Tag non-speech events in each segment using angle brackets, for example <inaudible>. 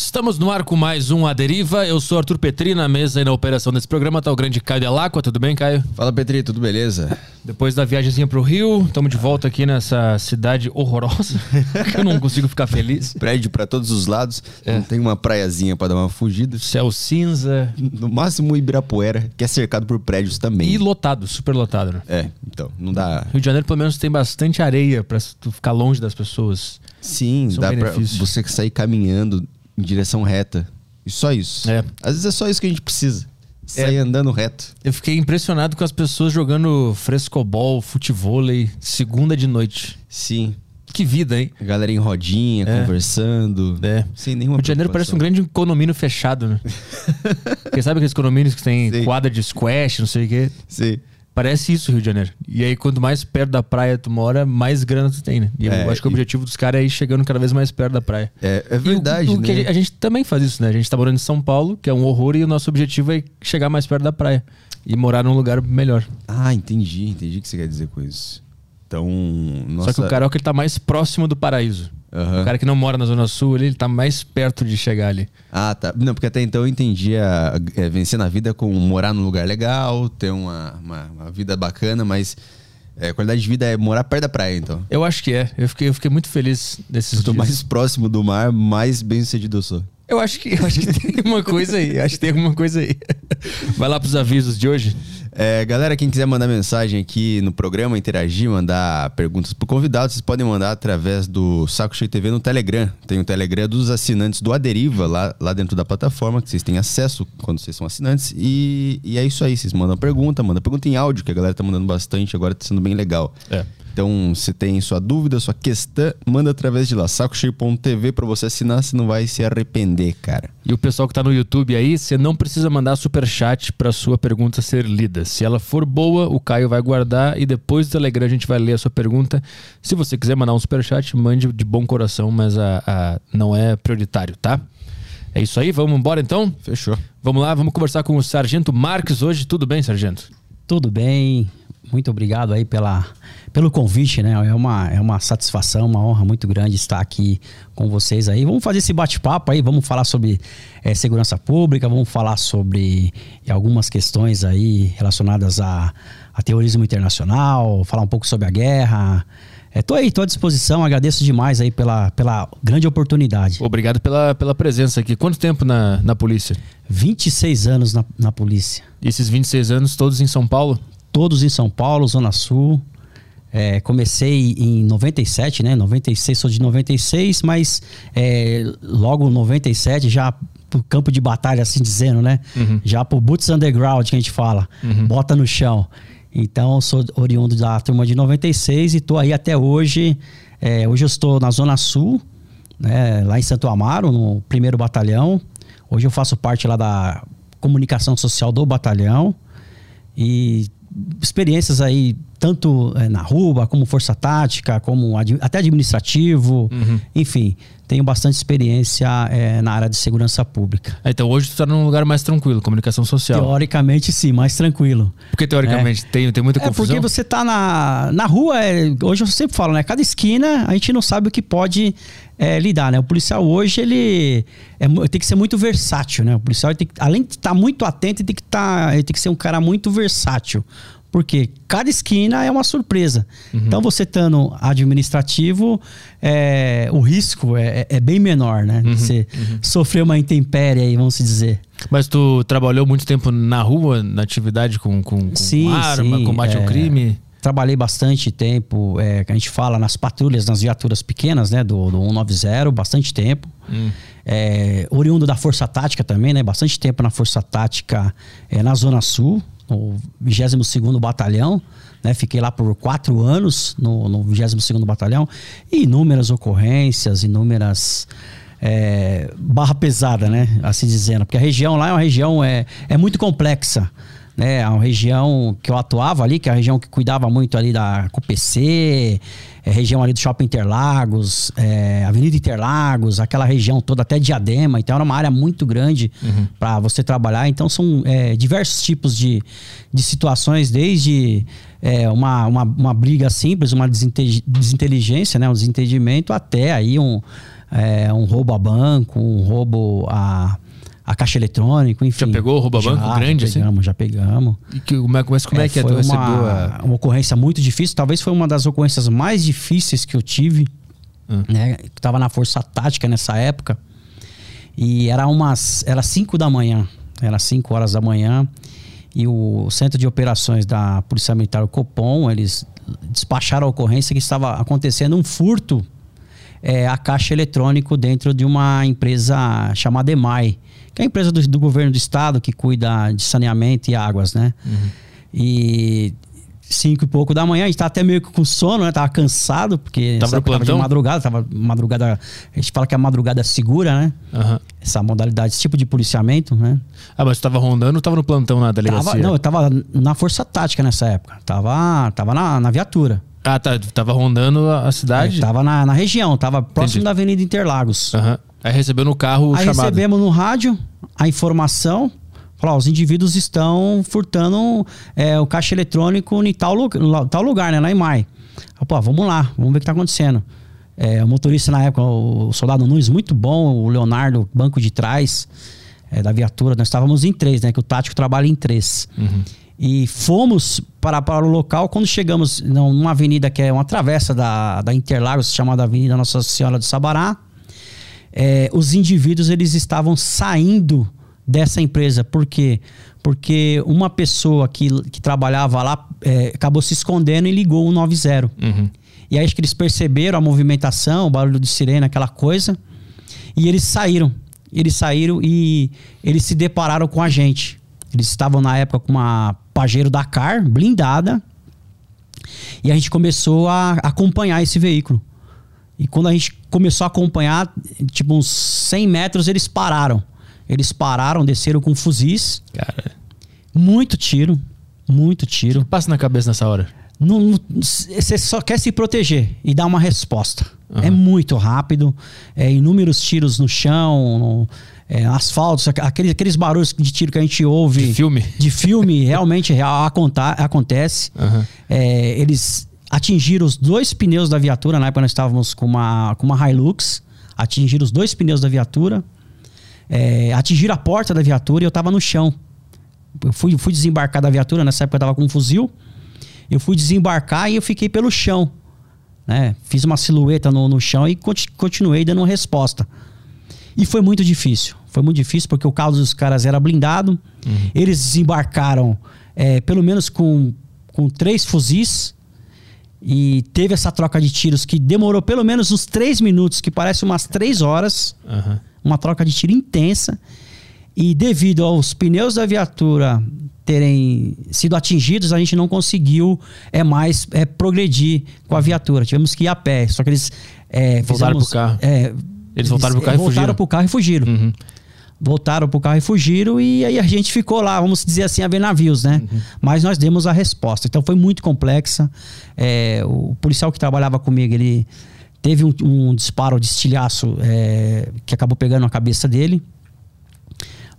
Estamos no ar com mais um A Deriva. Eu sou Arthur Petri, na mesa e na operação desse programa tá o grande Caio Delacqua. Tudo bem, Caio? Fala, Petri, tudo beleza? Depois da viagemzinha pro Rio, estamos de volta aqui nessa cidade horrorosa, <laughs> eu não consigo ficar feliz. Prédio pra todos os lados, não tem uma praiazinha pra dar uma fugida. Céu cinza No máximo Ibirapuera, que é cercado por prédios também. e lotado, super lotado, né? É, então, não dá... Rio de Janeiro, pelo menos, tem bastante areia tu ficar longe das pessoas. Sim, Isso é dá pra benefício. você sair caminhando em direção reta. E só isso. É. Às vezes é só isso que a gente precisa. Sair andando reto. Eu fiquei impressionado com as pessoas jogando frescobol, futevôlei, segunda de noite. Sim. Que vida, hein? A galera em rodinha, É. conversando. É. Sem nenhuma Rio de Janeiro parece um grande condomínio fechado, né? <laughs> Porque sabe aqueles condomínios que tem Sei. quadra de squash, não sei o quê? Sim. Parece isso, Rio de Janeiro. E aí, quanto mais perto da praia tu mora, mais grana tu tem, né? E eu É, acho que o e- objetivo dos caras é ir chegando cada vez mais perto da praia. É, é E o- verdade, o, que a né? gente- a gente também faz isso, né? A gente tá morando em São Paulo, que é um horror, e o nosso objetivo é chegar mais perto da praia. E morar num lugar melhor. Ah, entendi. Entendi o que você quer dizer com isso. Então, nossa... Só que o carioca ele tá mais próximo do paraíso. Aham. O cara que não mora na Zona Sul, ele, ele tá mais perto de chegar ali. Ah, tá. Não, porque até então eu entendia é, vencer na vida com morar num lugar legal, ter uma, uma, uma vida bacana, mas é, qualidade de vida é morar perto da praia, então. Eu acho que é. Eu fiquei, eu fiquei muito feliz nesses Quanto dias. mais próximo do mar, mais bem sucedido eu sou. Eu acho que, eu acho que tem uma coisa aí. Acho que tem alguma coisa aí. Vai lá pros avisos de hoje. É, galera, quem quiser mandar mensagem aqui no programa, interagir, mandar perguntas pro convidado, vocês podem mandar através do Saco Cheio TV no Telegram. Tem o Telegram dos assinantes do Aderiva, lá, lá dentro da plataforma, que vocês têm acesso quando vocês são assinantes. E, e é isso aí, vocês mandam pergunta, mandam pergunta em áudio, que a galera tá mandando bastante, agora tá sendo bem legal. É. Então, se tem sua dúvida, sua questão, manda através de lá, sacocheio.tv pra você assinar, você não vai se arrepender, cara. E o pessoal que tá no YouTube aí, você não precisa mandar superchat pra sua pergunta ser lida. Se ela for boa, o Caio vai guardar e depois do Telegram a gente vai ler a sua pergunta. Se você quiser mandar um superchat, mande de bom coração, mas a, a- não é prioritário, tá? É isso aí, vamos embora então? Fechou. Vamos lá, vamos conversar com o Sargento Marques hoje. Tudo bem, Sargento? Tudo bem, muito obrigado aí pela, pelo convite, né? É uma, é uma satisfação, uma honra muito grande estar aqui com vocês aí. Vamos fazer esse bate-papo aí, vamos falar sobre eh, segurança pública, vamos falar sobre eh, algumas questões aí relacionadas a, a terrorismo internacional, falar um pouco sobre a guerra. É, tô aí, tô à disposição, agradeço demais aí pela, pela grande oportunidade. Obrigado pela, pela presença aqui. Quanto tempo na, na polícia? 26 anos na, na polícia. E esses 26 anos todos em São Paulo? Todos em São Paulo, Zona Sul. É, comecei em 97, né? 96, sou de 96, mas é, logo em 97 já pro campo de batalha, assim dizendo, né? Já pro Boots Underground que a gente fala, bota no chão. Então, sou oriundo da turma de 96 e tô aí até hoje. É, hoje eu estou na Zona Sul, né? lá em Santo Amaro, no primeiro batalhão. Hoje eu faço parte lá da comunicação social do batalhão e experiências aí tanto eh, na rua como força tática como ad- até administrativo enfim tenho bastante experiência eh, na área de segurança pública Ah, Então hoje tu tá num lugar mais tranquilo, comunicação social. teoricamente sim mais tranquilo Porque teoricamente tem, tem muita é confusão. porque você tá na, na rua, é, hoje eu sempre falo, né? Cada esquina a gente não sabe o que pode é, lidar, né? O policial hoje, ele é tem que ser muito versátil, né? O policial, tem que, além de estar muito atento, ele tem, que tá, ele tem que ser um cara muito versátil. Porque cada esquina é uma surpresa. Então, você estando administrativo, é, o risco é, é- é bem menor, né? De Você sofrer uma intempérie aí, vamos dizer. Mas tu trabalhou muito tempo na rua, na atividade com, com, com Sim, arma, sim, combate ao é. crime? Trabalhei bastante tempo, é, a gente fala nas patrulhas, nas viaturas pequenas, né, do, do 190, bastante tempo. É, oriundo da Força Tática também, né, bastante tempo na Força Tática é, na Zona Sul, no 22º Batalhão, né, fiquei lá por quatro anos no, no 22º Batalhão, e inúmeras ocorrências, inúmeras é, barra pesada, né? Assim dizendo. Porque a região lá é uma região é, é muito complexa. Né? Uma região que eu atuava ali, que é a região que cuidava muito ali da CUPC, é, região ali do Shopping Interlagos, é, Avenida Interlagos, aquela região toda, até Diadema. Então era uma área muito grande para você trabalhar. Então são é, diversos tipos de, de situações, desde é, uma, uma, uma briga simples, uma desinte- desinteligência, né? um desentendimento, até aí um é, um roubo a banco, um roubo a, a caixa eletrônica, enfim. Já pegou o roubo a banco Já, grande já pegamos, Já pegamos. E que, como é, mas como é, que é? foi uma, a... uma ocorrência muito difícil. Talvez foi uma das ocorrências mais difíceis que eu tive. Hum. Né? Que tava na força tática nessa época. E era umas. Era 5 da manhã. Era 5 horas da manhã. E o centro de operações da Polícia Militar, o Copom, eles despacharam a ocorrência que estava acontecendo um furto é, a caixa eletrônico dentro de uma empresa chamada EMAI, que é a empresa do, do governo do estado que cuida de saneamento e águas, né? E cinco e pouco da manhã, a gente tava até meio que com sono, né? Tava cansado, porque Tava tava de madrugada, tava madrugada. A gente fala que é a madrugada segura, né? Aham. Essa modalidade, esse tipo de policiamento, né? Ah, mas tu tava rondando ou tava no plantão na delegacia? Tava, não, eu tava na força tática nessa época. Tava, tava na, na viatura. Ah, tá. Tava rondando a cidade? É, tava na, na região, tava próximo Entendi. da Avenida Interlagos. Aham. Aí recebeu no carro o Aí chamado. recebemos no rádio a informação. Falou, ó, os indivíduos estão furtando é, o caixa eletrônico em tal, lu- tal lugar, né? Lá em Mai. Pô, vamos lá, vamos ver o que tá acontecendo. É, o motorista na época, o soldado Nunes, muito bom, o Leonardo, banco de trás é, da viatura. Nós estávamos em três, né? Que o tático trabalha em três. E fomos para, para o local quando chegamos numa avenida que é uma travessa da, da Interlagos, chamada Avenida Nossa Senhora de Sabará é, os indivíduos eles estavam saindo dessa empresa. Por quê? Porque uma pessoa que, que trabalhava lá é, acabou se escondendo e ligou o 90. Uhum. E aí acho que eles perceberam a movimentação, o barulho de sirene, aquela coisa. E eles saíram. Eles saíram e eles se depararam com a gente. Eles estavam na época com uma Pajero Dakar blindada. E a gente começou a acompanhar esse veículo. E quando a gente começou a acompanhar, tipo uns 100 metros, eles pararam. Eles pararam, desceram com fuzis. Cara, Muito tiro. Muito tiro. passa na cabeça nessa hora. Você só quer se proteger e dar uma resposta. É muito rápido. É, inúmeros tiros no chão, no, é, asfalto, aqueles, aqueles barulhos de tiro que a gente ouve. De filme? De filme, realmente real, aconta- acontece. Aham. É, eles atingiram os dois pneus da viatura. Na época nós estávamos com uma, com uma Hilux. Atingiram os dois pneus da viatura. É, atingiram a porta da viatura e eu estava no chão. Eu fui, fui desembarcar da viatura, nessa época eu tava com um fuzil. Eu fui desembarcar e eu fiquei pelo chão. Né? Fiz uma silhueta no, no chão e conti- continuei dando resposta. E foi muito difícil. Foi muito difícil porque o carro dos caras era blindado. Eles desembarcaram é, pelo menos com, com três fuzis. E teve essa troca de tiros que demorou pelo menos uns três minutos, que parece umas três horas Aham. uma troca de tiro intensa. E devido aos pneus da viatura terem sido atingidos, a gente não conseguiu é, mais é, progredir com a viatura. Tivemos que ir a pé. Só que eles. É, Voltaram fizemos- pro carro. é, Eles voltaram pro carro e voltaram fugiram. pro carro e fugiram. Uhum. Voltaram pro carro e fugiram. E aí a gente ficou lá, vamos dizer assim, a ver navios, né? Uhum. Mas nós demos a resposta. Então foi muito complexa. É, o policial que trabalhava comigo, ele teve um, um disparo de estilhaço é, que acabou pegando a cabeça dele.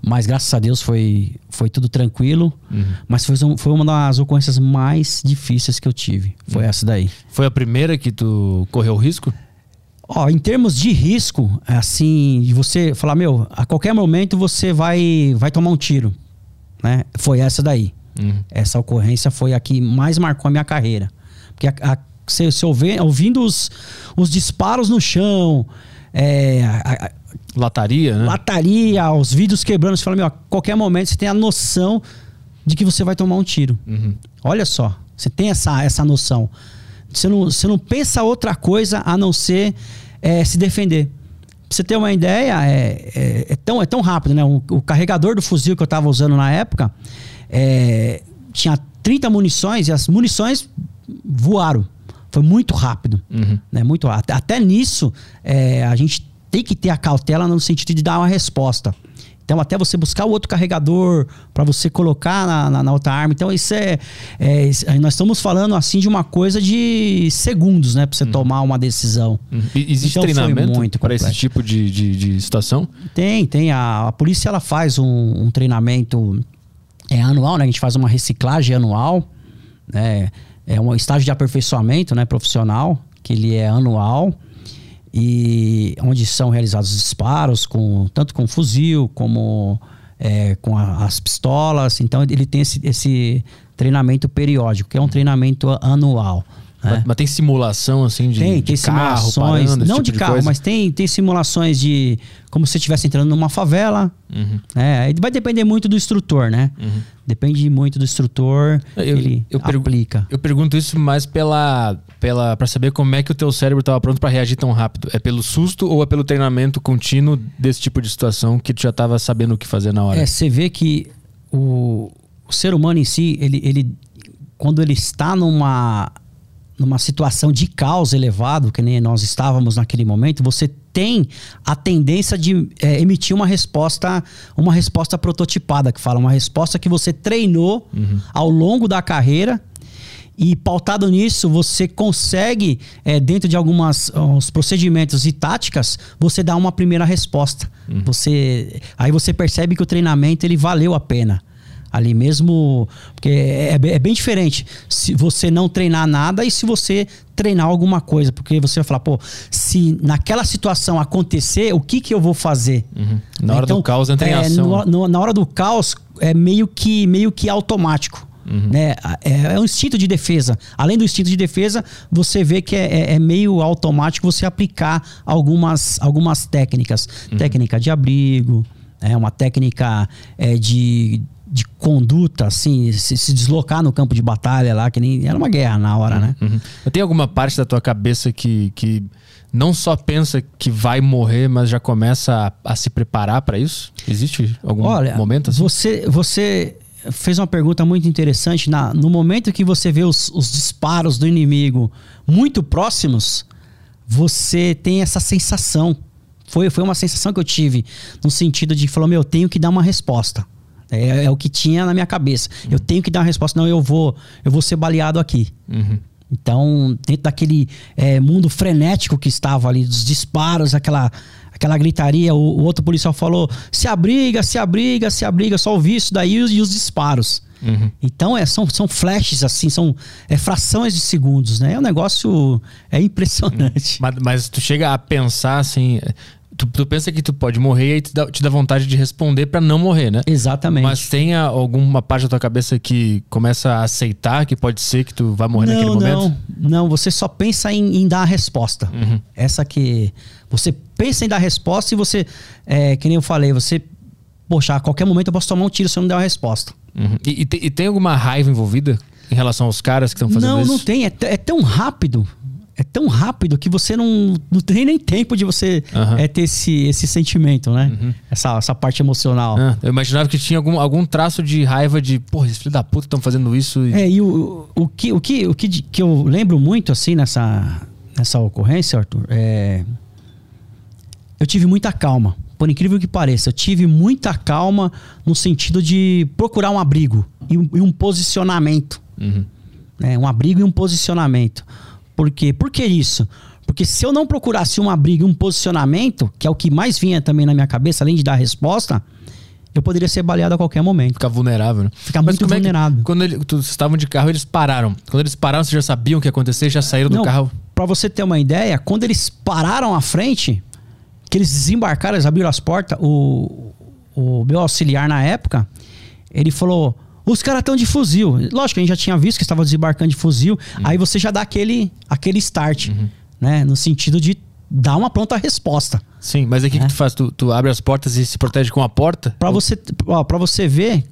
Mas graças a Deus foi, foi tudo tranquilo. Uhum. Mas foi, foi uma das ocorrências mais difíceis que eu tive. Foi Uhum. essa daí. Foi a primeira que tu correu risco? Ó, em termos de risco, assim, de você falar, meu, a qualquer momento você vai, vai tomar um tiro, né? Foi essa daí. Uhum. Essa ocorrência foi a que mais marcou a minha carreira. Porque a, a, você, você ouve- ouvindo os, os disparos no chão, é, a- a- Lataria, né? lataria, os vidros quebrando, você fala, meu, a qualquer momento você tem a noção de que você vai tomar um tiro. Uhum. Olha só, você tem essa, essa noção. Você não, você não pensa outra coisa a não ser é, se defender. Pra você ter uma ideia, é, é, é tão, é tão rápido, né? O, o carregador do fuzil que eu tava usando na época é, tinha 30 munições e as munições voaram. Foi muito rápido. Uhum. Né? Muito rápido. Até nisso, é, a gente tem que ter a cautela no sentido de dar uma resposta. Então, até você buscar o outro carregador para você colocar na, na- na outra arma. Então, isso é, é, Nós estamos falando assim de uma coisa de segundos, né? Para você tomar uma decisão. Uhum. Existe Então, treinamento para esse tipo de, de, de situação? Tem, tem. A, a polícia ela faz um, um treinamento é, anual, né? A gente faz uma reciclagem anual, né? É um estágio de aperfeiçoamento, né? Profissional, que ele é anual. E onde são realizados disparos com tanto com fuzil como é, com a, as pistolas. Então ele tem esse, esse treinamento periódico, que é um treinamento anual. Mas, né? mas tem simulação assim de, Tem, de tem carro, simulações, parando, não tipo de carro, coisa? mas tem, tem simulações de como se você estivesse entrando numa favela. Uhum. Aí vai depender muito do instrutor, né? Depende muito do instrutor, Eu- ele eu aplica. Eu pergunto isso mais pela, pela para saber como é que o teu cérebro estava pronto para reagir tão rápido. É pelo susto ou é pelo treinamento contínuo desse tipo de situação que tu já estava sabendo o que fazer na hora? É, você vê que o, o ser humano em si, ele, ele quando ele está numa numa situação de caos elevado, que nem nós estávamos naquele momento, você tem a tendência de é, emitir uma resposta, uma resposta prototipada, que fala uma resposta que você treinou ao longo da carreira e pautado nisso, você consegue, é, dentro de algumas uns procedimentos e táticas, você dá uma primeira resposta. Você, aí você percebe que o treinamento ele valeu a pena. Ali mesmo, porque é, é bem- é bem diferente se você não treinar nada e se você treinar alguma coisa, porque você vai falar, pô, se naquela situação acontecer, o que que eu vou fazer? Uhum. Na hora do Então, caos entra em é, ação. no- né? no- na hora do caos é meio que meio que automático. Uhum. Né? É, é um instinto de defesa. Além do instinto de defesa, você vê que é, é- é meio automático você aplicar algumas, algumas técnicas. Uhum. Técnica de abrigo, é uma técnica é, de, de conduta, assim, se, se deslocar no campo de batalha lá, que nem era uma guerra na hora, né? Uhum. Tem alguma parte da tua cabeça que, que não só pensa que vai morrer, mas já começa a, a se preparar para isso? Existe algum Olha, momento assim? você, você fez uma pergunta muito interessante. Na, no momento que você vê os, os disparos do inimigo muito próximos, você tem essa sensação. Foi, foi uma sensação que eu tive, no sentido de falar, meu, eu tenho que dar uma resposta. É, é o que tinha na minha cabeça. Eu tenho que dar uma resposta, não, eu vou, eu vou ser baleado aqui. Uhum. Então, dentro daquele é, mundo frenético que estava ali, dos disparos, aquela, aquela gritaria, o, o outro policial falou: se abriga, se abriga, se abriga, só ouvi isso daí e os, e os disparos. Uhum. Então, é, são, são flashes, assim, são é, frações de segundos, né? É um negócio é impressionante. Mas, mas tu chega a pensar assim. Tu, tu pensa que tu pode morrer e aí te dá, te dá vontade de responder para não morrer, né? Exatamente. Mas tem a- alguma parte da tua cabeça que começa a aceitar que pode ser que tu vai morrer naquele não, momento? não, não, você só pensa em, em dar a resposta. Uhum. Essa que. Você pensa em dar a resposta e você, é, que nem eu falei, você. Poxa, a qualquer momento eu posso tomar um tiro se eu não der uma resposta. Uhum. E, e tem, e tem alguma raiva envolvida em relação aos caras que estão fazendo não, isso? não tem. É, é tão rápido. É tão rápido que você não, não tem nem tempo de você Aham. é, ter esse, esse sentimento, né? Essa, essa parte emocional. Ah, eu imaginava que tinha algum, algum traço de raiva de, porra, esses filhos da puta estão fazendo isso. E... É, e o, o, que, o, que, o que, que eu lembro muito, assim, nessa, nessa ocorrência, Arthur, é. Eu tive muita calma. Por incrível que pareça, eu tive muita calma no sentido de procurar um abrigo e um, e um posicionamento. Uhum. né? Um abrigo e um posicionamento. Por quê? Por que isso? Porque se eu não procurasse um abrigo e um posicionamento, que é o que mais vinha também na minha cabeça, além de dar resposta, eu poderia ser baleado a qualquer momento. Ficar vulnerável, né? Ficar muito como é que- vulnerável. quando ele- vocês estavam de carro, eles pararam. Quando eles pararam, vocês já sabiam o que ia acontecer, já saíram do Não, carro. Pra você ter uma ideia, quando eles pararam à frente, que eles desembarcaram, eles abriram as portas, o, o meu auxiliar na época, ele falou: os caras estão de fuzil. Lógico, a gente já tinha visto que estava desembarcando de fuzil. Uhum. Aí você já dá aquele, aquele start, né? No sentido de dar uma pronta resposta. Sim, mas aí o que, que tu faz? Tu, tu abre as portas e se protege com a porta? Pra você, ó, pra você ver,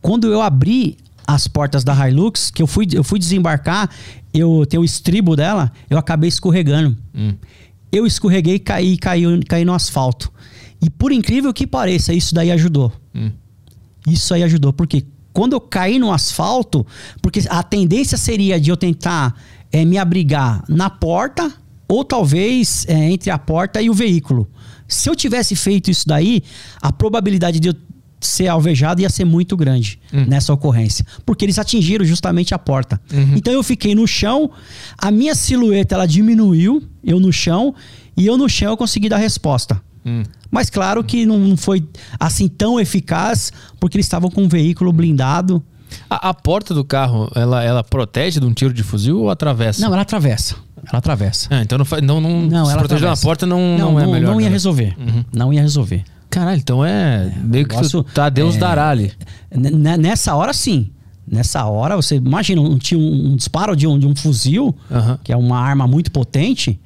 quando eu abri as portas da Hilux, que eu fui, eu fui desembarcar, eu tenho o estribo dela, eu acabei escorregando. Hum. Eu escorreguei e caí, caí, caí no asfalto. E por incrível que pareça, isso daí ajudou. Hum. Isso aí ajudou. Porque quando eu caí no asfalto, porque a tendência seria de eu tentar eh, me abrigar na porta, ou talvez eh, entre a porta e o veículo. Se eu tivesse feito isso daí, a probabilidade de eu ser alvejado ia ser muito grande nessa ocorrência. Porque eles atingiram justamente a porta. Então eu fiquei no chão, a minha silhueta ela diminuiu, eu no chão, e eu no chão eu consegui dar resposta. Hum. Mas claro que não não foi assim tão eficaz, porque eles estavam com um veículo blindado. A, a porta do carro, ela, ela protege de um tiro de fuzil ou atravessa? Não, ela atravessa. Ela atravessa. Ah, então não, não, não, Não, se proteger na porta não, não, é melhor. Não ia né? resolver. Não ia resolver. Caralho, então é, meio que negócio- tá Deus é, dará ali. Nessa hora, sim. Nessa hora, você imagina, um, um, um disparo de um, de um fuzil, Aham. que é uma arma muito potente,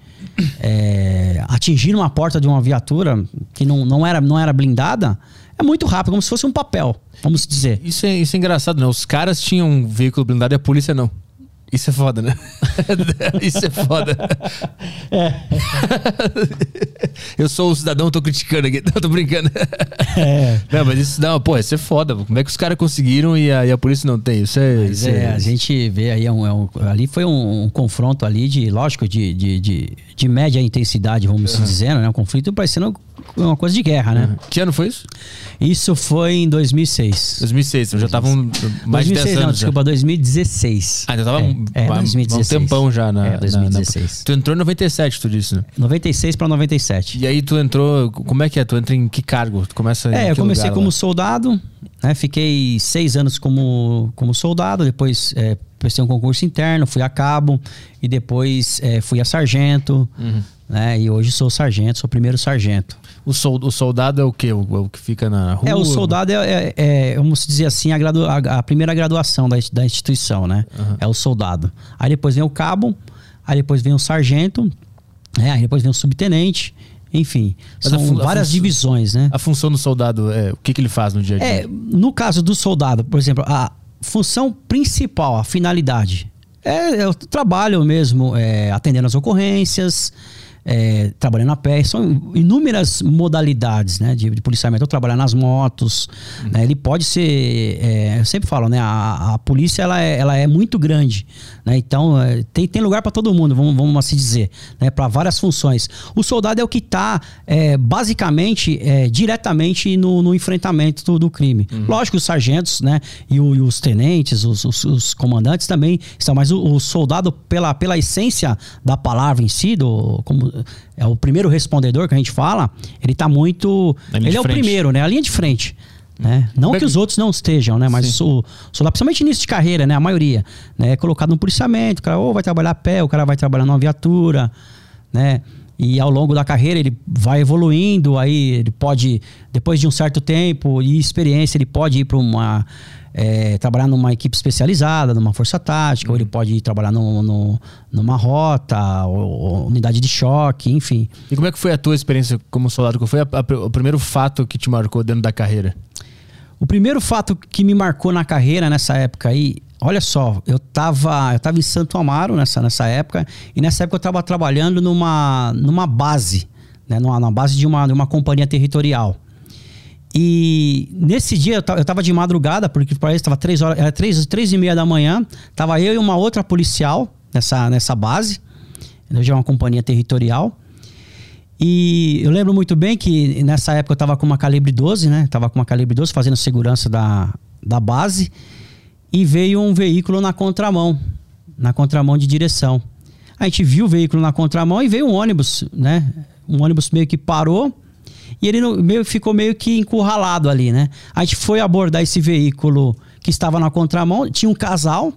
é, atingir uma porta de uma viatura que não, não, era, não era blindada, é muito rápido, como se fosse um papel, vamos dizer. Isso é, isso é engraçado, né? Os caras tinham um veículo blindado e a polícia não. Isso é foda, né? <laughs> isso é foda. Eu sou o cidadão, tô criticando aqui. <laughs> Não, tô brincando. É. Não, mas isso não, pô, isso é foda. Como é que os caras conseguiram e a, e a polícia não tem? Isso é. Isso é, é, a gente vê aí, é um- é um- ali foi um, um confronto ali de, lógico, de, de, de, de média intensidade, vamos se dizendo, né? Um conflito parecendo uma coisa de guerra, né? Que ano foi isso? Isso foi em 2006. 2006, então já estavam mais de 10 2006, anos. não, já. desculpa, 2016. Ah, então tava é, um, é, há- há 2016. um tempão já na. É, na- 2016. na- tu entrou em 97, tu disse, né? 96 para 97. E aí tu entrou. Como é que é? Tu entra em que cargo? Tu começa É, eu comecei como lá? soldado, né? Fiquei seis anos como, como soldado, depois é, prestei um concurso interno, fui a cabo e depois é, fui a sargento, Uhum. né? E hoje sou sargento, sou primeiro sargento. O, sol- o soldado é o quê? O, o que fica na rua? É, o soldado é, é- é, vamos dizer assim, a, gradu- a- a primeira graduação da, da instituição, né? É o soldado. Aí depois vem o cabo, aí depois vem o sargento, né? aí depois vem o subtenente, enfim. Mas são várias divisões, né? A função do soldado é o que, que ele faz no dia a dia? É, no caso do soldado, por exemplo, a função principal, a finalidade, é, é o trabalho mesmo, é, atendendo as ocorrências, é, trabalhando a pé. São inúmeras modalidades né, de, de policiamento. Ou trabalhar nas motos. né, ele pode ser. é, eu sempre falo, né? A, a polícia ela é, ela é muito grande. Né, então, é, tem, tem lugar para todo mundo, vamos, vamos assim dizer. Né, para várias funções. O soldado é o que está, basicamente, é, diretamente no, no enfrentamento do, do crime. Lógico, os sargentos né, e, o- e os tenentes, os, os- os comandantes também estão, mas o, o soldado, pela, pela essência da palavra em si, do, como é o primeiro respondedor que a gente fala, ele está muito. Ele é o primeiro, né? A linha de frente. Né? Não que que- os outros não estejam, né? Mas o soldado, principalmente início de carreira, né? A maioria, né? É colocado no policiamento, o cara ou vai trabalhar a pé, o cara vai trabalhar numa viatura, né? E ao longo da carreira ele vai evoluindo, aí ele pode, depois de um certo tempo e experiência, ele pode ir para uma. É, trabalhar numa equipe especializada, numa força tática, ou ele pode ir trabalhar no, no- numa rota, ou, ou unidade de choque, enfim. E como é que foi a tua experiência como soldado? Qual foi a- a- o primeiro fato que te marcou dentro da carreira? O primeiro fato que me marcou na carreira nessa época aí, olha só, eu tava, eu tava em Santo Amaro nessa, nessa época, e nessa época eu tava trabalhando numa, numa base, né, numa, numa base de uma, de uma companhia territorial. E nesse dia eu ta- eu tava de madrugada, porque para isso tava três horas, era três, três e meia da manhã, tava eu e uma outra policial nessa, nessa base, já é uma companhia territorial. E eu lembro muito bem que nessa época eu tava com uma calibre 12, né? Tava com uma calibre 12 fazendo segurança da, da base. E veio um veículo na contramão, na contramão de direção. A gente viu o veículo na contramão e veio um ônibus, né? Um ônibus meio que parou e ele no- meio, ficou meio que encurralado ali, né? A gente foi abordar esse veículo que estava na contramão, tinha um casal,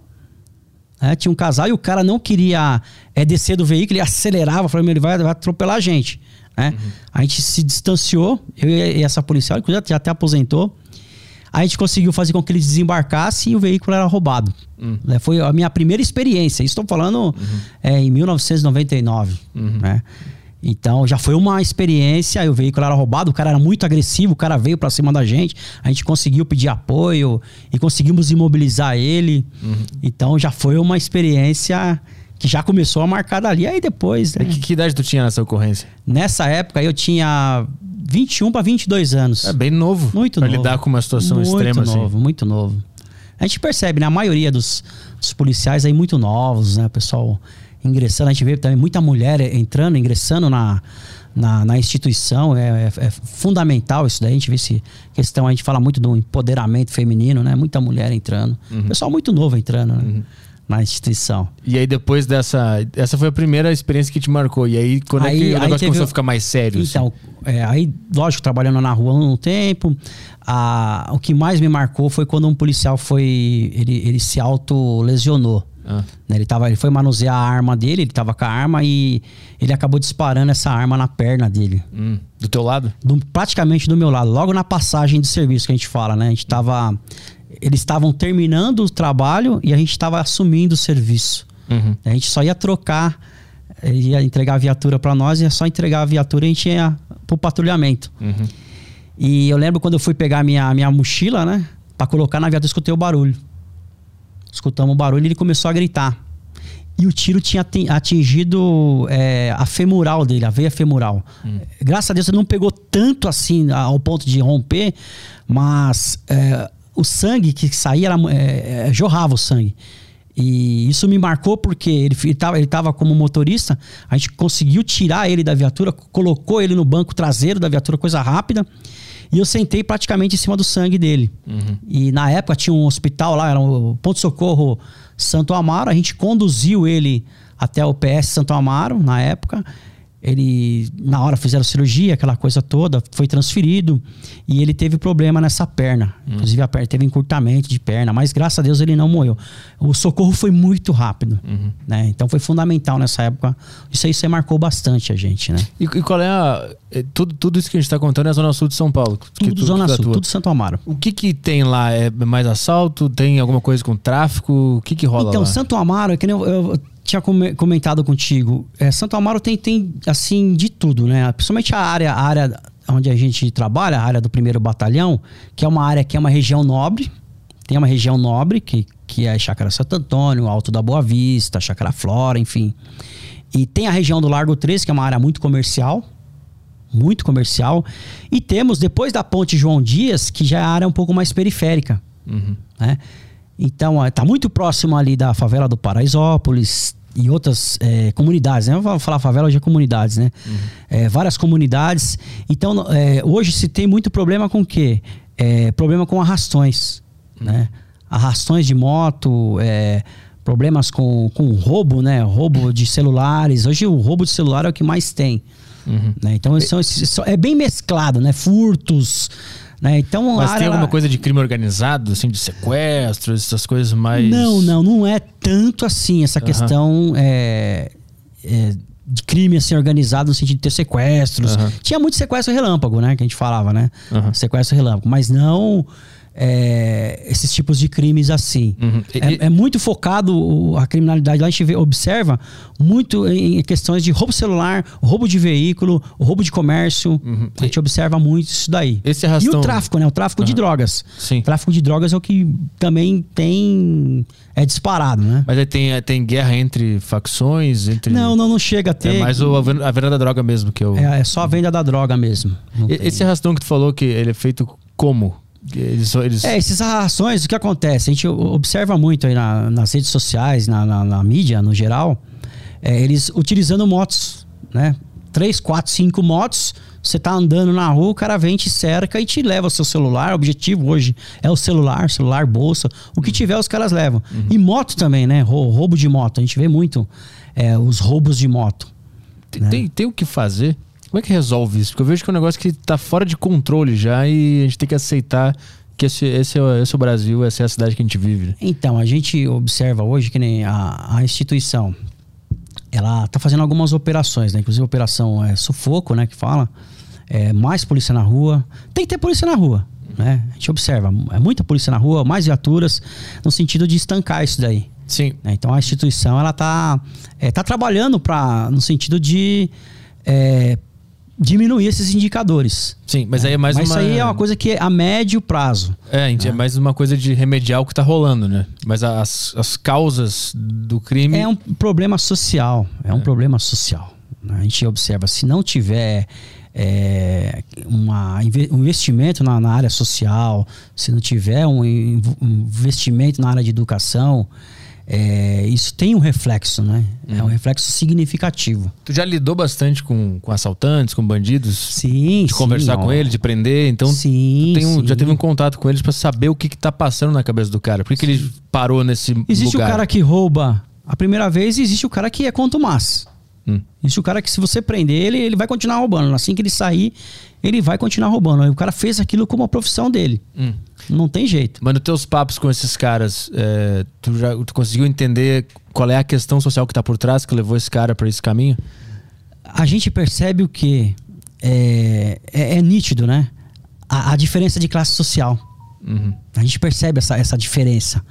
né? Tinha um casal e o cara não queria é, descer do veículo, ele acelerava, falou, "Meu, ele vai, vai atropelar a gente. Né? A gente se distanciou, eu e essa policial, inclusive já até aposentou. A gente conseguiu fazer com que ele desembarcasse e o veículo era roubado. Né? Foi a minha primeira experiência. Estou falando é, em 1999. Né? Então já foi uma experiência. O veículo era roubado, o cara era muito agressivo, o cara veio para cima da gente. A gente conseguiu pedir apoio e conseguimos imobilizar ele. Então já foi uma experiência que já começou a marcar dali. Aí depois, né? Que, que idade tu tinha nessa ocorrência? nessa época eu tinha 21 para 22 anos. É bem novo. Muito pra novo. lidar com uma situação muito extrema novo, assim. Muito novo. A gente percebe, né? A maioria dos, dos policiais aí muito novos, né? O pessoal ingressando. A gente vê também muita mulher entrando, ingressando na, na, na instituição. É, é- é fundamental isso daí. A gente vê esse questão. A gente fala muito do empoderamento feminino, né? Muita mulher entrando. Uhum. Pessoal muito novo entrando né? na instituição. E aí depois dessa. Essa foi a primeira experiência que te marcou. E aí, quando é Aí- que o negócio começou o- a ficar mais sério? assim? Então, é, aí, lógico, trabalhando na rua um tempo, a, o que mais me marcou foi quando um policial foi. Ele, ele se auto-lesionou. Ah. Né, ele, tava, ele foi manusear a arma dele, ele tava com a arma e ele acabou disparando essa arma na perna dele. Hum. Do teu lado? Do, praticamente do meu lado, logo na passagem de serviço que a gente fala, né? A gente tava. Eles estavam terminando o trabalho e a gente estava assumindo o serviço. Uhum. A gente só ia trocar, ia entregar a viatura para nós, ia só entregar a viatura e a gente ia pro patrulhamento. Uhum. E eu lembro quando eu fui pegar minha, minha mochila, né? Pra colocar na viatura, escutei o barulho. Escutamos o barulho e ele começou a gritar. E o tiro tinha atingido é, a femoral dele, a veia femoral. Hum. Graças a Deus ele não pegou tanto assim ao ponto de romper, mas é, o sangue que saía era, é, é jorrava o sangue. E isso me marcou porque ele estava ele tava como motorista, a gente conseguiu tirar ele da viatura, colocou ele no banco traseiro da viatura, coisa rápida. E eu sentei praticamente em cima do sangue dele. Uhum. E na época tinha um hospital lá, era o um ponto-socorro Santo Amaro. A gente conduziu ele até o PS Santo Amaro, na época. Ele, na hora, fizeram cirurgia, aquela coisa toda, foi transferido e ele teve problema nessa perna. Hum. Inclusive, a perna teve encurtamento de perna, mas graças a Deus ele não morreu. O socorro foi muito rápido, uhum. né? Então foi fundamental nessa época. Isso aí você marcou bastante a gente, né? E, e qual é a. É, tudo, tudo isso que a gente está contando é a Zona Sul de São Paulo. Tudo, tudo Zona Sul, tudo Santo Amaro. O que que tem lá? É mais assalto? Tem alguma coisa com tráfico? O que que rola então, lá? Então, Santo Amaro, é que nem eu, eu tinha comentado contigo, é, Santo Amaro tem, tem, assim, de tudo, né? Principalmente a área, a área onde a gente trabalha, a área do primeiro batalhão, que é uma área que é uma região nobre, tem uma região nobre, que, que é Chácara Santo Antônio, Alto da Boa Vista, Chácara Flora, enfim. E tem a região do Largo 13, que é uma área muito comercial, muito comercial. E temos, depois da Ponte João Dias, que já é a área um pouco mais periférica, uhum. né? Então, está muito próximo ali da favela do Paraisópolis e outras é, comunidades, né? Vou falar favela hoje é comunidades, né? Uhum. É, várias comunidades. Então, é, hoje se tem muito problema com o quê? É, problema com arrastões, uhum. né? Arrastões de moto, é, problemas com, com roubo, né? Roubo de celulares. Hoje o roubo de celular é o que mais tem. Uhum. Né? Então, são, é bem mesclado, né? Furtos, né? Então, Mas tem alguma coisa de crime organizado, assim, de sequestros, essas coisas mais. Não, não, não é tanto assim essa uhum. questão é, é, de crime assim, organizado no sentido de ter sequestros. Uhum. Tinha muito sequestro relâmpago, né? Que a gente falava, né? Uhum. Sequestro relâmpago. Mas não é, esses tipos de crimes assim. Uhum. E, é, é, muito focado a criminalidade. Lá a gente vê, observa muito em questões de roubo celular, roubo de veículo, roubo de comércio. Uhum. A gente observa muito isso daí. Esse arrastão... E o tráfico, né? O tráfico uhum. de drogas. Sim. O tráfico de drogas é o que também tem. É disparado, né? Mas aí tem, tem guerra entre facções? Entre... Não, não, não chega a ter. É mais o, a venda da droga mesmo que eu. É, é só a venda da droga mesmo. Esse arrastão que tu falou que ele é feito como? Eles, eles... É, esses arrações, o que acontece? A gente observa muito aí na, nas redes sociais, na, na, na mídia no geral, é, eles utilizando motos, né? Três, quatro, cinco motos, você tá andando na rua, o cara vem, te cerca e te leva o seu celular. O objetivo hoje é o celular, celular, bolsa, o que tiver os caras levam. Uhum. E moto também, né? Roubo de moto, a gente vê muito é, os roubos de moto. Tem, né? tem, tem o que fazer como é que resolve isso? Porque eu vejo que é um negócio que está fora de controle já e a gente tem que aceitar que esse, esse, é, esse é o Brasil, essa é a cidade que a gente vive. Então, a gente observa hoje que nem a, a instituição, ela está fazendo algumas operações, né? Inclusive a operação é sufoco, né? Que fala. É, mais polícia na rua. Tem que ter polícia na rua. Né? A gente observa, é muita polícia na rua, mais viaturas, no sentido de estancar isso daí. Sim. Né? Então a instituição ela está é, tá trabalhando para no sentido de é, diminuir esses indicadores. Sim, mas aí é mais mas uma... isso aí é uma coisa que é a médio prazo. É, né? é mais uma coisa de remediar o que está rolando, né? Mas as, as causas do crime... É um problema social, é um é. problema social. Né? A gente observa, se não tiver é, uma, um investimento na, na, área social, se não tiver um, um investimento na área de educação, é, isso tem um reflexo, né? Uhum. É um uhum. reflexo significativo. Tu já lidou bastante com, com assaltantes, com bandidos? Sim, De conversar sim, com eles, de prender. Então, sim, um, já teve um contato com eles para saber o que, que tá passando na cabeça do cara. Por que, que ele parou nesse existe lugar? o cara que rouba a primeira vez e existe o cara que é contumaz. Hum. Existe o cara que, se você prender ele, ele vai continuar roubando. Assim que ele sair, ele vai continuar roubando. O cara fez aquilo como a profissão dele. Hum. Não tem jeito. Mas nos teus papos com esses caras, é, tu já tu conseguiu entender qual é a questão social que tá por trás que levou esse cara para esse caminho? A gente percebe o que é, é, é, nítido, né? A, a, diferença de classe social. Uhum. A gente percebe essa, essa diferença.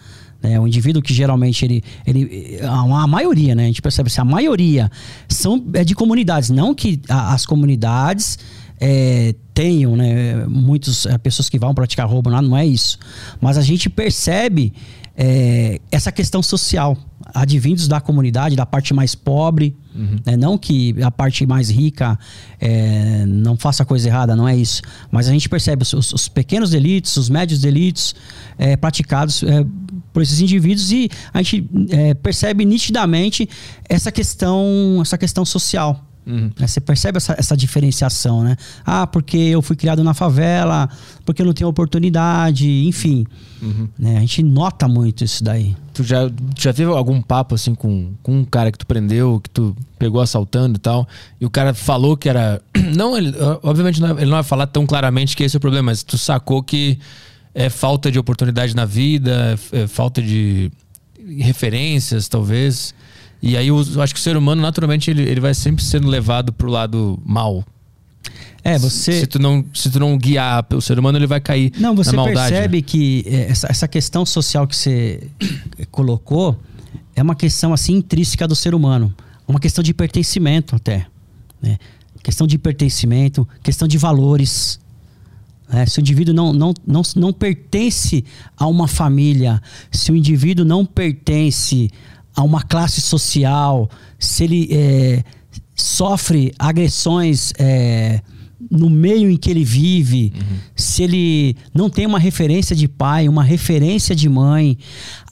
Né? O indivíduo que geralmente ele, ele a, a maioria, né? A gente percebe se a maioria são é de comunidades, não que a, as comunidades é, tenham, né? Muitas é, pessoas que vão praticar roubo, não, não é isso. Mas a gente percebe é, essa questão social, advindos da comunidade, da parte mais pobre, uhum. né? não que a parte mais rica é, não faça coisa errada, não é isso. Mas a gente percebe os, os pequenos delitos, os médios delitos é, praticados é, por esses indivíduos e a gente é, percebe nitidamente essa questão, essa questão social. Uhum. Né? Você percebe essa, essa diferenciação, né? Ah, porque eu fui criado na favela, porque eu não tenho oportunidade, enfim. Uhum. Né? A gente nota muito isso daí. Tu já, já teve algum papo assim com, com um cara que tu prendeu, que tu pegou assaltando e tal, e o cara falou que era. <clears throat> Não, ele, obviamente não, ele não vai falar tão claramente que esse é o problema, mas tu sacou que é falta de oportunidade na vida, é falta de referências, talvez. E aí eu acho que o ser humano, naturalmente, ele, ele vai sempre sendo levado pro lado mal. É, você. Se tu não, se tu não guiar o ser humano, ele vai cair. Não, você na maldade, percebe né? que é, essa, essa questão social que você <coughs> colocou é uma questão assim intrínseca do ser humano. Uma questão de pertencimento até. Né? Questão de pertencimento, questão de valores. Né? Se o indivíduo não, não, não, não pertence a uma família, se o indivíduo não pertence a uma classe social, se ele é, sofre agressões é, no meio em que ele vive, uhum. se ele não tem uma referência de pai, uma referência de mãe,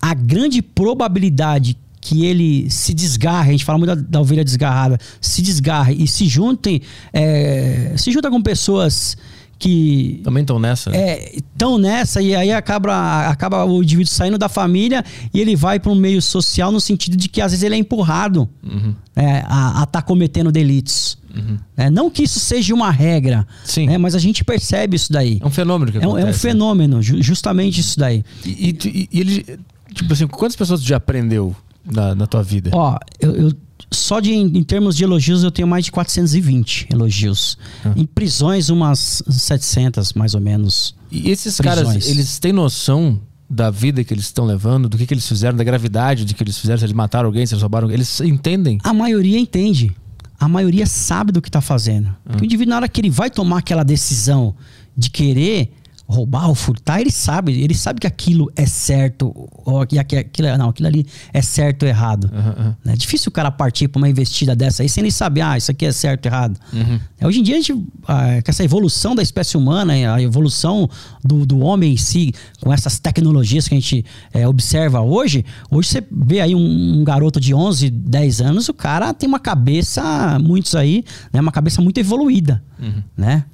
a grande probabilidade que ele se desgarre, a gente fala muito da, da ovelha desgarrada, se desgarre e se juntem, é, se junta com pessoas que também estão nessa. É, estão nessa e aí acaba, acaba o indivíduo saindo da família e ele vai para um meio social no sentido de que às vezes ele é empurrado uhum. é, a estar tá cometendo delitos. Uhum. É, não que isso seja uma regra, Sim. né, mas a gente percebe isso daí. É um fenômeno que é, um, acontece. é um fenômeno, ju justamente isso daí. E, e, e, ele, tipo assim, quantas pessoas já aprendeu na, na tua vida? Ó, eu, eu só de, em termos de elogios, eu tenho mais de 420 elogios. Ah. Em prisões, umas 700, mais ou menos. E esses prisões. caras, eles têm noção da vida que eles estão levando, do que, que eles fizeram, da gravidade de que eles fizeram, se eles mataram alguém, se eles roubaram alguém. Eles entendem? A maioria entende. A maioria sabe do que está fazendo. Porque o indivíduo, na hora que ele vai tomar aquela decisão de querer roubar ou furtar, ele sabe, ele sabe que aquilo é certo, ou que aquilo, não, aquilo ali é certo ou errado. Uhum, uhum. É difícil o cara partir para uma investida dessa aí sem nem saber, ah, isso aqui é certo ou errado. Uhum. É, hoje em dia, a gente, ah, com essa evolução da espécie humana, a evolução do, do homem em si, com essas tecnologias que a gente é, observa hoje, hoje você vê aí um, um, garoto de 11, 10 anos, o cara tem uma cabeça, muitos aí, né, uma cabeça muito evoluída, Uhum. né?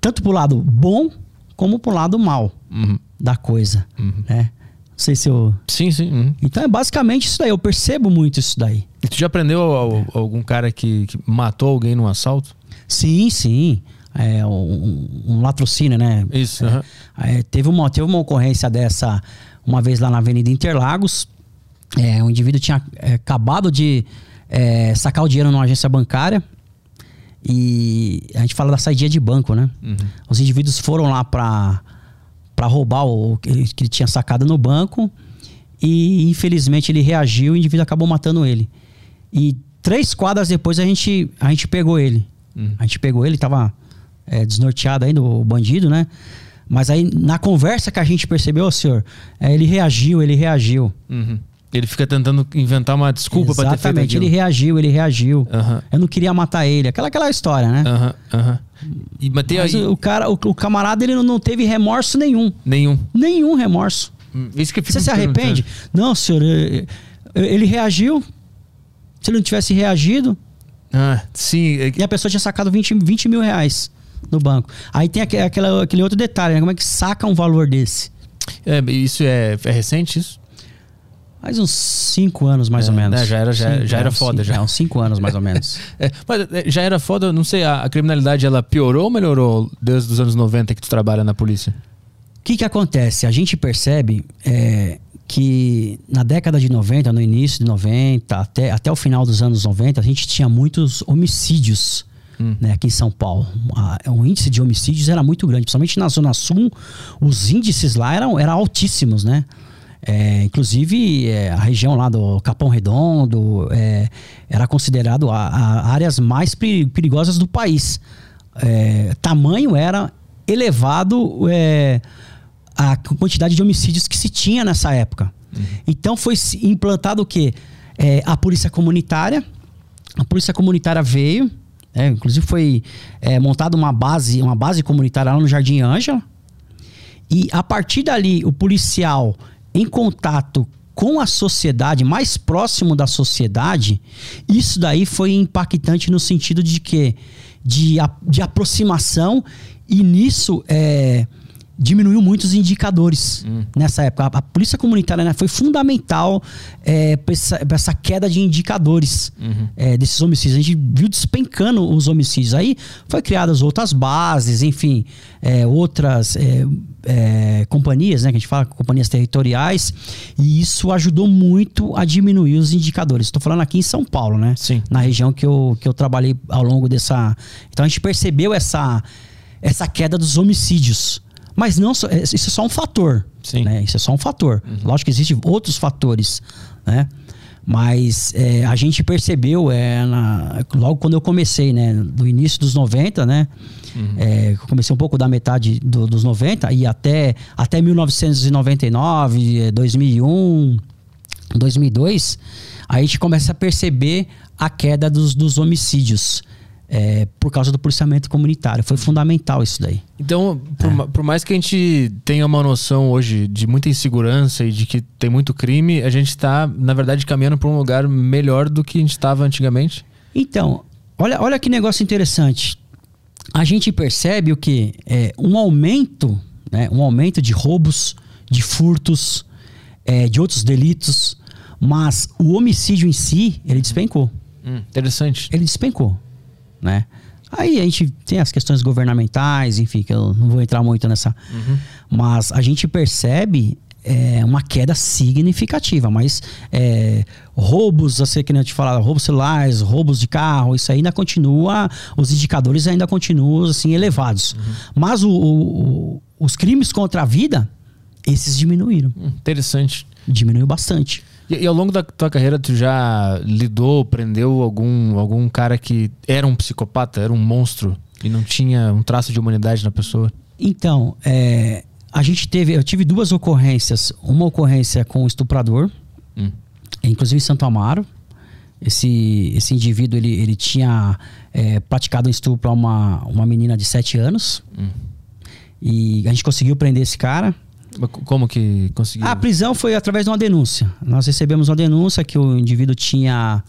Tanto pro lado bom como pro lado mal Uhum. da coisa, Uhum. né? Não sei se eu... Sim, sim. uhum. Então é basicamente isso daí, eu percebo muito isso daí. E tu já aprendeu al- algum cara que, que matou alguém num assalto? Sim, sim. É um, um latrocínio, né? Isso. É, é, teve, uma, teve uma ocorrência dessa uma vez lá na Avenida Interlagos. É, um indivíduo tinha é, acabado de é, sacar o dinheiro numa agência bancária. E a gente fala da saída de banco, né? Uhum. Os indivíduos foram lá pra roubar o que ele, tinha sacado no banco. E infelizmente ele reagiu e o indivíduo acabou matando ele. E três quadras depois a gente, a gente pegou ele. Uhum. A gente pegou ele, tava é, desnorteado ainda, o bandido, né? Mas aí na conversa que a gente percebeu, senhor, é, ele reagiu, ele reagiu. Uhum. Ele fica tentando inventar uma desculpa pra ter feito Exatamente, ele reagiu, ele reagiu. Aham. Eu não queria matar ele. Aquela, aquela história, né? Aham, aham. E mas aí o cara, o, o camarada, ele não, teve remorso nenhum. nenhum. Nenhum remorso. Hum, Isso que Você se arrepende? Não, senhor. eh, eh, Ele reagiu. Se ele não tivesse reagido, Ah, sim. é e a pessoa tinha sacado 20, 20 mil reais no banco. Aí tem aque- aquela, aquele outro detalhe, né? Como é que saca um valor desse? É, isso é, é recente, isso? Faz uns cinco anos, mais É, ou menos. né, já era- já- Cinco, já era foda, cinco- já. É, uns cinco anos, mais ou menos. <laughs> É, mas é, já era foda, não sei, a, a criminalidade ela piorou ou melhorou desde os anos 90 que tu trabalha na polícia? O que, que acontece? A gente percebe é, que na década de 90, no início de 90, até, até o final dos anos 90, a gente tinha muitos homicídios né, aqui em São Paulo. A- o índice de homicídios era muito grande, principalmente na Zona Sul, os índices lá eram, eram altíssimos, né? É, inclusive, é, a região lá do Capão Redondo é, era considerado a, a áreas mais peri- perigosas do país. É, tamanho era elevado é, a quantidade de homicídios que se tinha nessa época. Então foi implantado o quê? É, a polícia comunitária. A polícia comunitária veio, é, inclusive foi montada uma base, uma base comunitária lá no Jardim Ângela. E a partir dali, o policial em contato com a sociedade, mais próximo da sociedade, isso daí foi impactante no sentido de que de, de aproximação e nisso é, diminuiu muitos indicadores nessa época. A, a polícia comunitária né, foi fundamental é, para essa, essa queda de indicadores é, desses homicídios. A gente viu despencando os homicídios. Aí foi criadas outras bases, enfim, é, outras é, é, companhias, né, que a gente fala companhias territoriais, e isso ajudou muito a diminuir os indicadores. Estou falando aqui em São Paulo, né? Sim. Na região que eu, que eu trabalhei ao longo dessa. Então a gente percebeu essa, essa queda dos homicídios. Mas não é, isso é só um fator. Sim. Né? Isso é só um fator. Lógico que existem outros fatores, né? Mas é, a gente percebeu é, na- logo quando eu comecei, né? No início dos 90, né? É, eu comecei um pouco da metade do- dos 90 e até, até 1999, é, 2001, 2002, aí a gente começa a perceber a queda dos, dos homicídios. É, por causa do policiamento comunitário. Foi fundamental isso daí. Então, É. por, ma- por mais que a gente tenha uma noção hoje de muita insegurança e de que tem muito crime, a gente está, na verdade, caminhando para um lugar melhor do que a gente estava antigamente. Então, olha, olha que negócio interessante. A gente percebe o que? É, um aumento, né, um aumento de roubos, de furtos, é, de outros delitos, mas o homicídio em si, ele despencou. interessante. Ele despencou, né? Aí a gente tem as questões governamentais, enfim, que eu não vou entrar muito nessa. Mas a gente percebe é, uma queda significativa. Mas é, roubos, assim, que nem eu te falar, roubos celulares, roubos de carro, isso ainda continua, os indicadores ainda continuam assim elevados. Mas o- o- o- os crimes contra a vida, esses diminuíram. Hum, Interessante. Diminuiu bastante. E, e ao longo da tua carreira, tu já lidou, prendeu algum, algum cara que era um psicopata, era um monstro e não tinha um traço de humanidade na pessoa? Então, é, a gente teve, eu tive duas ocorrências. Uma ocorrência com o estuprador, Hum. inclusive em Santo Amaro. Esse, esse indivíduo ele, ele tinha é, praticado um estupro a uma, uma menina de 7 anos. E a gente conseguiu prender esse cara. Como que conseguiu? A prisão foi através de uma denúncia. Nós recebemos uma denúncia que o indivíduo tinha.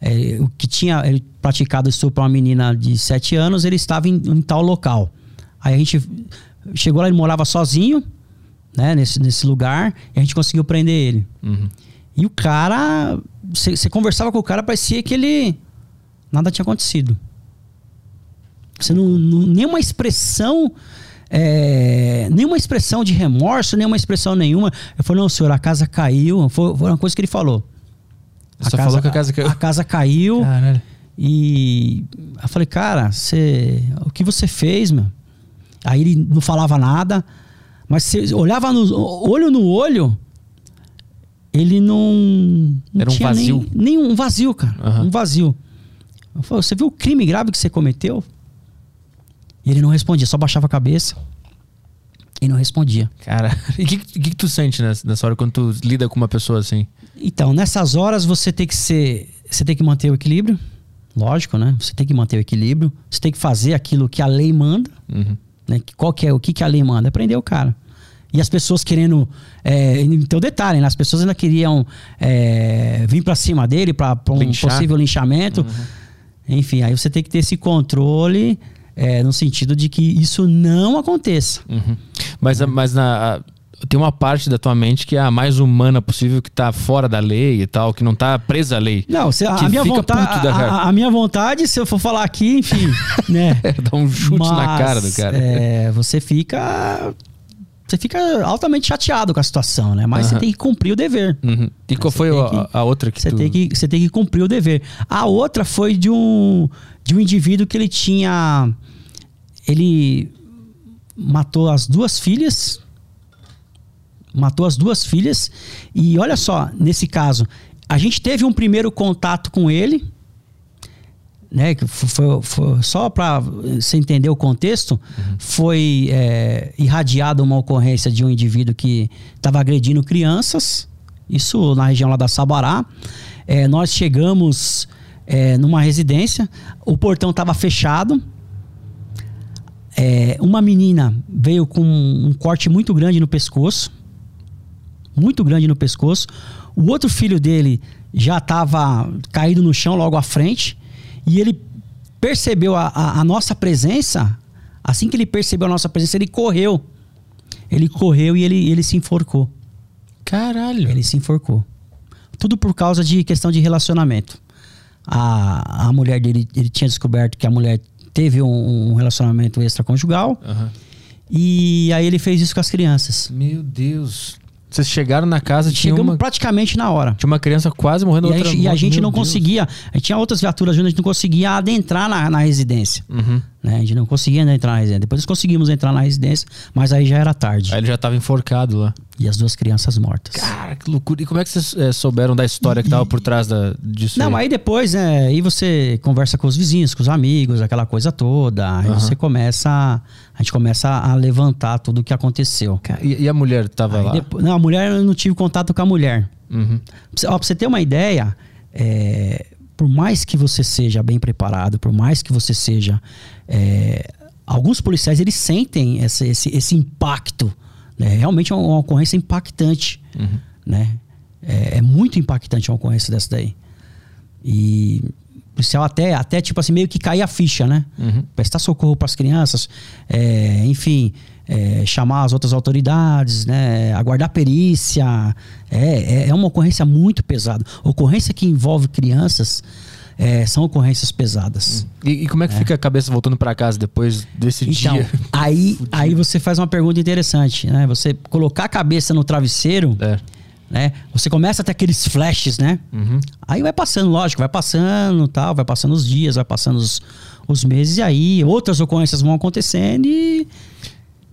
é, o que tinha ele praticado estupro a uma menina de 7 anos, ele estava em, em tal local. Aí a gente chegou lá, ele morava sozinho, né, nesse, nesse lugar, e a gente conseguiu prender ele. Uhum. E o cara. Você conversava com o cara, parecia que ele. Nada tinha acontecido. Você não, não- nenhuma expressão. É, nenhuma expressão de remorso, nenhuma expressão nenhuma. Eu falei, não, senhor, a casa caiu. Foi, foi uma coisa que ele falou. Só falou que a casa caiu. A casa caiu. Caralho. E eu falei, cara, você, o que você fez, meu? Aí ele não falava nada, mas você olhava no olho no olho, ele não, não Era um tinha vazio. Nem, nenhum um vazio, cara, Aham. um vazio. Eu falei, você viu o crime grave que você cometeu? E ele não respondia, só baixava a cabeça e não respondia. Cara, <laughs> e o que, que, tu sente nessa, nessa hora quando tu lida com uma pessoa assim? Então, nessas horas você tem que ser, você tem que manter o equilíbrio, lógico, né? Você tem que manter o equilíbrio, você tem que fazer aquilo que a lei manda. Uhum. né? Qual que é o que, que a lei manda? É prender o cara. E as pessoas querendo. É, então, detalhe, né? As pessoas ainda queriam é, vir pra cima dele para um Linchar. possível linchamento. Enfim, aí você tem que ter esse controle é, no sentido de que isso não aconteça. Uhum. Mas, a- mas na, a- tem uma parte da tua mente que é a mais humana possível, que tá fora da lei e tal, que não tá presa à lei. Não, se, a, que minha vontade, puto da a, a minha vontade, se eu for falar aqui, enfim, <laughs> né? Dá um chute na Mas, cara do cara. É, você fica. Você fica altamente chateado com a situação, né? Mas você Aham. tem que cumprir o dever. Uhum. E qual Você foi a, que- a outra que Você tu... tem que, você tem que cumprir o dever. A outra foi de um, de um indivíduo que ele tinha. Ele matou as duas filhas. Matou as duas filhas. E olha só, nesse caso, a gente teve um primeiro contato com ele. Né, foi, foi- só para você entender o contexto, foi é, irradiada uma ocorrência de um indivíduo que estava agredindo crianças, isso na região lá da Sabará. É, nós chegamos é, numa residência, o portão estava fechado. É, uma menina veio com um corte muito grande no pescoço, muito grande no pescoço. O outro filho dele já estava caído no chão logo à frente e ele percebeu a, a- a nossa presença. Assim que ele percebeu a nossa presença, ele correu. Ele correu e ele, ele se enforcou. Caralho. Ele se enforcou. Tudo por causa de questão de relacionamento. A, a mulher dele, ele tinha descoberto que a mulher teve um, um relacionamento extraconjugal. Aham. E aí ele fez isso com as crianças. Meu Deus. Vocês chegaram na casa, tinha Chegamos uma, praticamente na hora. tinha uma criança quase morrendo, E a, outra... gente- e a gente Meu não Deus. conseguia. Tinha outras viaturas junto, a gente não conseguia adentrar na, na residência. Uhum. né? A gente não conseguia entrar na residência. Depois nós conseguimos entrar na residência, mas aí já era tarde. Aí ele já tava enforcado lá. E as duas crianças mortas. Cara, que loucura. E como é que vocês eh, souberam da história que tava por trás da, disso Não, aí? aí depois, né, aí você conversa com os vizinhos, com os amigos, aquela coisa toda. Aí Aham. você começa. A gente começa a levantar tudo o que aconteceu. E, e a mulher tava Aí lá? depois- não, a mulher, eu não tive contato com a mulher. Uhum. Pra você- ó, pra você ter uma ideia, é, por mais que você seja bem preparado, por mais que você seja. é, alguns policiais eles sentem esse, esse, esse impacto. Né? Realmente é uma, uma ocorrência impactante. Uhum. Né? É, é muito impactante uma ocorrência dessa daí. E o policial até, até tipo assim, meio que cair a ficha, né? Uhum. Prestar socorro para as crianças, é, enfim, é, chamar as outras autoridades, né? Aguardar perícia. É, é, é uma ocorrência muito pesada. Ocorrência que envolve crianças é, são ocorrências pesadas. E, e como é que fica a cabeça voltando pra casa depois desse Então, dia? <laughs> aí, <laughs> aí você faz uma pergunta interessante, né? Você colocar a cabeça no travesseiro, É. né? Você começa a ter aqueles flashes, né? Uhum. Aí vai passando, lógico, vai passando tal, vai passando os dias, vai passando os, os meses, e aí outras ocorrências vão acontecendo e.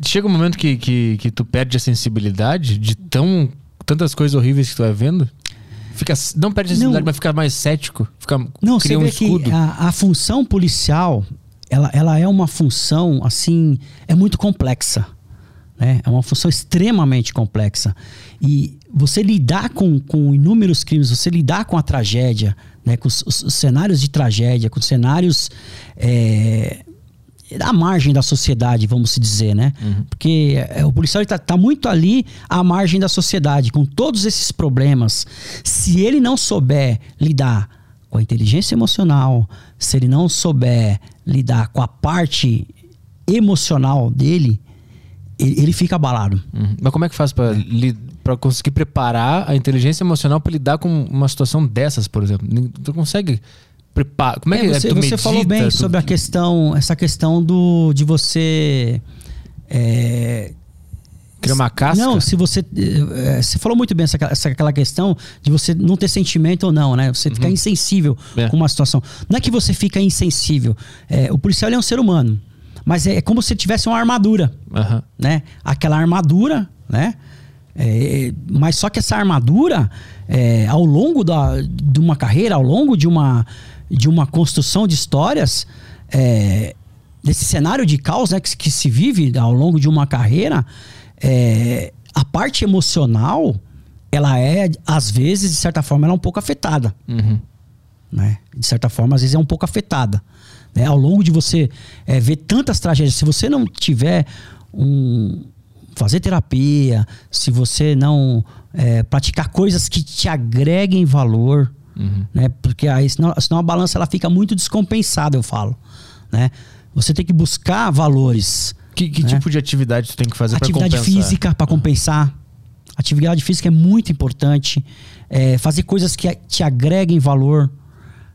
Chega um momento que, que, que tu perde a sensibilidade de tão, tantas coisas horríveis que tu vai vendo? Fica, não perde a sensibilidade, mas fica mais cético. Fica, Não, cria você um escudo. a, a função policial, ela, ela é uma função, assim, é muito complexa. Né? É uma função extremamente complexa. E você lidar com, com inúmeros crimes, você lidar com a tragédia, né? com os, os- os cenários de tragédia, com cenários é, à margem da sociedade, vamos se dizer, né? Porque é, o policial está muito ali à margem da sociedade, com todos esses problemas. Se ele não souber lidar com a inteligência emocional, se ele não souber lidar com a parte emocional dele, ele, ele fica abalado. Uhum. Mas como é que faz pra, li- pra conseguir preparar a inteligência emocional pra lidar com uma situação dessas, por exemplo? Tu consegue preparar. Como é, que você, tu você medita, falou bem tu- sobre a questão, essa questão do de você é, Criar uma casca? Não, se você. eh, Você falou muito bem essa, essa aquela questão de você não ter sentimento ou não, né? Você ficar insensível É. com uma situação. Não é que você fica insensível. É, o policial é um ser humano. Mas é como se tivesse uma armadura, Aham. né? Aquela armadura, né? É, mas só que essa armadura, é, ao longo da, de uma carreira, ao longo de uma, de uma construção de histórias, é, desse cenário de caos né, que, que se vive ao longo de uma carreira, é, a parte emocional, ela é, às vezes, de certa forma, ela é um pouco afetada Uhum. né? De certa forma, às vezes é um pouco afetada. Né? Ao longo de você é, ver tantas tragédias, se você não tiver um fazer terapia, se você não é, praticar coisas que te agreguem valor, Uhum. né? Porque aí senão, senão a balança ela fica muito descompensada, eu falo, né? Você tem que buscar valores, Que, que né? tipo de atividade tu tem que fazer para compensar? Atividade física para compensar. Atividade física é muito importante. É, fazer coisas que te agreguem valor.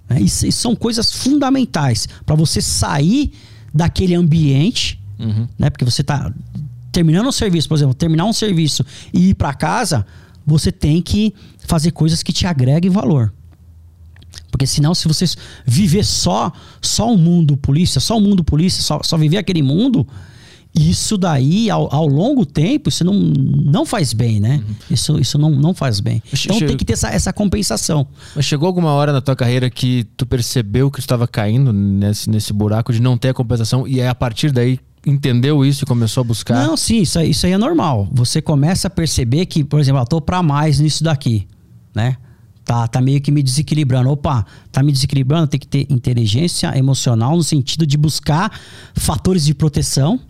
Né? Isso, isso, são coisas fundamentais para você sair daquele ambiente, uhum. né? Porque você está terminando um serviço, por exemplo, terminar um serviço e ir para casa, você tem que fazer coisas que te agreguem valor. Porque senão, se você viver só só o mundo polícia, só o mundo polícia, só, só viver aquele mundo, isso daí, ao, ao, longo tempo, isso não, não faz bem, né? Uhum. Isso, isso não, não faz bem. Então tem que ter essa, essa compensação. Mas chegou alguma hora na tua carreira que tu percebeu que estava caindo nesse, nesse buraco de não ter a compensação e aí a partir daí entendeu isso e começou a buscar? Não, sim, isso, isso aí é normal. Você começa a perceber que, por exemplo, eu tô para mais nisso daqui, né? Tá, tá meio que me desequilibrando. Opa, tá me desequilibrando, tem que ter inteligência emocional no sentido de buscar fatores de proteção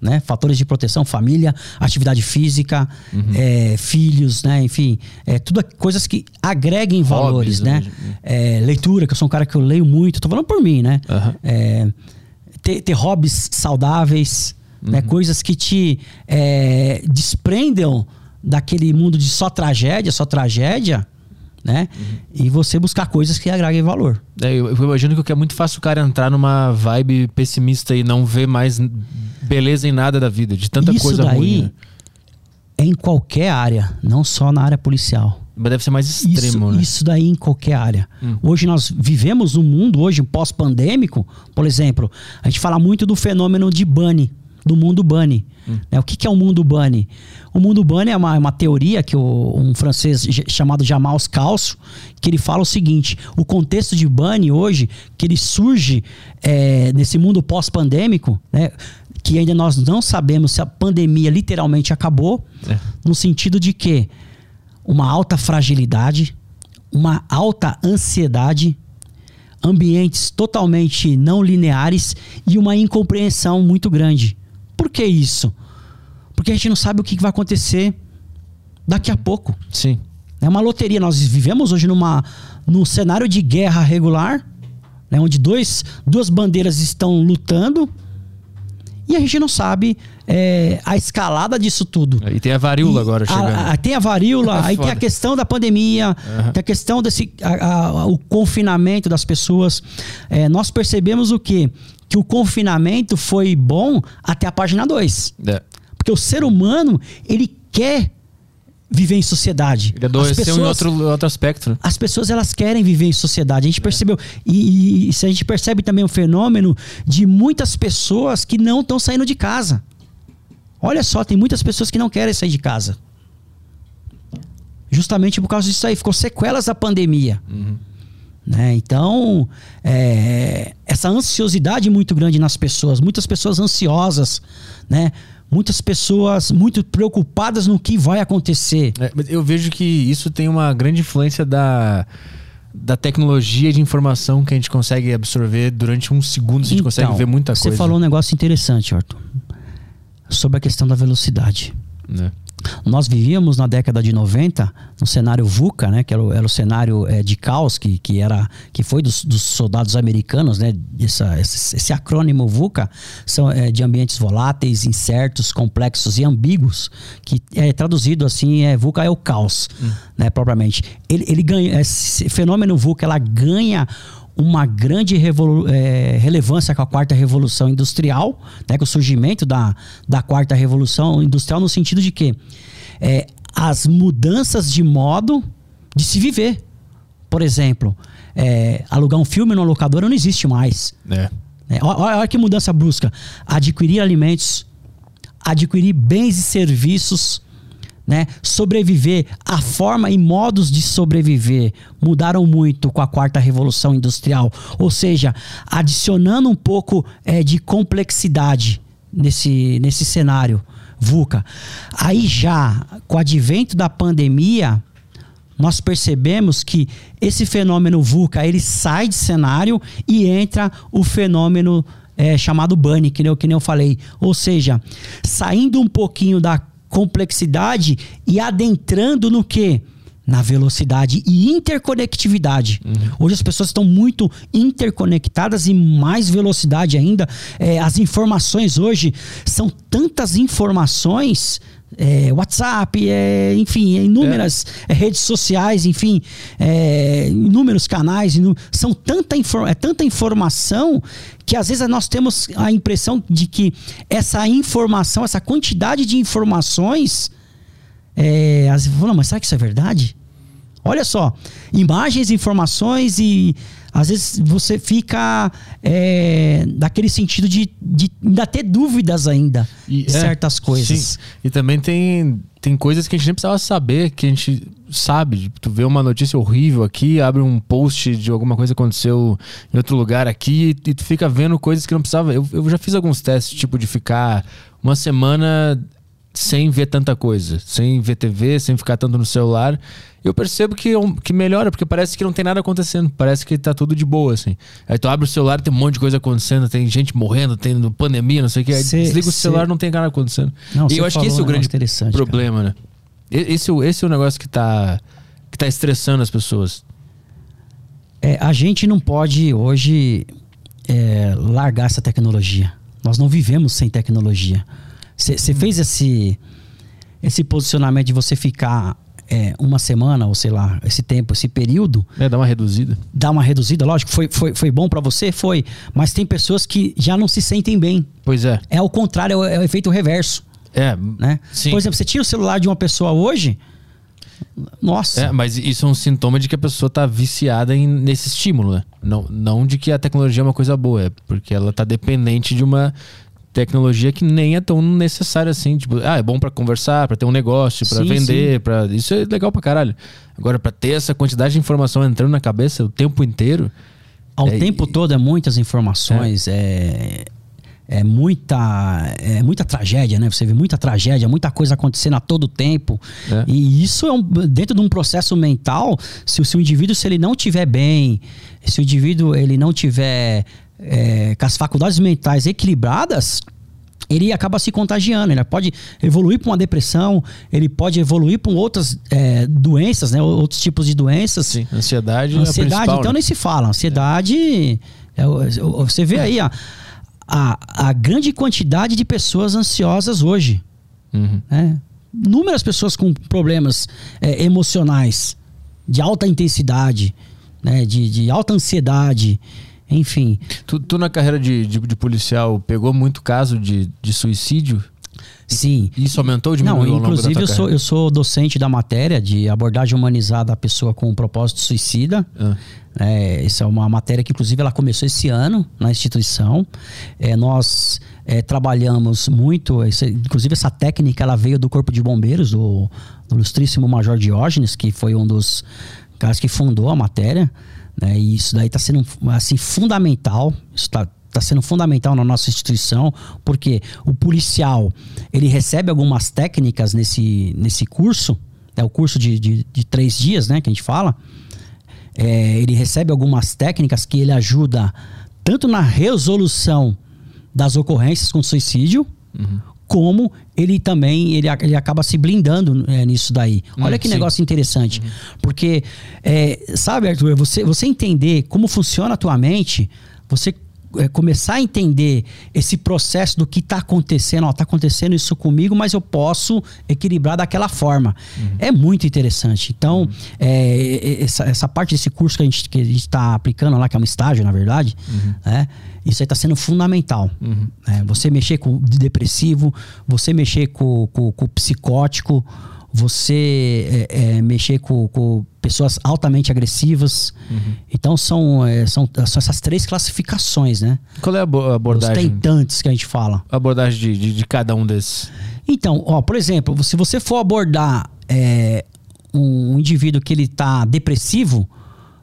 né? Fatores de proteção, família, atividade física, uhum. é, filhos, né? Enfim, é, tudo coisas que agreguem valores, né? É, leitura, que eu sou um cara que eu leio muito, tô falando por mim, né? Uhum. É, ter, ter hobbies saudáveis, né? uhum. né? Coisas que te é, desprendam daquele mundo de só tragédia, só tragédia, né? Uhum. E você buscar coisas que agreguem valor. É, eu, eu, imagino que é muito fácil o cara entrar numa vibe pessimista e não ver mais beleza em nada da vida, de tanta Isso coisa daí ruim. Né? É em qualquer área, não só na área policial. Mas deve ser mais extremo, isso, né? Isso daí em qualquer área. Hum. Hoje nós vivemos um mundo, hoje pós-pandêmico, por exemplo, a gente fala muito do fenômeno de Bunny, do mundo Bunny. Hum. Né? O que, que, é o mundo Bunny? O mundo Bunny é uma, é uma teoria que o, um francês chamado Jamal Scalzo, que ele fala o seguinte: o contexto de Bunny hoje, que ele surge é, nesse mundo pós-pandêmico, né? que ainda nós não sabemos se a pandemia literalmente acabou, é. no sentido de que uma alta fragilidade, uma alta ansiedade, ambientes totalmente não lineares e uma incompreensão muito grande. Por que isso? Porque a gente não sabe o que vai acontecer daqui a pouco. Sim. É uma loteria. Nós vivemos hoje numa, num cenário de guerra regular, né, onde dois, duas bandeiras estão lutando e a gente não sabe é, a escalada disso tudo. E tem a varíola e agora chegando. A, a, tem a varíola, <laughs> é aí tem a questão da pandemia, uhum. tem a questão desse a, o confinamento das pessoas. É, nós percebemos o quê? Que o confinamento foi bom até a página 2. É. Porque o ser humano, ele quer viver em sociedade. Ele adoeceu em outro, outro aspecto. As pessoas elas querem viver em sociedade. A gente é. percebeu. E, e, a gente percebe também o fenômeno de muitas pessoas que não estão saindo de casa. Olha só, tem muitas pessoas que não querem sair de casa. Justamente por causa disso aí. Ficou sequelas da pandemia. Uhum. Né? Então, é, essa ansiosidade muito grande nas pessoas, muitas pessoas ansiosas, né? muitas pessoas muito preocupadas no que vai acontecer. É, eu vejo que isso tem uma grande influência da, da tecnologia de informação que a gente consegue absorver durante um segundo, a gente então, consegue ver muita coisa. Você falou um negócio interessante, Arthur, sobre a questão da velocidade. É. Nós vivíamos na década de 90 no cenário VUCA, né, que era o, era o cenário é, de caos que, que, era, que foi dos, dos soldados americanos, né, essa, esse, esse acrônimo VUCA são é, de ambientes voláteis, incertos, complexos e ambíguos, que é traduzido assim, é, VUCA é o caos, hum. né, propriamente. Ele, ele ganha, esse fenômeno VUCA, ela ganha uma grande é, relevância com a quarta revolução industrial, né, com o surgimento da, da quarta revolução industrial, no sentido de que é, as mudanças de modo de se viver. Por exemplo, é, alugar um filme numa locadora não existe mais. É. É, olha, olha que mudança brusca. Adquirir alimentos, adquirir bens e serviços né? Sobreviver, a forma e modos de sobreviver mudaram muito com a quarta revolução industrial, ou seja, adicionando um pouco é, de complexidade nesse, nesse cenário VUCA. Aí já, com o advento da pandemia, nós percebemos que esse fenômeno VUCA ele sai de cenário e entra o fenômeno é, chamado BUNny, que nem, que nem eu falei. Ou seja, saindo um pouquinho da complexidade e adentrando no que? na velocidade e interconectividade. Uhum. Hoje as pessoas estão muito interconectadas e mais velocidade ainda. É, as informações hoje são tantas informações é, WhatsApp, é, enfim, é inúmeras é. redes sociais, enfim, é, inúmeros canais, inú são tanta, é tanta informação que às vezes nós temos a impressão de que essa informação, essa quantidade de informações, é, às vezes, não, mas será que isso é verdade? Olha só, imagens, informações e às vezes você fica é, daquele sentido de, de ainda ter dúvidas ainda e, de é, certas coisas. Sim. E também tem, tem coisas que a gente nem precisava saber, que a gente sabe. Tu vê uma notícia horrível aqui, abre um post de alguma coisa que aconteceu em outro lugar aqui e tu fica vendo coisas que não precisava. Eu, eu já fiz alguns testes, tipo, de ficar uma semana sem ver tanta coisa, sem ver TV, sem ficar tanto no celular, eu percebo que, que melhora, porque parece que não tem nada acontecendo, parece que tá tudo de boa, assim. Aí tu abre o celular, tem um monte de coisa acontecendo, tem gente morrendo, tem pandemia, não sei o que, aí cê, desliga o celular, não tem nada acontecendo. Não, e eu acho que esse é o grande problema, cara. né? Esse, esse é o negócio que tá, que tá estressando as pessoas. É, a gente não pode hoje é, largar essa tecnologia. Nós não vivemos sem tecnologia. Você fez esse, esse posicionamento de você ficar é, uma semana, ou sei lá, esse tempo, esse período. É, dá uma reduzida. Dá uma reduzida, lógico. Foi, foi, foi bom para você? Foi. Mas tem pessoas que já não se sentem bem. Pois é. É o contrário, é o, é o efeito reverso. É. Né? Sim. Por exemplo, você tira o celular de uma pessoa hoje. Nossa. É, mas isso é um sintoma de que a pessoa tá viciada em, nesse estímulo, né? Não, não de que a tecnologia é uma coisa boa, é porque ela tá dependente de uma tecnologia que nem é tão necessária assim. Tipo, ah, é bom para conversar, para ter um negócio, para vender, para isso é legal pra caralho. Agora, para ter essa quantidade de informação entrando na cabeça o tempo inteiro. Ao é, tempo todo é muitas informações, é. é é muita é muita tragédia, né? Você vê muita tragédia, muita coisa acontecendo a todo tempo. É. E isso é um, dentro de um processo mental, se, se o indivíduo se ele não tiver bem, se o indivíduo ele não tiver é, com as faculdades mentais equilibradas, ele acaba se contagiando. Ele pode evoluir para uma depressão, ele pode evoluir para outras é, doenças, né? Outros tipos de doenças. Sim, ansiedade. Ansiedade, é então né? nem se fala. Ansiedade. É. você vê aí a, a, a, grande quantidade de pessoas ansiosas hoje. Uhum. Né? Inúmeras pessoas com problemas é, emocionais de alta intensidade, né? de, de alta ansiedade. Enfim. Tu, tu na carreira de, de, de, policial pegou muito caso de, de suicídio? Sim. Isso aumentou de Não, inclusive eu sou, eu sou docente da matéria de abordagem humanizada à pessoa com um propósito suicida. Ah. É, essa é uma matéria que, inclusive, ela começou esse ano na instituição. É, nós é, trabalhamos muito, esse, inclusive, essa técnica ela veio do Corpo de Bombeiros, do, do ilustríssimo Major Diógenes, que foi um dos caras que fundou a matéria. Né? E isso daí está sendo assim, fundamental. Está tá sendo fundamental na nossa instituição, porque o policial ele recebe algumas técnicas nesse, nesse curso, é o curso de, de, de três dias, né, que a gente fala. É, ele recebe algumas técnicas que ele ajuda tanto na resolução das ocorrências com suicídio, uhum como ele também ele, ele acaba se blindando é, nisso daí. Hum, Olha que sim. negócio interessante. Uhum. Porque, é, sabe, Arthur, você, você entender como funciona a tua mente, você é, começar a entender esse processo do que está acontecendo, está acontecendo isso comigo, mas eu posso equilibrar daquela forma. Uhum. É muito interessante. Então, uhum. é, essa, essa parte desse curso que a gente está aplicando lá, que é um estágio, na verdade, uhum. né? Isso aí está sendo fundamental. Uhum. É, você mexer com o depressivo, você mexer com, com, com o psicótico, você é, é, mexer com, com, pessoas altamente agressivas. Uhum. Então são, é, são, são essas três classificações, né? Qual é a abordagem? Os tentantes que a gente fala. A abordagem de, de, de cada um desses. Então, ó, por exemplo, se você for abordar é, um indivíduo que ele está depressivo,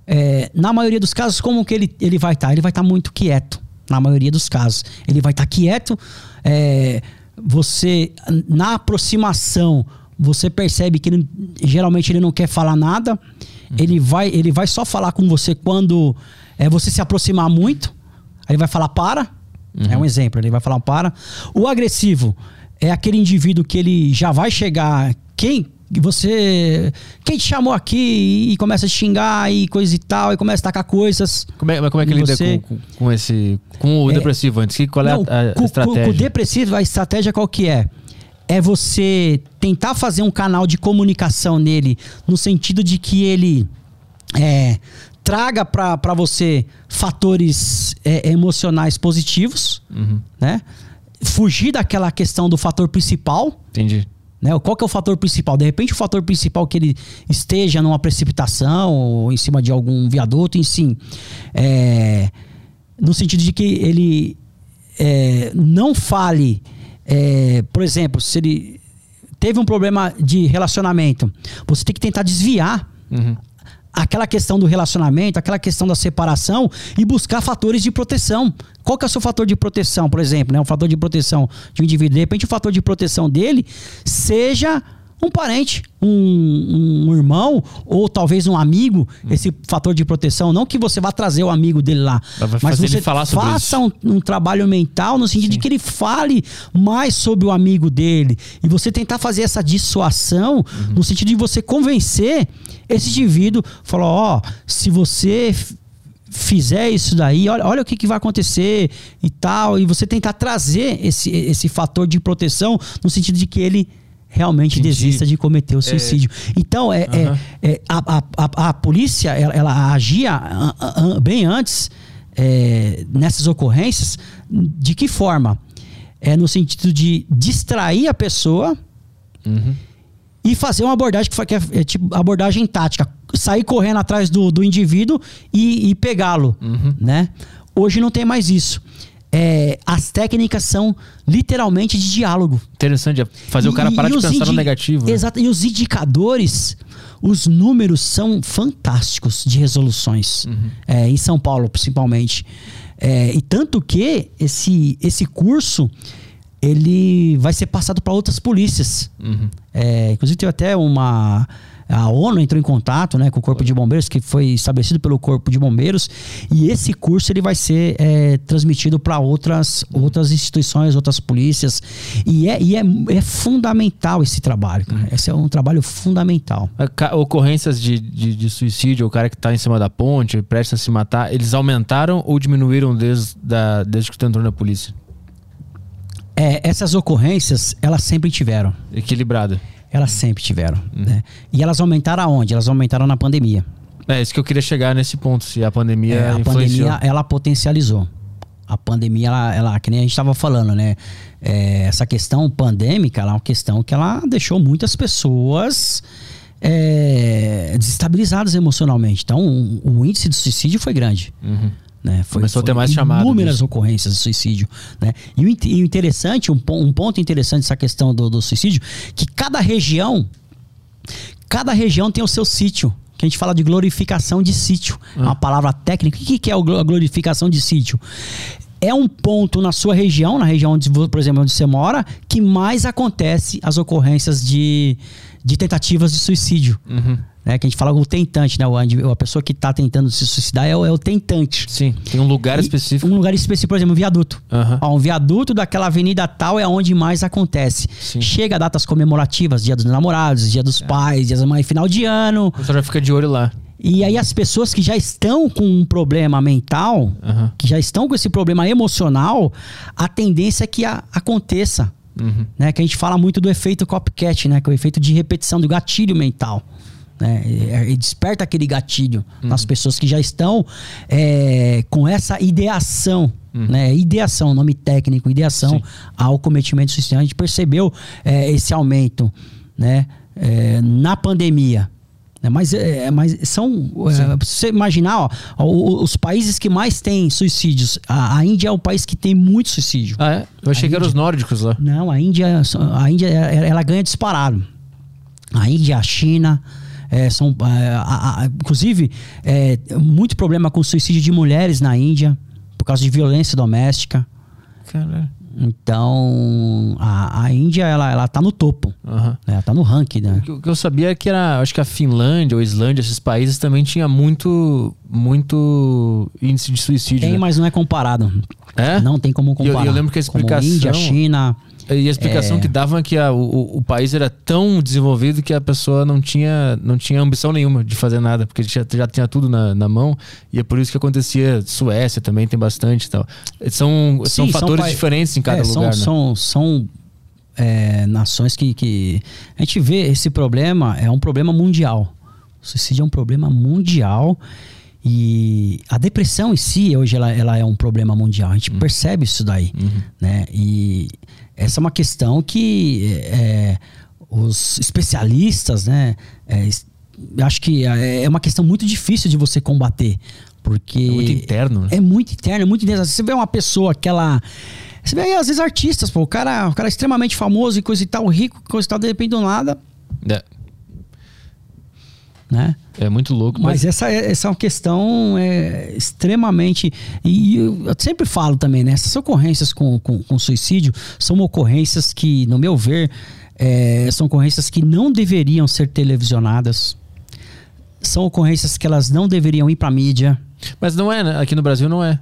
é, na maioria dos casos, como que ele, ele vai estar? Tá? Ele vai estar tá muito quieto na maioria dos casos. Ele vai estar tá quieto, é, você, na aproximação, você percebe que ele, geralmente ele não quer falar nada, uhum. ele, vai, ele vai só falar com você quando é, você se aproximar muito, aí ele vai falar para, uhum. é um exemplo, ele vai falar para. O agressivo é aquele indivíduo que ele já vai chegar, quem que você. Quem te chamou aqui e começa a xingar e coisa e tal, e começa a tacar coisas. Como é, mas como é que lida você- com, com- esse. Com o É, depressivo antes? Que, qual é a- Não, com- estratégia? Com, com o depressivo, a estratégia qual que é? É você tentar fazer um canal de comunicação nele, no sentido de que ele é, traga para você fatores é, emocionais positivos, Uhum. né? Fugir daquela questão do fator principal, Entendi. Né? Qual que é o fator principal? De repente, o fator principal que ele esteja numa precipitação ou em cima de algum viaduto, em sim. É, no sentido de que ele é, não fale, é, por exemplo, se ele teve um problema de relacionamento, você tem que tentar desviar Uhum. Aquela questão do relacionamento, aquela questão da separação e buscar fatores de proteção. Qual que é o seu fator de proteção, por exemplo, né? Um fator de proteção de um indivíduo. De repente, o fator de proteção dele seja um parente, um, um irmão ou talvez um amigo, esse fator de proteção. Não que você vá trazer o amigo dele lá, mas você ele falar sobre faça um, um trabalho mental no sentido de que ele fale mais sobre o amigo dele. E você tentar fazer essa dissuasão Uhum. no sentido de você convencer esse indivíduo, falar, ó, se você fizer isso daí, olha, olha o que, que vai acontecer e tal, e você tentar trazer esse, esse fator de proteção no sentido de que ele realmente Entendi. desista de cometer o suicídio. Então, é, é- Aham. é, a, a, a, a polícia, ela, ela agia ah, ah, ah, bem antes é, nessas ocorrências. De que forma? É no sentido de distrair a pessoa Uhum. e fazer uma abordagem que que é, é tipo abordagem tática. Sair correndo atrás do, do indivíduo e, e pegá-lo. Uhum. Né? Hoje não tem mais isso. É, as técnicas são literalmente de diálogo. Interessante. é Fazer o cara E- parar e de pensar no negativo. né? Exato. E os indicadores, os números são fantásticos de resoluções. Uhum. É, em São Paulo, principalmente. É, e tanto que esse, esse curso ele vai ser passado para outras polícias. Uhum. É, inclusive teve até uma a ONU entrou em contato né, com o Corpo de Bombeiros, que foi estabelecido pelo Corpo de Bombeiros, e esse curso ele vai ser é, transmitido para outras, outras instituições, outras polícias. E é, e é, é fundamental esse trabalho. Cara. Esse é um trabalho fundamental. Ca- Ocorrências de, de, de suicídio, o cara que tá em cima da ponte, presta a se matar, eles aumentaram ou diminuíram desde, da, desde que tu entrou na polícia? É, essas ocorrências, elas sempre tiveram. Equilibrada. Elas sempre tiveram. Uhum. Né? E elas aumentaram aonde? Elas aumentaram na pandemia. É isso que eu queria chegar nesse ponto, se a pandemia É, a influenciou. pandemia, ela potencializou. A pandemia, ela, ela que nem a gente estava falando, né? É, essa questão pandêmica, ela é uma questão que ela deixou muitas pessoas é, desestabilizadas emocionalmente. Então, o, o índice de suicídio foi grande. Uhum. Né? Foi, Começou a ter mais chamado Inúmeras ocorrências de suicídio. Né? E, o, in- e o interessante, um, um ponto interessante dessa questão do, do suicídio, que cada região, cada região tem o seu sítio. Que a gente fala de glorificação de sítio. É Ah. uma palavra técnica. O que, que é a glorificação de sítio? É um ponto na sua região, na região, onde, por exemplo, onde você mora, que mais acontece as ocorrências de, de tentativas de suicídio. Uhum. Né? Que a gente fala o tentante, né? A pessoa que está tentando se suicidar é o, é o tentante. Sim, tem um lugar E específico. Um lugar específico, por exemplo, um viaduto. Aham. Ó, um viaduto daquela avenida tal é onde mais acontece. Sim. Chega datas comemorativas, dia dos namorados, dia dos pais, dia da mãe, final de ano. Pessoal já fica de olho lá. E aí as pessoas que já estão com um problema mental, Aham. que já estão com esse problema emocional, a tendência é que a- aconteça. Uhum. Né? Que a gente fala muito do efeito copycat, né? Que é o efeito de repetição do gatilho mental. Né? E, e desperta aquele gatilho nas pessoas que já estão é, com essa ideação. Né? Ideação, nome técnico, ideação Sim. ao cometimento de suicídio. A gente percebeu é, esse aumento né? É, na pandemia. né? Mas, é, mas são. É, se você imaginar, ó, os países que mais têm suicídios, a, a Índia é o país que tem muito suicídio. Ah, é? Eu achei que eram os nórdicos lá. Não, a Índia, a Índia ela ela ganha disparado. A Índia, a China, é, são, é, a- a- inclusive, é, muito problema com suicídio de mulheres na Índia por causa de violência doméstica. Caralho. Então, a, a Índia ela, ela tá no topo, né? ela tá no ranking, né? O que- eu sabia é que era, acho que a Finlândia ou Islândia, esses países também tinha muito, muito índice de suicídio. Tem, né? mas não é comparado. É? Não tem como E eu- comparar. eu lembro que a Como explicação- Índia, China, E a explicação É. que davam é que a- o, o país era tão desenvolvido que a pessoa não tinha, não tinha ambição nenhuma de fazer nada, porque já, já tinha tudo na, na mão, e é por isso que acontecia. Suécia também tem bastante e tal. São, são Sim, são fatores pa- diferentes em cada É, são, lugar. né? São, são é, nações que, que. A gente vê esse problema, é um problema mundial. O suicídio é um problema mundial. E a depressão em si, hoje, ela, ela é um problema mundial. A gente Uhum. percebe isso daí. Né? E essa é uma questão que é, os especialistas, né? é, acho que é é uma questão muito difícil de você combater. Porque É muito interno, né? é muito interno, é muito interno. Você vê uma pessoa que ela. Você vê aí, às vezes, artistas, pô. O cara, o cara é extremamente famoso e coisa e tal, rico, coisa e tal, de repente do nada, É, né? é muito louco. Mas essa, é- essa é uma questão é, extremamente. E eu sempre falo também, né? Essas ocorrências com, com, com suicídio são ocorrências que, no meu ver, é, são ocorrências que não deveriam ser televisionadas. São ocorrências que elas não deveriam ir pra mídia. Mas não é, né? Aqui no Brasil não é.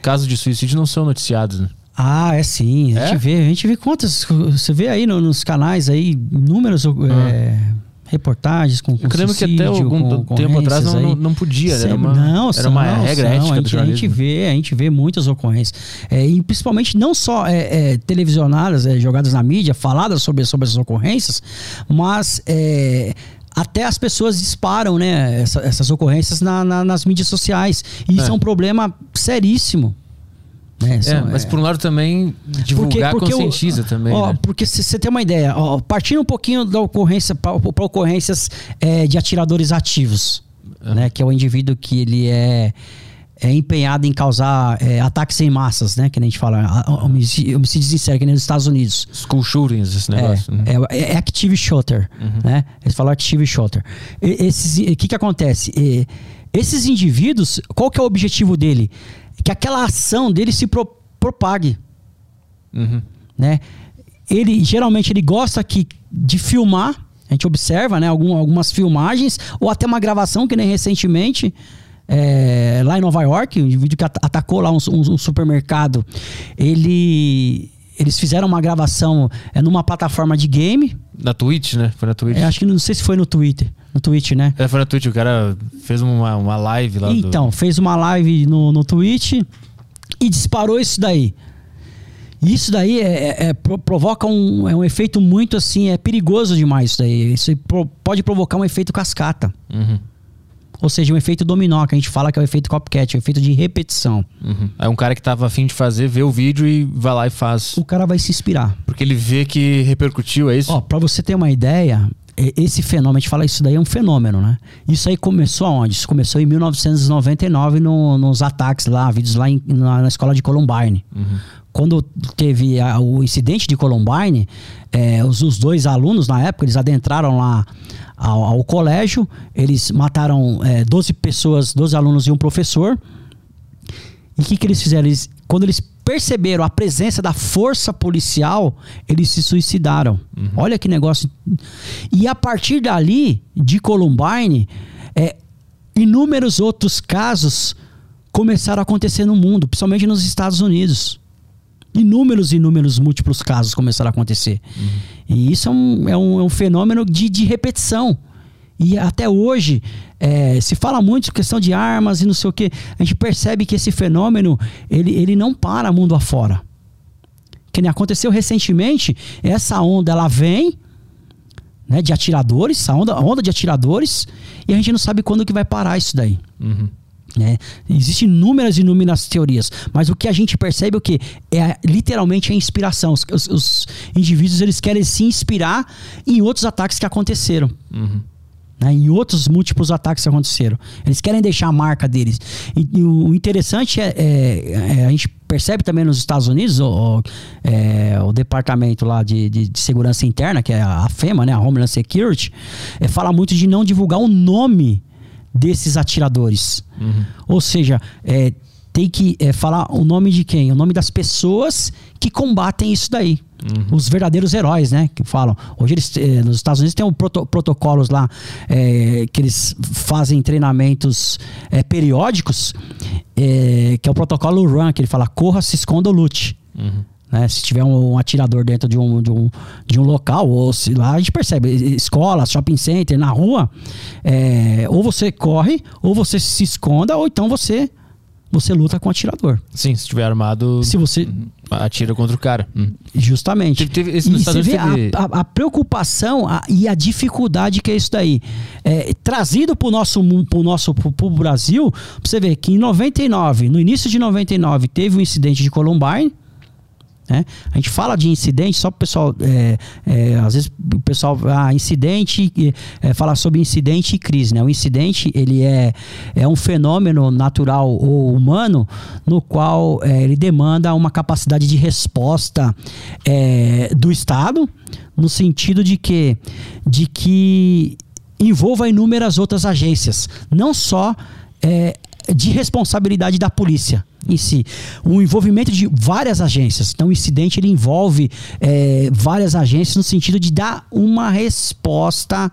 Casos de suicídio não são noticiados, né? Ah, é sim. A É? gente vê, a gente vê quantas. Você vê aí no- nos canais aí inúmeras é, reportagens com, com Eu lembro que até algum com tempo atrás não, não, não podia, né? Era uma, não, era uma são, regra são. ética a gente, a gente vê, a gente vê muitas ocorrências. É, e principalmente não só é, é, televisionadas, é, jogadas na mídia, faladas sobre, sobre essas ocorrências, mas é, até as pessoas disparam né, essa- essas ocorrências na- na- nas mídias sociais. E isso É. é um problema seríssimo. É, São- mas por um lado também divulgar o- conscientiza também. ó, né? Porque você tem uma ideia, ó, partindo um pouquinho da ocorrência para ocorrências é, de atiradores ativos, né? Que é o indivíduo que ele é, é empenhado em causar é, ataques em massas, né? Que nem a gente fala, homicídios em série, que nem nos Estados Unidos. School shootings, esse É, negócio. né? é, é active shooter, né? Eles falam active shooter. O que que acontece? E, esses indivíduos, qual que é o objetivo dele? Que aquela ação dele se pro- propague Uhum. né? Ele geralmente ele gosta que de filmar, a gente observa, né, algum, algumas filmagens ou até uma gravação que nem recentemente é, lá em Nova York, um indivíduo que at- atacou lá um, um- um supermercado, ele eles fizeram uma gravação é, numa plataforma de game, Na Twitch, né? Foi na Twitch. é, acho que não sei se foi no Twitter, no Twitch, né? É, foi na Twitch, o cara fez uma, uma live lá. do- Então, fez uma live no, no Twitch e disparou isso daí. Isso daí é, é- é- pro- provoca um, é um efeito muito assim, é perigoso demais isso daí. Isso pode provocar um efeito cascata. Uhum, Ou seja, um efeito dominó, que a gente fala que é o efeito copycat, o efeito de repetição. uhum. Aí um cara que tava afim de fazer, vê o vídeo e vai lá e faz. O cara vai se inspirar. Porque ele vê que repercutiu, é isso? Ó, pra você ter uma ideia, esse fenômeno, a gente fala isso daí é um fenômeno, né? Isso aí começou aonde? Isso começou em 1999 no- nos ataques lá, vídeos lá em- na, na escola de Columbine. Quando teve a- o incidente de Columbine, é, os, os dois alunos na época, eles adentraram lá ao, ao colégio, eles mataram é, 12 pessoas, 12 alunos e um professor. E o que, que eles fizeram? Eles, quando eles perceberam a presença da força policial, eles se suicidaram. Olha que negócio. E a partir dali, de Columbine, é, inúmeros outros casos começaram a acontecer no mundo, principalmente nos Estados Unidos. Inúmeros, inúmeros, múltiplos casos começaram a acontecer. E isso é um, é um, é um fenômeno de, de repetição. E até hoje é, se fala muito questão de armas e não sei o que. A gente percebe que esse fenômeno ele, ele não para mundo afora. Que nem aconteceu recentemente, essa onda ela vem né, de atiradores, a onda, onda de atiradores, e a gente não sabe quando que vai parar isso daí. Uhum. né? Existem inúmeras e inúmeras teorias, mas o que a gente percebe é o que é literalmente a inspiração. Os, os- os indivíduos eles querem se inspirar em outros ataques que aconteceram. Uhum. Né? Em outros múltiplos ataques que aconteceram. Eles querem deixar a marca deles. E, e o interessante é, é- é, a gente percebe também nos Estados Unidos o, o- é, o departamento lá de, de- de segurança interna, que é a FEMA, né, a Homeland Security, é, fala muito de não divulgar o nome desses atiradores. Ou seja, é, tem que é, falar o nome de quem? O nome das pessoas que combatem isso daí. Os verdadeiros heróis, né? Que falam. Hoje eles, eh, nos Estados Unidos tem um proto- protocolos lá eh, que eles fazem treinamentos eh, periódicos, eh, que é o protocolo RUN, que ele fala corra, se esconda ou lute. Né? Se tiver um, um, atirador dentro de um, de, um, de um local, ou se lá a gente percebe, escola, shopping center, na rua, é, ou você corre, ou você se esconda, ou então você você luta com o atirador. Sim, se estiver armado. Se você. Atira contra o cara. Hum. Justamente. Teve, teve, e você vê teve... a, a, a, preocupação a, e a dificuldade que é isso daí. É, trazido para o nosso, pro nosso pro, pro Brasil, você vê que em 99, no início de 99, teve um incidente de Columbine né? A gente fala de incidente, só para o pessoal. É, é, às vezes o pessoal. Ah, incidente. É, falar sobre incidente e crise. Né? O incidente ele é, é um fenômeno natural ou humano no qual é, ele demanda uma capacidade de resposta é, do Estado, no sentido de que, de que envolva inúmeras outras agências, não só é, de responsabilidade da polícia em si. O envolvimento de várias agências. Então, o incidente ele envolve é, várias agências no sentido de dar uma resposta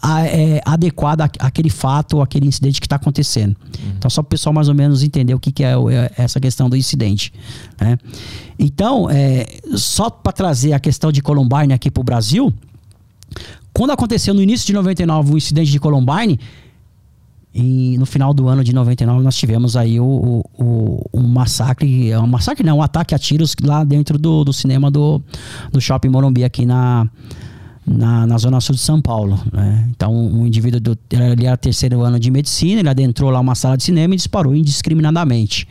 a, é, adequada àquele fato, àquele incidente que está acontecendo. Uhum. Então, só para o pessoal mais ou menos entender o que, que é, é essa questão do incidente. Né? Então, é, só para trazer a questão de Columbine aqui para o Brasil, quando aconteceu no início de 99 o incidente de Columbine, e no final do ano de 99 nós tivemos aí o, o, o, massacre, um massacre não, um ataque a tiros lá dentro do, do cinema do, do Shopping Morumbi aqui na, na, na zona sul de São Paulo. Né? Então um indivíduo, do, ele era terceiro ano de medicina, ele adentrou lá uma sala de cinema e disparou indiscriminadamente.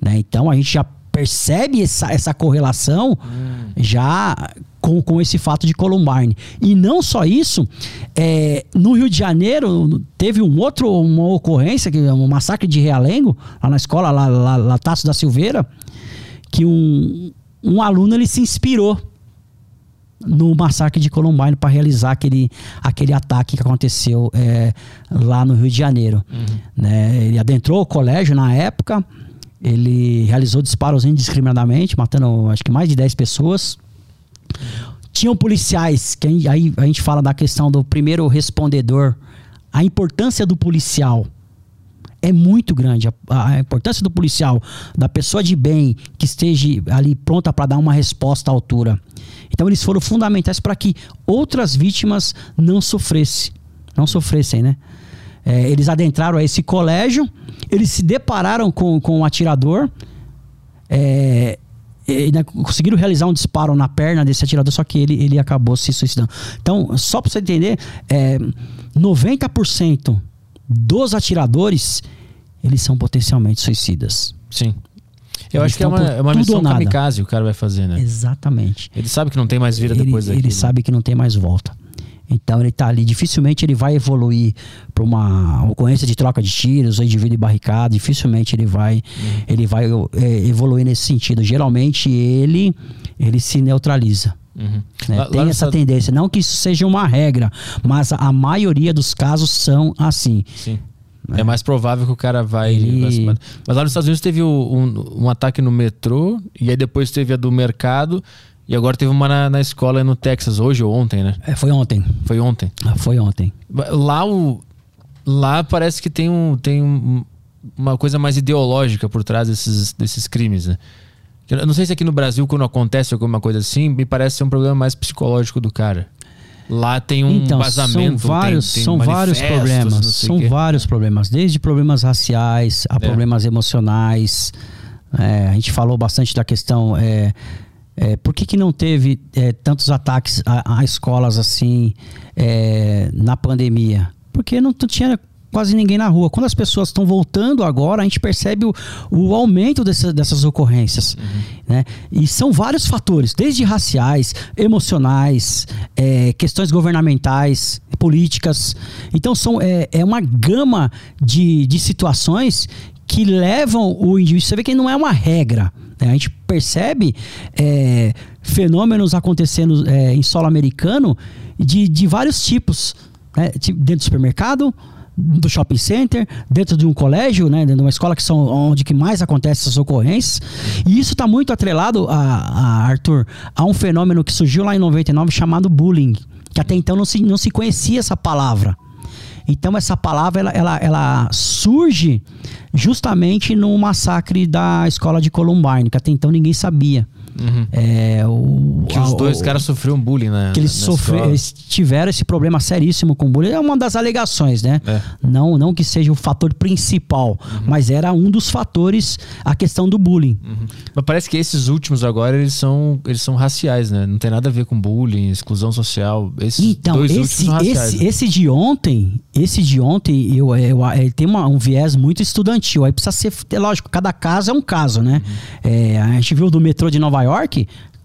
Né? Então a gente já percebe essa, essa correlação hum. já com, com esse fato de Columbine. E não só isso, é, no Rio de Janeiro teve um outro, uma ocorrência, que é um massacre de Realengo, lá na escola, lá, lá, lá Tasso da Silveira, que um, um aluno ele se inspirou no massacre de Columbine para realizar aquele, aquele ataque que aconteceu é, lá no Rio de Janeiro. Uhum. Né? Ele adentrou o colégio na época, ele realizou disparos indiscriminadamente, matando acho que mais de 10 pessoas. Tinham policiais, que aí a gente fala da questão do primeiro respondedor, a importância do policial é muito grande. A, a, importância do policial, da pessoa de bem que esteja ali pronta para dar uma resposta à altura. Então eles foram fundamentais para que outras vítimas não sofressem, não sofressem, né? É, eles adentraram a esse colégio, eles se depararam com, com o um atirador. É, né, conseguiram realizar um disparo na perna desse atirador, só que ele, ele acabou se suicidando. Então, só para você entender, é, 90% dos atiradores eles são potencialmente suicidas. Sim. Eu eles acho que é uma, é uma missão kamikaze o cara vai fazer, né? Exatamente. Ele sabe que não tem mais vida ele, depois daquilo. Ele sabe que não tem mais volta. Então ele está ali, dificilmente ele vai evoluir para uma ocorrência de troca de tiros, ou indivíduo de barricada, dificilmente ele vai, uhum. ele vai é, evoluir nesse sentido. Geralmente ele, ele se neutraliza. Uhum. Né? Lá, Tem lá essa tendência. Não que isso seja uma regra, mas a maioria dos casos são assim. Sim. É mais provável que o cara vai. Mas lá nos Estados Unidos teve um, um, ataque no metrô, e aí depois teve a do mercado, e agora teve uma na, na escola no Texas, hoje ou ontem, né? É, foi ontem. Foi ontem. Ah, foi ontem. Lá, o, lá parece que tem, um, tem um, uma coisa mais ideológica por trás desses, desses crimes, né? Eu não sei se aqui no Brasil, quando acontece alguma coisa assim, me parece ser um problema mais psicológico do cara. Lá tem um então, vazamento, são vários, tem, tem são vários problemas, são vários problemas, desde problemas raciais a é. problemas emocionais. É, a gente falou bastante da questão é, é, por que, que não teve é, tantos ataques a, a escolas assim é, na pandemia? Porque não, tinha quase ninguém na rua. Quando as pessoas estão voltando agora, a gente percebe o, o aumento dessa, dessas ocorrências. Uhum. Né? E são vários fatores, desde raciais, emocionais, é, questões governamentais, políticas. Então são, é, é uma gama de, de situações que levam o indivíduo. Você vê que não é uma regra. Né? A gente percebe é, fenômenos acontecendo é, em solo americano de, de vários tipos. Né? Dentro do supermercado, do shopping center, dentro de um colégio, né, dentro de uma escola que são onde que mais acontecem essas ocorrências. E isso está muito atrelado a, a, Arthur a um fenômeno que surgiu lá em 99 chamado bullying, que até então não se, não se conhecia essa palavra. Então essa palavra ela, ela, ela surge justamente no massacre da escola de Columbine, que até então ninguém sabia. É, o, Que os a- dois caras sofreram bullying, né? que eles eles tiveram esse problema seríssimo com bullying. É uma das alegações, né? É. Não, não que seja o fator principal, mas era um dos fatores a questão do bullying. Mas parece que esses últimos agora, eles são, eles são raciais, né? Não tem nada a ver com bullying, exclusão social. Esses Então, dois esse, últimos são raciais. esse, né? esse de ontem, esse de ontem, eu, eu, ele tem uma- um viés muito estudantil. Aí precisa ser, é lógico, cada caso é um caso, né? Uhum. É, a gente viu do metrô de Nova York,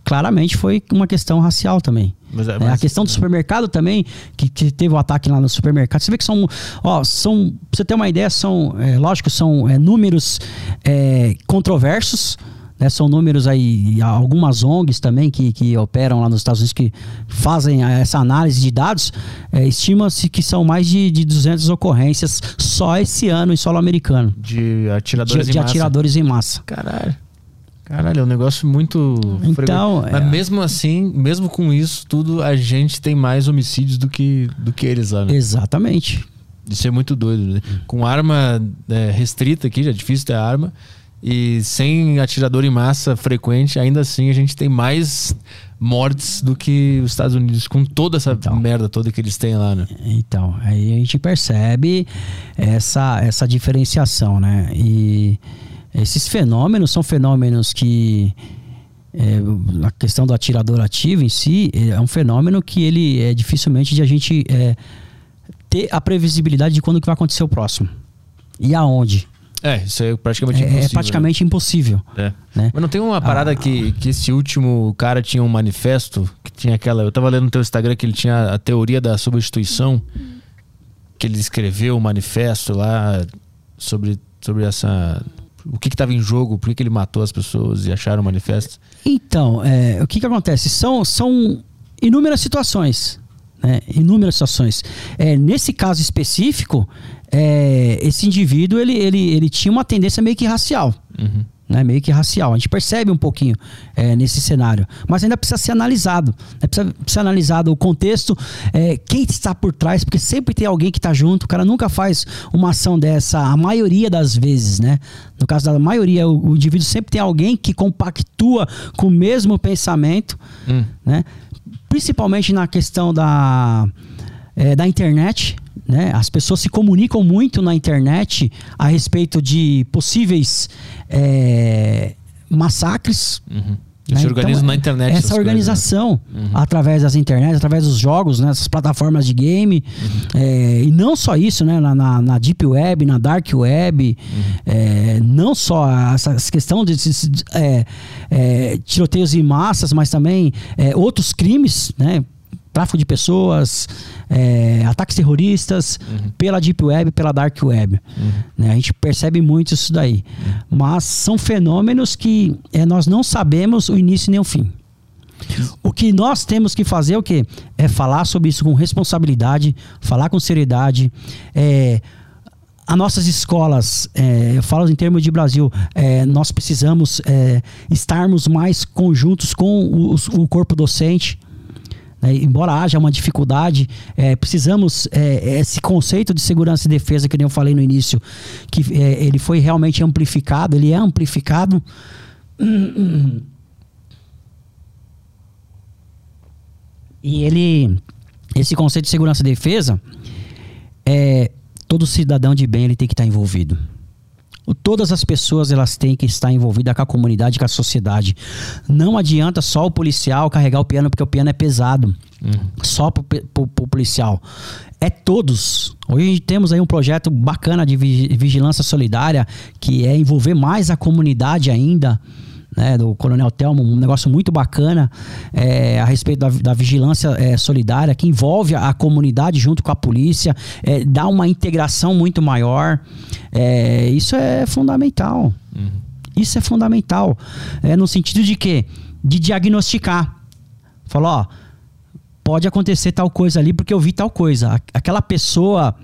claramente foi uma questão racial também. Mas é- É, mas- a questão do supermercado também, que, que teve o ataque lá no supermercado. Você vê que são, ó, são, pra você ter uma ideia, são, é, lógico, são é, números é, controversos, né? São números aí, algumas ONGs também que, que operam lá nos Estados Unidos que fazem essa análise de dados, é, estima-se que são mais de, de 200 ocorrências só esse ano em solo americano. De atiradores De, em de massa. atiradores em massa. Caralho. Caralho, é um negócio muito. Então, frequente. é- Mas mesmo assim, mesmo com isso tudo, a gente tem mais homicídios do que, do que eles lá, né? Exatamente. Isso é muito doido, né? Com arma é, restrita aqui, já é difícil ter arma. E sem atirador em massa frequente, ainda assim a gente tem mais mortes do que os Estados Unidos, com toda essa Então. merda toda que eles têm lá, né? Então, aí a gente percebe essa, essa diferenciação, né? E esses fenômenos são fenômenos que é, a questão do atirador ativo em si é um fenômeno que ele é dificilmente de a gente é, ter a previsibilidade de quando que vai acontecer o próximo e aonde. É, isso é praticamente É, impossível. é praticamente impossível. né? É. né? Mas não tem uma parada Ah. que, que esse último cara tinha um manifesto, que tinha aquela. Eu tava lendo no teu Instagram que ele tinha a teoria da substituição, que ele escreveu um manifesto lá sobre, sobre essa. O que que tava em jogo, por que, que ele matou as pessoas e acharam o manifesto. Então, é, o que, que acontece? São, são inúmeras situações. Né? Inúmeras situações. É, nesse caso específico, é, esse indivíduo ele, ele, ele tinha uma tendência meio que racial. Né? Meio que racial. A gente percebe um pouquinho é, nesse cenário. Mas ainda precisa ser analisado. né? Precisa, ser analisado o contexto, é, quem está por trás, porque sempre tem alguém que está junto. O cara nunca faz uma ação dessa, a maioria das vezes, né? No caso da maioria, o, o indivíduo sempre tem alguém que compactua com o mesmo pensamento, Hum. né? Principalmente na questão da, é, da internet, né? As pessoas se comunicam muito na internet a respeito de possíveis é, massacres. Uhum. né? Se organizam Então, na internet. Essa coisas, né? organização, através das internet, através dos jogos, né? essas plataformas de game. é, e não só isso, né? Na, na- na Deep Web, na Dark Web. é, não só essa essa questão de, de- de- é, é, tiroteios em massas, mas também é, outros crimes, né? Tráfico de pessoas, é, ataques terroristas pela Deep Web, pela Dark Web. Né? A gente percebe muito isso daí. Mas são fenômenos que é, nós não sabemos o início nem o fim. O que nós temos que fazer é o quê? É falar sobre isso com responsabilidade, falar com seriedade. É, as nossas escolas, é, eu falo em termos de Brasil, é, nós precisamos é, estarmos mais conjuntos com o, o corpo docente. Né? Embora haja uma dificuldade, é, precisamos é, esse conceito de segurança e defesa que nem eu falei no início, que é, ele foi realmente amplificado, ele é amplificado. E ele, esse conceito de segurança e defesa, é, todo cidadão de bem ele tem que estar envolvido. Todas as pessoas elas têm que estar envolvidas com a comunidade, com a sociedade. Não adianta só o policial carregar o piano porque o piano é pesado. Só pro, pro- pro policial. É todos. Hoje temos aí um projeto bacana de vi- vigilância solidária que é envolver mais a comunidade ainda né, do Coronel Telmo, um negócio muito bacana é, a respeito da, da vigilância é, solidária, que envolve a, a comunidade junto com a polícia, é, dá uma integração muito maior. É, isso é fundamental. Isso é fundamental. É, no sentido de quê? De diagnosticar. Falou, ó, pode acontecer tal coisa ali porque eu vi tal coisa. Aquela pessoa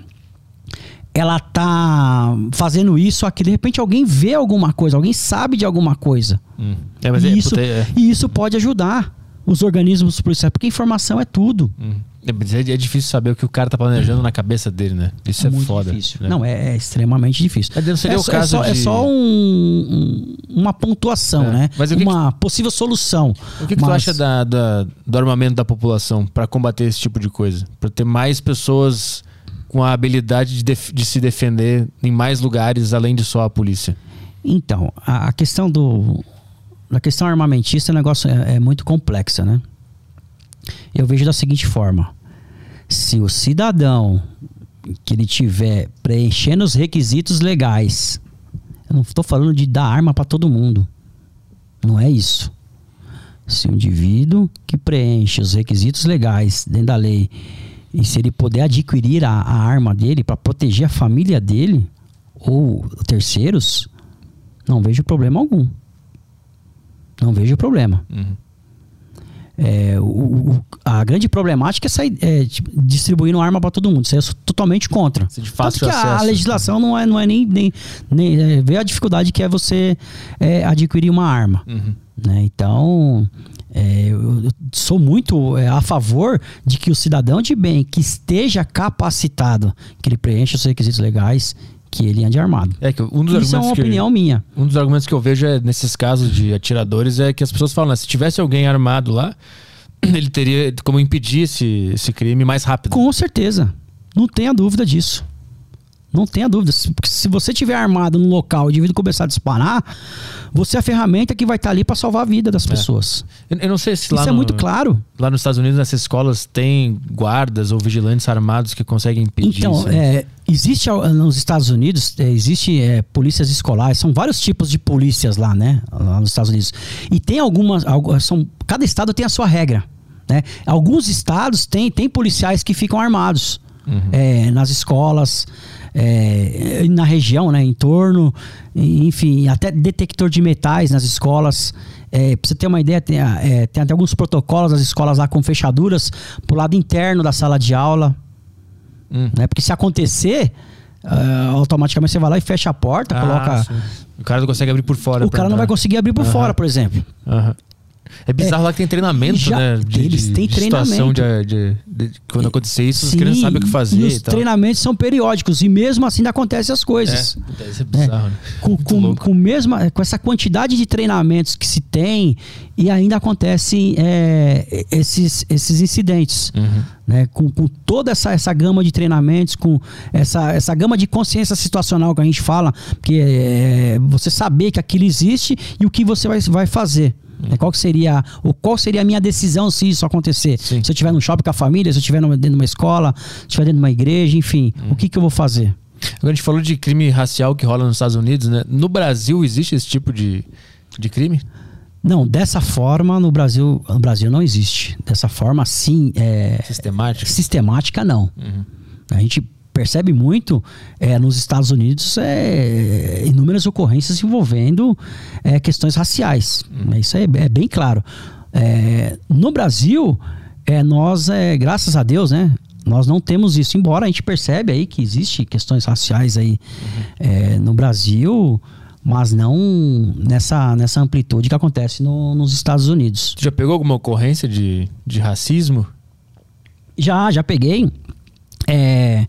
ela tá fazendo isso aqui, de repente alguém vê alguma coisa, alguém sabe de alguma coisa. Hum. É, mas e, é, isso, puta, é- e isso pode ajudar os organismos policiais, porque informação é tudo. Hum. É, é difícil saber o que o cara tá planejando na cabeça dele, né? Isso é, muito foda. difícil. né? Não, é, é extremamente difícil. Mas não seria é, o só, caso é só, é de- só um- um- uma pontuação, É. né? Mas o que uma possível solução. O que, que tu Mas- acha da, da- do armamento da população pra combater esse tipo de coisa? Pra ter mais pessoas com a habilidade de, de se defender em mais lugares além de só a polícia? Então, a, a questão do. A questão armamentista, o negócio é, é muito complexa, né? Eu vejo da seguinte forma: se o cidadão que ele tiver preenchendo os requisitos legais, eu não estou falando de dar arma para todo mundo, não é isso. Se o indivíduo que preenche os requisitos legais dentro da lei e se ele puder adquirir a, a arma dele para proteger a família dele ou terceiros, não vejo problema algum. Não vejo problema. Uhum. É, o- o- a grande problemática é sair é, tipo, distribuindo arma para todo mundo. Isso sou totalmente contra. Isso é de Tanto fácil que a acesso. legislação não é, não é nem, nem, nem é, vê a dificuldade que é você é, adquirir uma arma. Uhum. né? Então, é, eu, eu sou muito é, a favor de que o cidadão de bem que esteja capacitado, que ele preencha os requisitos legais, que ele ande armado. É que um dos Isso é argumentos uma que opinião minha. um dos argumentos que eu vejo é nesses casos de atiradores é que as pessoas falam, né, se tivesse alguém armado lá, <clears throat> ele teria como impedir esse, esse crime mais rápido. Com certeza. Não tenha dúvida disso. Não tenha dúvida. Se, porque se você tiver armado no local e o indivíduo começar a disparar, você é a ferramenta que vai estar ali para salvar a vida das pessoas. Eu, eu não sei se lá Isso é no- muito claro. Lá nos Estados Unidos, nessas escolas, tem guardas ou vigilantes armados que conseguem impedir Então, isso. né? é, existe nos Estados Unidos, é, existe é, polícias escolares, são vários tipos de polícias lá, né? Lá nos Estados Unidos. E tem algumas, algu- são, cada estado tem a sua regra, né? Alguns estados têm tem policiais que ficam armados é, nas escolas, é, na região, né? Em torno, enfim, até detector de metais nas escolas. É, pra você ter uma ideia, tem, é, tem até alguns protocolos das escolas lá com fechaduras pro lado interno da sala de aula Hum. né? Porque se acontecer, ah, automaticamente você vai lá e fecha a porta, Ah, coloca. sim. O cara não consegue abrir por fora. O cara não vai conseguir abrir por Aham. fora, por exemplo. Aham. É bizarro lá que tem treinamento, Já- né? De, eles têm de treinamento. de- de- de- quando acontecer isso, os Sim, crianças sabem o que fazer os treinamentos são periódicos e mesmo assim ainda acontecem as coisas. É, isso é bizarro, né? Com, com, com, mesma, com essa quantidade de treinamentos que se tem e ainda acontecem é, esses, esses incidentes. Uhum. Né? Com, com toda essa, essa gama de treinamentos, com essa, essa gama de consciência situacional que a gente fala, porque é, você saber que aquilo existe e o que você vai, vai fazer. Uhum. né? Qual seria o qual seria a minha decisão se isso acontecer? Sim. Se eu estiver no shopping com a família, se eu estiver dentro de uma escola, se eu estiver dentro de uma igreja, enfim, Uhum. o que, que eu vou fazer? Agora a gente falou de crime racial que rola nos Estados Unidos, né? No Brasil existe esse tipo de, de crime? Não, dessa forma no Brasil, no Brasil não existe. Dessa forma, sim, é, Sistemático? sistemática não. Uhum. A gente percebe muito é, nos Estados Unidos é, inúmeras ocorrências envolvendo é, questões raciais. Uhum. Isso é, é bem claro. No Brasil, é, nós, graças a Deus, né? Nós não temos isso, embora a gente percebe aí que existe questões raciais aí Uhum. no Brasil, mas não nessa, nessa amplitude que acontece no- nos Estados Unidos. Tu já pegou alguma ocorrência de, de racismo? Já, já peguei. É,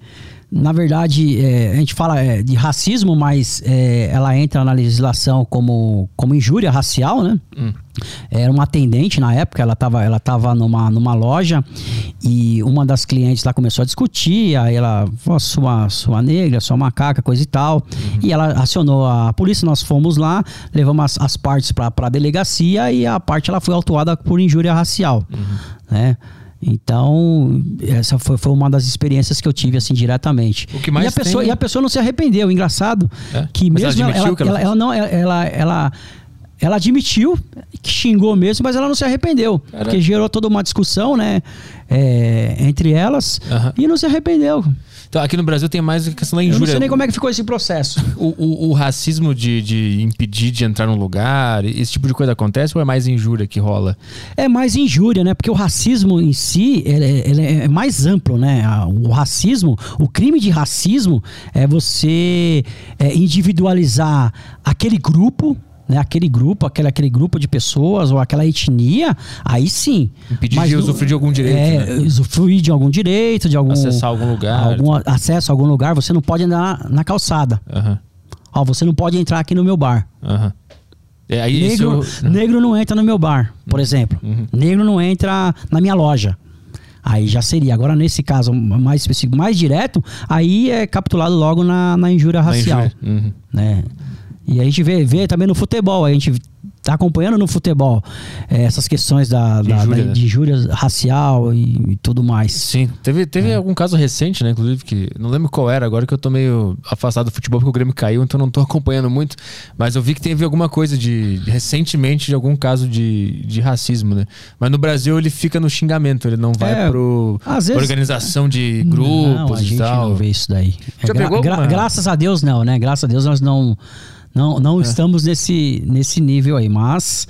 na verdade, é, a gente fala é, de racismo, mas é, ela entra na legislação como, como injúria racial, né? Hum. Era uma atendente na época, ela estava ela tava numa, numa loja e uma das clientes lá começou a discutir, aí ela falou, sua, sua negra, sua macaca, coisa e tal. E ela acionou a polícia, nós fomos lá, levamos as, as partes para a delegacia e a parte ela foi autuada por injúria racial, né? Então, essa foi, foi uma das experiências que eu tive, assim, diretamente. O que mais e, a pessoa, tem- e a pessoa não se arrependeu. Engraçado É? que Mas mesmo ela, ela, que ela ela, não, ela, ela, ela, admitiu que xingou mesmo, mas ela não se arrependeu. Caraca. Porque gerou toda uma discussão, né? é, entre elas Aham. e não se arrependeu. Então, aqui no Brasil tem mais a questão da Eu não injúria. sei nem como é que ficou esse processo. o, o, o racismo de, de impedir de entrar num lugar, esse tipo de coisa acontece ou é mais injúria que rola? É mais injúria, né? Porque o racismo em si ele é, é mais amplo, né? O racismo, o crime de racismo é você é, individualizar aquele grupo, né, aquele grupo, aquele, aquele grupo de pessoas ou aquela etnia, aí sim. Impedir de usufruir de algum direito. É, né? usufruir de algum direito, de algum. Acessar algum lugar. Algum acesso a algum lugar, você não pode andar na calçada. Aham, Ó, você não pode entrar aqui no meu bar. aham. É, aí Negro, isso... negro não entra no meu bar, por exemplo. Uhum. Negro não entra na minha loja. Aí já seria. Agora, nesse caso mais específico, mais direto, aí é capturado logo na, na injúria Na racial. injúria. Uhum. Né? E a gente vê, vê também no futebol, a gente tá acompanhando no futebol eh, essas questões da, De da- injúria, da- né? de injúria racial e, e tudo mais. Sim, teve, teve algum caso recente, né? Inclusive, que não lembro qual era, agora que eu tô meio afastado do futebol porque o Grêmio caiu, então não tô <laughs> acompanhando muito. Mas eu vi que teve alguma coisa de. de- recentemente de algum caso de, de racismo, né? Mas no Brasil ele fica no xingamento, ele não vai É, pro vezes- organização de não, grupos a e gente tal. não vê isso daí. É, Já pegou alguma- Graças a Deus não, né? Graças a Deus nós não não, É. não estamos nesse, nesse nível aí, mas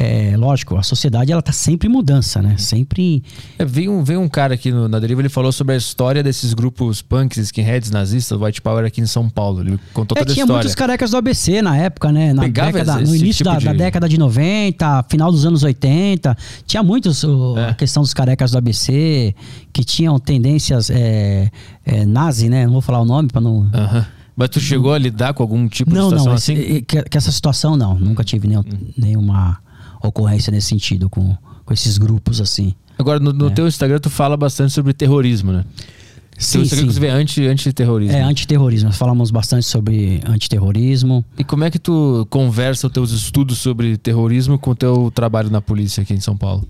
é, lógico, a sociedade ela tá sempre em mudança, né? Sempre É, veio, um, veio um cara aqui no- na deriva, ele falou sobre a história desses grupos punks, skinheads, nazistas, white power aqui em São Paulo. Ele contou É, toda a tinha história. muitos carecas do ABC na época, né? Na Pegava década, esse- no início tipo da, da de- década de 90, final dos anos 80. Tinha muitos o- É. a questão dos carecas do ABC, que tinham tendências é, é, nazi, né? Não vou falar o nome para não. Aham. Mas tu chegou a lidar com algum tipo não, de situação não. assim? esse- e- que, que essa situação não. Nunca tive nenhum- nenhuma ocorrência nesse sentido com, com esses grupos assim. Agora, no, no teu Instagram, tu fala bastante sobre terrorismo, né? Sim, sim. inclusive, é anti, antiterrorismo. É, antiterrorismo. Nós falamos bastante sobre antiterrorismo. E como é que tu conversa os teus estudos sobre terrorismo com o teu trabalho na polícia aqui em São Paulo?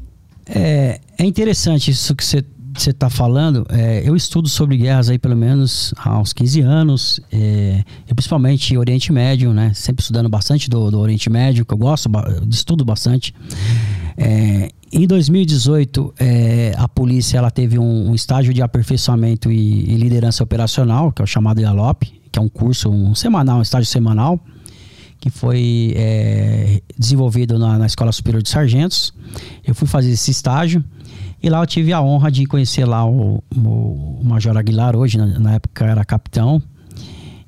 É, é interessante isso que você está falando. É, eu estudo sobre guerras aí pelo menos há uns 15 anos, é, e principalmente Oriente Médio, né? Sempre estudando bastante do, do Oriente Médio, que eu gosto, estudo bastante. É, em 2018, é, a polícia ela teve um, um estágio de aperfeiçoamento e, e liderança operacional, que é o chamado IALOP, que é um curso um semanal, um estágio semanal, que foi é, desenvolvido na, na Escola Superior de Sargentos. Eu fui fazer esse estágio e lá eu tive a honra de conhecer lá o, o- Major Aguilar, hoje, na, na época era capitão,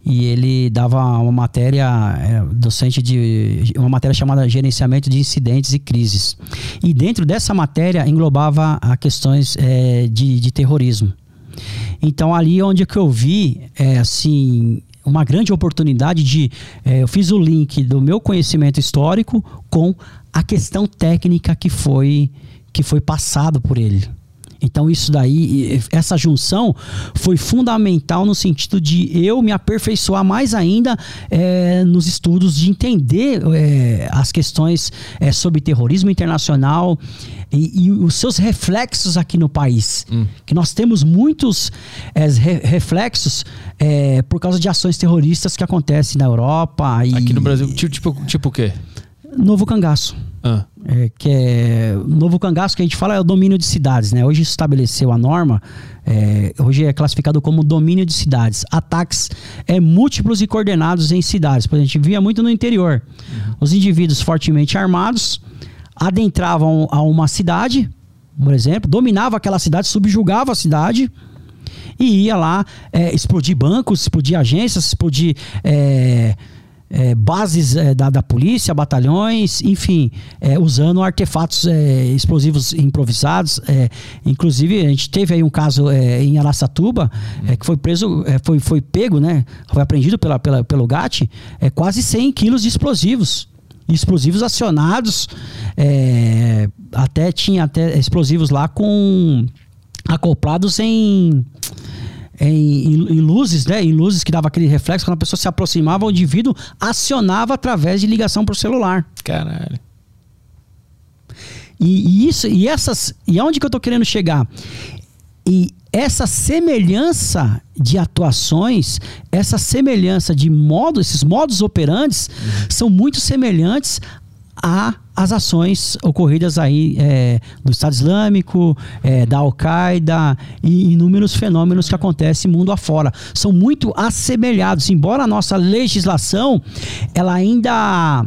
e ele dava uma matéria é, docente de uma matéria chamada gerenciamento de incidentes e crises. E dentro dessa matéria englobava a questões é, de, de terrorismo. Então ali onde que eu vi é, assim uma grande oportunidade de é, eu fiz o link do meu conhecimento histórico com a questão técnica que foi que foi passado por ele então isso daí, essa junção foi fundamental no sentido de eu me aperfeiçoar mais ainda eh, nos estudos, de entender eh, as questões eh, sobre terrorismo internacional e, e os seus reflexos aqui no país. Que nós temos muitos re- reflexos por causa de ações terroristas que acontecem na Europa e Aqui no Brasil, tipo, tipo, tipo o quê? Novo Cangaço. Ah, É, que é o novo cangaço que a gente fala é o domínio de cidades, né? Hoje estabeleceu a norma, é, hoje é classificado como domínio de cidades. Ataques é, múltiplos e coordenados em cidades. Por exemplo, a gente via muito no interior. Os indivíduos fortemente armados adentravam a uma cidade, por exemplo, dominava aquela cidade, subjugava a cidade e ia lá é, explodir bancos, explodir agências, explodir é, bases é, da, da polícia, batalhões, enfim, é, usando artefatos é, explosivos improvisados. é. inclusive, a gente teve aí um caso é, em Araçatuba que foi preso, foi, foi pego, né? Foi apreendido pela, pela, pelo GAT, é, quase 100 quilos de explosivos explosivos acionados até tinha até explosivos lá com acoplados em em, em- em luzes, né? Em luzes que dava aquele reflexo quando a pessoa se aproximava, o indivíduo acionava através de ligação por celular. caralho. E, e isso, e essas, e aonde que eu tô querendo chegar? E essa semelhança de atuações, essa semelhança de modos, esses modos operantes, são muito semelhantes a as ações ocorridas aí é, do Estado Islâmico, é, da Al-Qaeda e inúmeros fenômenos que acontecem mundo afora. São muito assemelhados, embora a nossa legislação ela ainda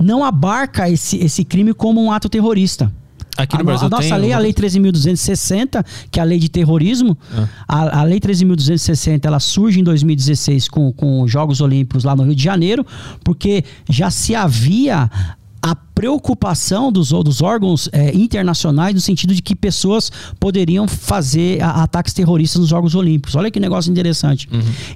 não abarca esse, esse crime como um ato terrorista. Aqui no a, Brasil a nossa tem lei, a lei 13.260, que é a lei de terrorismo, Ah. a, a lei 13.260, ela surge em 2016 com, com os Jogos Olímpicos lá no Rio de Janeiro, porque já se havia a preocupação dos, dos órgãos eh, internacionais no sentido de que pessoas poderiam fazer a- ataques terroristas nos Jogos Olímpicos. Olha que negócio interessante.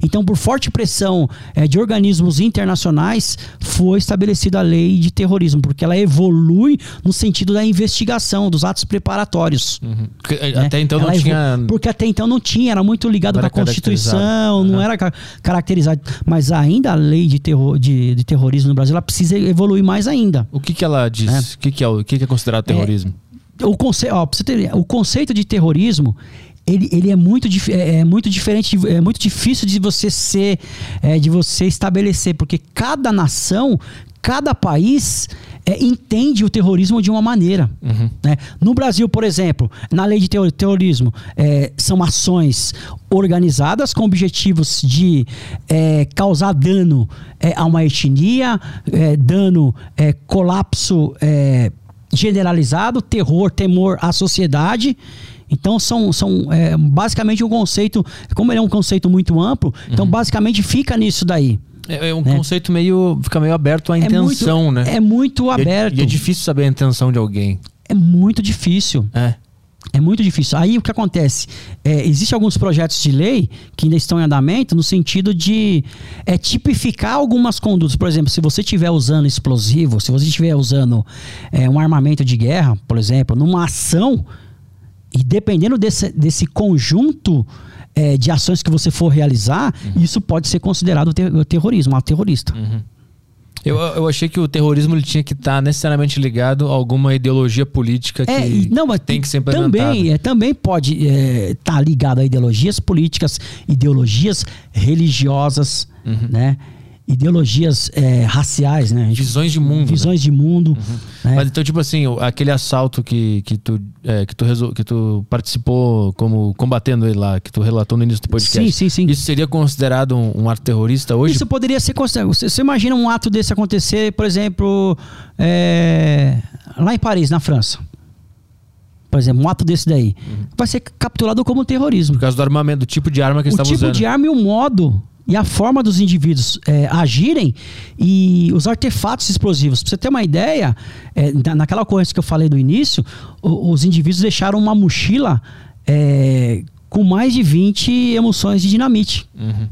Então, por forte pressão eh, de organismos internacionais, foi estabelecida a lei de terrorismo, porque ela evolui no sentido da investigação, dos atos preparatórios. Uhum. Porque, eh, né? Até então não Ela tinha. evo- Porque até então não tinha, era muito ligado Não com a. Constituição, não Aham. era ca- caracterizado. Mas ainda a lei de, terror, de, de terrorismo no Brasil, ela precisa evoluir mais ainda. O que, que ela diz? O que, que é o que, que é considerado terrorismo? O, conce, ó, você ter, o conceito de terrorismo, ele, ele é, muito, é, é muito diferente, é muito difícil de você ser, é, de você estabelecer, porque cada nação, cada país é, entende o terrorismo de uma maneira. né? No Brasil, por exemplo, na lei de terror- terrorismo, é, são ações organizadas com objetivos de é, causar dano é, a uma etnia, é, dano, é, colapso generalizado, terror, temor à sociedade. Então são, são é, basicamente um conceito, como ele é um conceito muito amplo, então basicamente fica nisso daí. É, é um né? conceito meio. fica meio aberto à intenção, é muito, né? É muito E é- aberto. E é difícil saber a intenção de alguém. É muito difícil. É. É muito difícil. Aí o que acontece? É, Existem alguns projetos de lei que ainda estão em andamento no sentido de é, tipificar algumas condutas. Por exemplo, se você estiver usando explosivo, se você estiver usando é, um armamento de guerra, por exemplo, numa ação, e dependendo desse, desse conjunto é, de ações que você for realizar, isso pode ser considerado ter- terrorismo, um ato terrorista. Eu, eu achei que o terrorismo ele tinha que estar necessariamente ligado a alguma ideologia política que É, não, mas tem que ser implementada. também, é, também pode estar ligado a ideologias políticas, ideologias religiosas, Uhum. né? Ideologias é, raciais, né? Visões de mundo. né? Visões de mundo. né? Mas então, tipo assim, o- aquele assalto que, que, tu, é, que, tu resol... que tu participou como combatendo ele lá, que tu relatou no início do podcast. Sim, sim, sim. Isso seria considerado um, um ato terrorista hoje? Isso poderia ser considerado. Você, você imagina um ato desse acontecer, por exemplo, é, lá em Paris, na França. Por exemplo, um ato desse daí. Uhum. Vai ser capturado como terrorismo. Por causa do armamento, do tipo de arma que eles o estavam tipo usando. de arma e o modo e a forma dos indivíduos é, agirem e os artefatos explosivos. Pra você ter uma ideia, é, na- naquela ocorrência que eu falei do início, o- os indivíduos deixaram uma mochila é, com mais de 20 emulsões de dinamite. Uhum,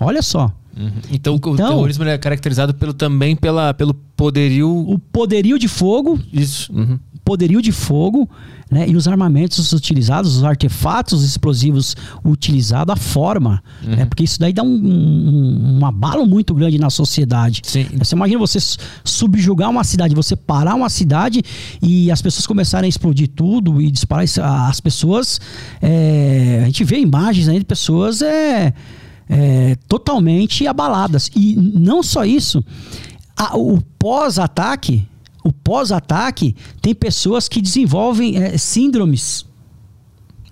Olha só. uhum. Então, o Então- terrorismo ele é caracterizado pelo, também pela, pelo poderio. O poderio de fogo Isso. uhum. poderio de fogo né, e os armamentos utilizados, os artefatos explosivos utilizados, a forma. Uhum. né, porque isso daí dá um, um, um abalo muito grande na sociedade. Sim. Você imagina você su- subjugar uma cidade, você parar uma cidade e as pessoas começarem a explodir tudo e disparar as pessoas. é, a gente vê imagens aí de pessoas é, é, totalmente abaladas. E não só isso, a- o pós-ataque. O pós-ataque tem pessoas que desenvolvem é, síndromes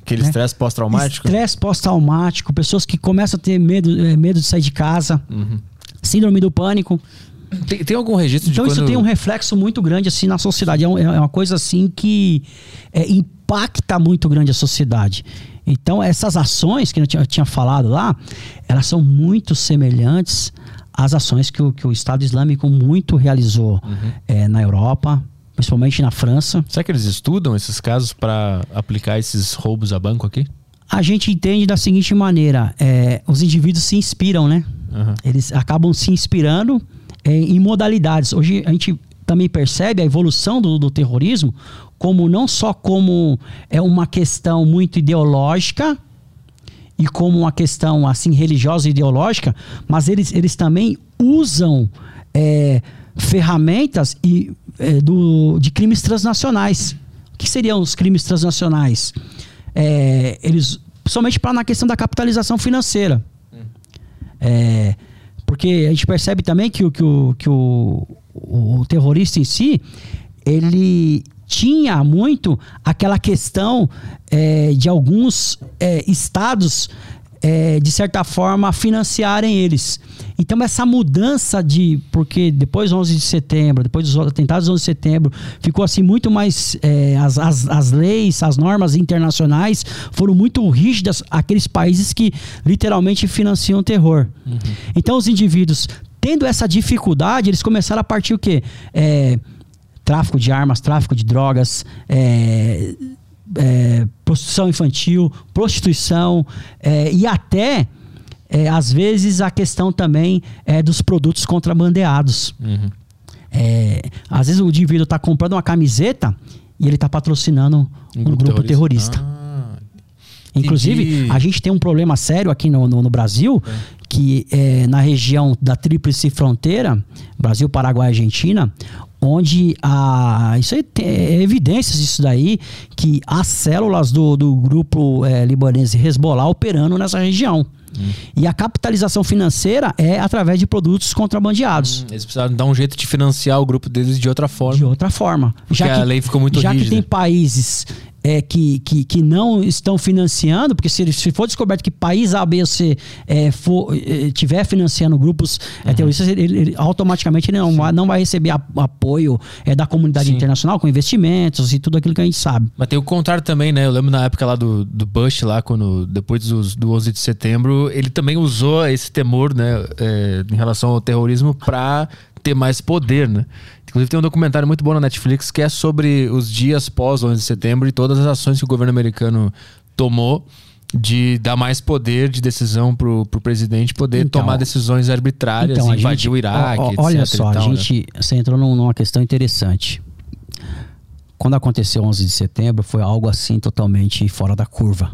Aquele né? estresse pós-traumático. Estresse pós-traumático, pessoas que começam a ter medo, é, medo de sair de casa, Uhum. síndrome do pânico. Tem, tem algum registro Então de isso quando... tem um reflexo muito grande assim na sociedade. É, um- é uma coisa assim que é, impacta muito grande a sociedade. Então essas ações que eu tinha, eu tinha falado lá, elas são muito semelhantes às ações que o, que o Estado Islâmico muito realizou Uhum. é, na Europa, principalmente na França. Será que eles estudam esses casos para aplicar esses roubos a banco aqui? A gente entende da seguinte maneira: é, os indivíduos se inspiram, né? Uhum. Eles acabam se inspirando é, em modalidades. Hoje a gente também percebe a evolução do, do terrorismo como não só como é uma questão muito ideológica e como uma questão assim religiosa e ideológica, mas eles, eles também usam é, ferramentas e, é, do, de crimes transnacionais. O que seriam os crimes transnacionais? É, eles somente para na questão da capitalização financeira. É, porque a gente percebe também que, o, que, o, que o, o terrorista em si, ele tinha muito aquela questão é, de alguns é, estados é, de certa forma, financiarem eles. Então, essa mudança de. Porque depois do 11 de setembro, depois dos atentados do 11 de setembro, ficou assim muito mais. É, as, as, as leis, as normas internacionais foram muito rígidas aqueles países que literalmente financiam o terror. Uhum. Então, os indivíduos, tendo essa dificuldade, eles começaram a partir o quê? É, tráfico de armas, tráfico de drogas, é, é, prostituição infantil, prostituição é, e até é, às vezes a questão também é dos produtos contrabandeados. Uhum. É, às vezes o indivíduo está comprando uma camiseta e ele está patrocinando um, um grupo, grupo terrorista. terrorista. Ah, Inclusive, a gente tem um problema sério aqui no, no, no Brasil, é. que é, na região da Tríplice Fronteira, Brasil, Paraguai e Argentina, onde a, isso aí tem é evidências disso daí, que as células do, do grupo é, libanês Hezbollah operando nessa região. Hum. E a capitalização financeira é através de produtos contrabandeados. Hum, eles precisaram dar um jeito de financiar o grupo deles de outra forma. De outra forma. Porque já que, a lei ficou muito já rígida. Já que tem países é, que, que, que não estão financiando, porque se, se for descoberto que país A, B C é, for, é, tiver financiando grupos é, uhum. terroristas, ele, ele, automaticamente ele não, vai, não vai receber a, apoio é, da comunidade Sim. internacional com investimentos e tudo aquilo que a gente sabe. Mas tem o contrário também, né? Eu lembro na época lá do, do Bush, lá, quando, depois do, do 11 de setembro, ele também usou esse temor, né, é, em relação ao terrorismo para ter mais poder, né? Inclusive tem um documentário muito bom na Netflix que é sobre os dias pós 11 de setembro e todas as ações que o governo americano tomou de dar mais poder de decisão pro, pro presidente poder então, tomar decisões arbitrárias, então, invadir gente, o Iraque, ó, ó, Olha só, tal, a né? gente, né? você entrou numa questão interessante. Quando aconteceu 11 de setembro, foi algo assim totalmente fora da curva.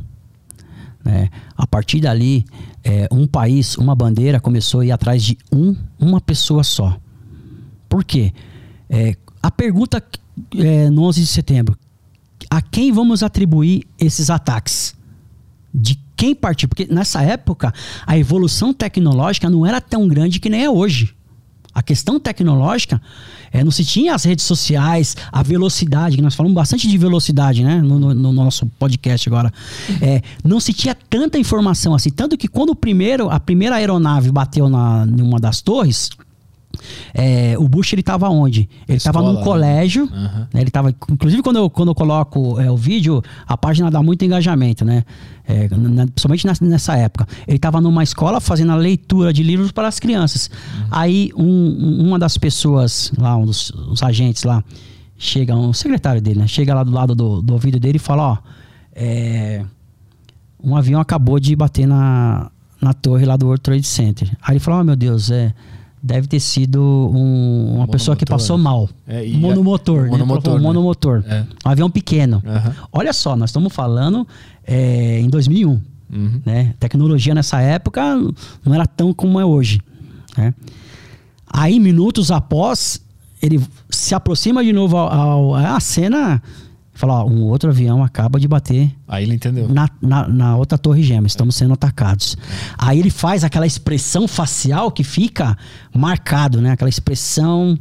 Né? A partir dali, é, um país, uma bandeira começou a ir atrás de um, uma pessoa só. Por quê? É, a pergunta é, no 11 de setembro: a quem vamos atribuir esses ataques? De quem partir? Porque nessa época a evolução tecnológica não era tão grande que nem é hoje. A questão tecnológica é, não se tinha as redes sociais, a velocidade, que nós falamos bastante de velocidade né, no, no, no nosso podcast agora. É, não se tinha tanta informação assim. Tanto que quando o primeiro, a primeira aeronave bateu na, em uma das torres, é, o Bush ele estava onde? Ele estava num né? colégio. Uhum. Né, ele tava, inclusive quando eu, quando eu coloco é, o vídeo, a página dá muito engajamento, né? É, na, principalmente nessa, nessa, época. Ele estava numa escola fazendo a leitura de livros para as crianças. Uhum. Aí um, uma das pessoas lá, um dos agentes lá, chega, um secretário dele, né? Chega lá do lado do, do ouvido dele e fala, ó, é, um avião acabou de bater na, na torre lá do World Trade Center. Aí ele falou, oh meu Deus, é deve ter sido um, uma pessoa que passou mal. É, monomotor, né? monomotor, né? monomotor. É. Um avião pequeno. Uhum. Olha só, nós estamos falando é, em 2001. Uhum. Né? Tecnologia nessa época não era tão como é hoje. Né? Aí, minutos após, ele se aproxima de novo ao, ao a cena Fala, ó, um outro avião acaba de bater. Aí ele entendeu. Na, na, na outra torre gêmea, estamos sendo atacados. Aí ele faz aquela expressão facial que fica marcado, né? Aquela expressão.